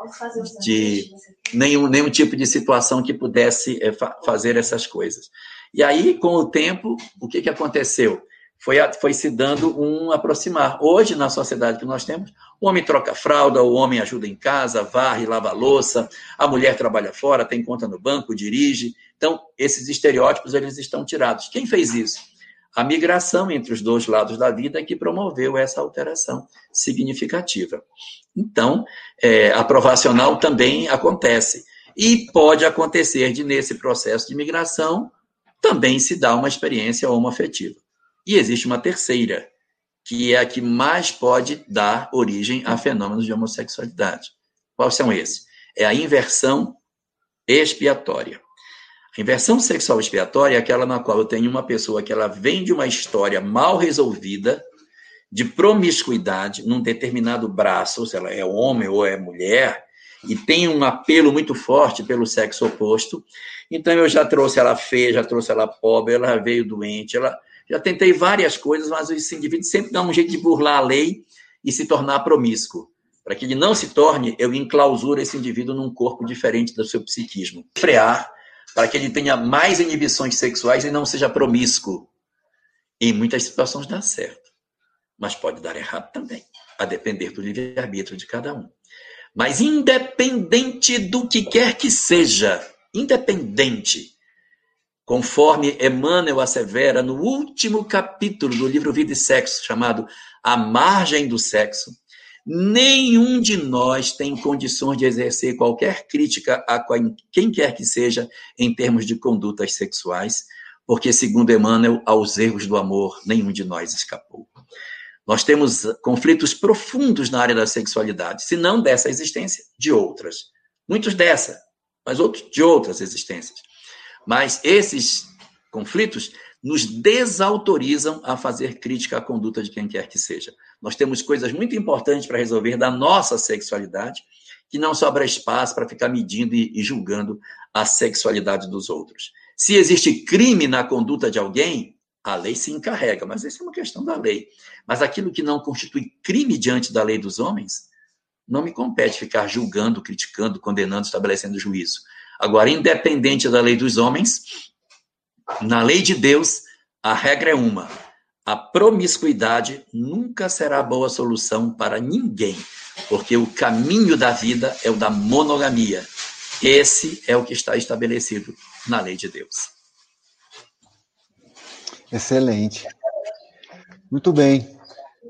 de nenhum, nenhum tipo de situação que pudesse é, fa fazer essas coisas. E aí, com o tempo, o que, que aconteceu? Foi, foi se dando um aproximar. Hoje, na sociedade que nós temos, o homem troca fralda, o homem ajuda em casa, varre, lava louça, a mulher trabalha fora, tem conta no banco, dirige. Então, esses estereótipos eles estão tirados. Quem fez isso? A migração entre os dois lados da vida que promoveu essa alteração significativa. Então, é, a provacional também acontece. E pode acontecer de, nesse processo de migração, também se dar uma experiência homoafetiva. E existe uma terceira, que é a que mais pode dar origem a fenômenos de homossexualidade. Quais são esses? É a inversão expiatória. A inversão sexual expiatória é aquela na qual eu tenho uma pessoa que ela vem de uma história mal resolvida, de promiscuidade, num determinado braço, se ela é homem ou é mulher, e tem um apelo muito forte pelo sexo oposto. Então eu já trouxe ela feia, já trouxe ela pobre, ela veio doente, ela já tentei várias coisas, mas esse indivíduo sempre dá um jeito de burlar a lei e se tornar promíscuo. Para que ele não se torne, eu enclausuro esse indivíduo num corpo diferente do seu psiquismo. Frear para que ele tenha mais inibições sexuais e não seja promíscuo. Em muitas situações dá certo, mas pode dar errado também, a depender do livre-arbítrio de cada um. Mas independente do que quer que seja, independente, conforme Emmanuel assevera no último capítulo do livro Vida e Sexo, chamado A Margem do Sexo, nenhum de nós tem condições de exercer qualquer crítica a quem quer que seja em termos de condutas sexuais, porque, segundo Emmanuel, aos erros do amor, nenhum de nós escapou. Nós temos conflitos profundos na área da sexualidade, se não dessa existência, de outras. Muitos dessa, mas outros de outras existências. Mas esses conflitos nos desautorizam a fazer crítica à conduta de quem quer que seja. Nós temos coisas muito importantes para resolver da nossa sexualidade, que não sobra espaço para ficar medindo e, julgando a sexualidade dos outros. Se existe crime na conduta de alguém, a lei se encarrega, mas essa é uma questão da lei. Mas aquilo que não constitui crime diante da lei dos homens, não me compete ficar julgando, criticando, condenando, estabelecendo juízo. Agora, independente da lei dos homens, na lei de Deus, a regra é uma: a promiscuidade nunca será boa solução para ninguém, porque o caminho da vida é o da monogamia. Esse é o que está estabelecido na lei de Deus. Excelente. Muito bem.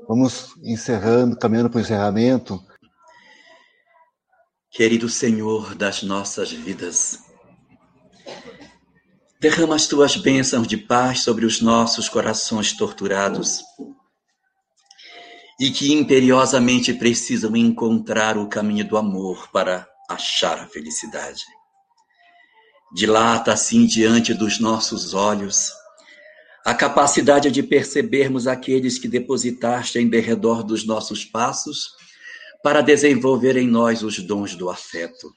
Vamos encerrando, caminhando para o encerramento. Querido Senhor das nossas vidas, derrama as tuas bênçãos de paz sobre os nossos corações torturados e que imperiosamente precisam encontrar o caminho do amor para achar a felicidade. Dilata assim diante dos nossos olhos a capacidade de percebermos aqueles que depositaste em derredor dos nossos passos para desenvolver em nós os dons do afeto.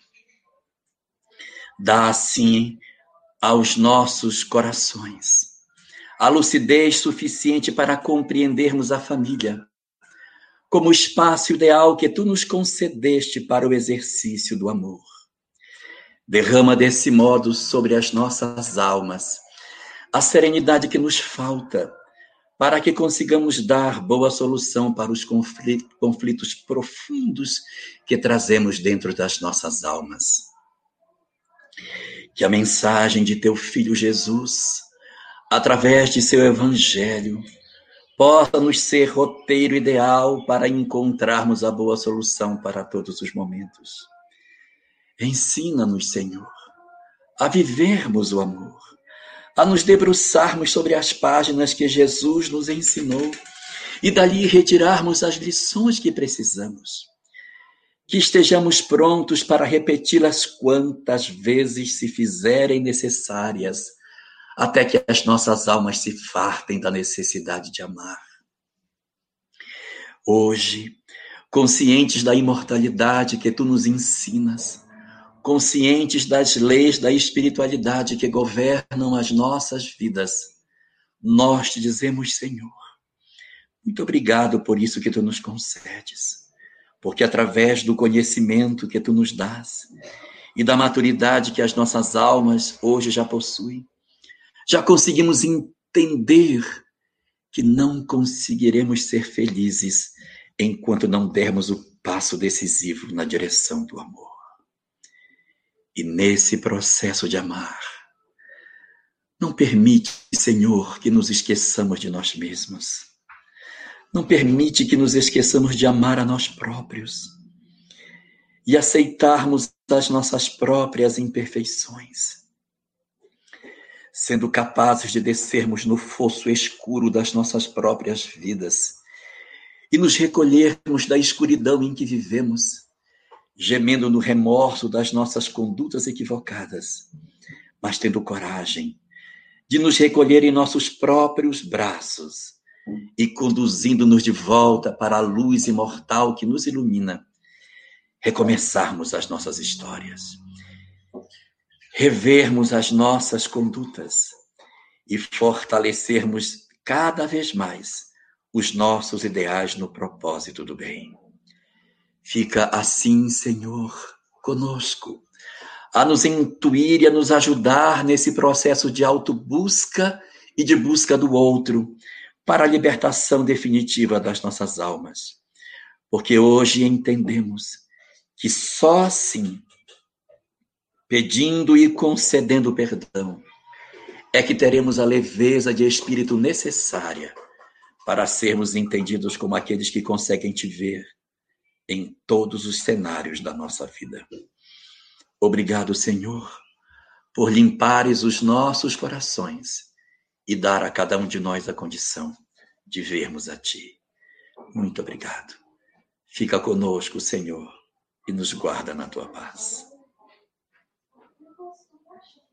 Dá assim aos nossos corações a lucidez suficiente para compreendermos a família como espaço ideal que tu nos concedeste para o exercício do amor. Derrama desse modo sobre as nossas almas a serenidade que nos falta para que consigamos dar boa solução para os conflitos profundos que trazemos dentro das nossas almas. Que a mensagem de teu filho Jesus, através de seu evangelho, possa nos ser roteiro ideal para encontrarmos a boa solução para todos os momentos. Ensina-nos, Senhor, a vivermos o amor a nos debruçarmos sobre as páginas que Jesus nos ensinou e dali retirarmos as lições que precisamos. Que estejamos prontos para repeti-las quantas vezes se fizerem necessárias, até que as nossas almas se fartem da necessidade de amar. Hoje, conscientes da imortalidade que tu nos ensinas, conscientes das leis da espiritualidade que governam as nossas vidas, nós te dizemos, Senhor, muito obrigado por isso que tu nos concedes, porque através do conhecimento que tu nos dás e da maturidade que as nossas almas hoje já possuem, já conseguimos entender que não conseguiremos ser felizes enquanto não dermos o passo decisivo na direção do amor. E nesse processo de amar, não permite, Senhor, que nos esqueçamos de nós mesmos. Não permite que nos esqueçamos de amar a nós próprios e aceitarmos as nossas próprias imperfeições sendo capazes de descermos no fosso escuro das nossas próprias vidas e nos recolhermos da escuridão em que vivemos, gemendo no remorso das nossas condutas equivocadas, mas tendo coragem de nos recolher em nossos próprios braços e conduzindo-nos de volta para a luz imortal que nos ilumina, recomeçarmos as nossas histórias revermos as nossas condutas e fortalecermos cada vez mais os nossos ideais no propósito do bem. Fica assim, Senhor, conosco, a nos intuir e a nos ajudar nesse processo de autobusca e de busca do outro para a libertação definitiva das nossas almas. Porque hoje entendemos que só assim pedindo e concedendo perdão, é que teremos a leveza de espírito necessária para sermos entendidos como aqueles que conseguem te ver em todos os cenários da nossa vida. Obrigado, Senhor, por limpares os nossos corações e dar a cada um de nós a condição de vermos a Ti. Muito obrigado. Fica conosco, Senhor, e nos guarda na Tua paz.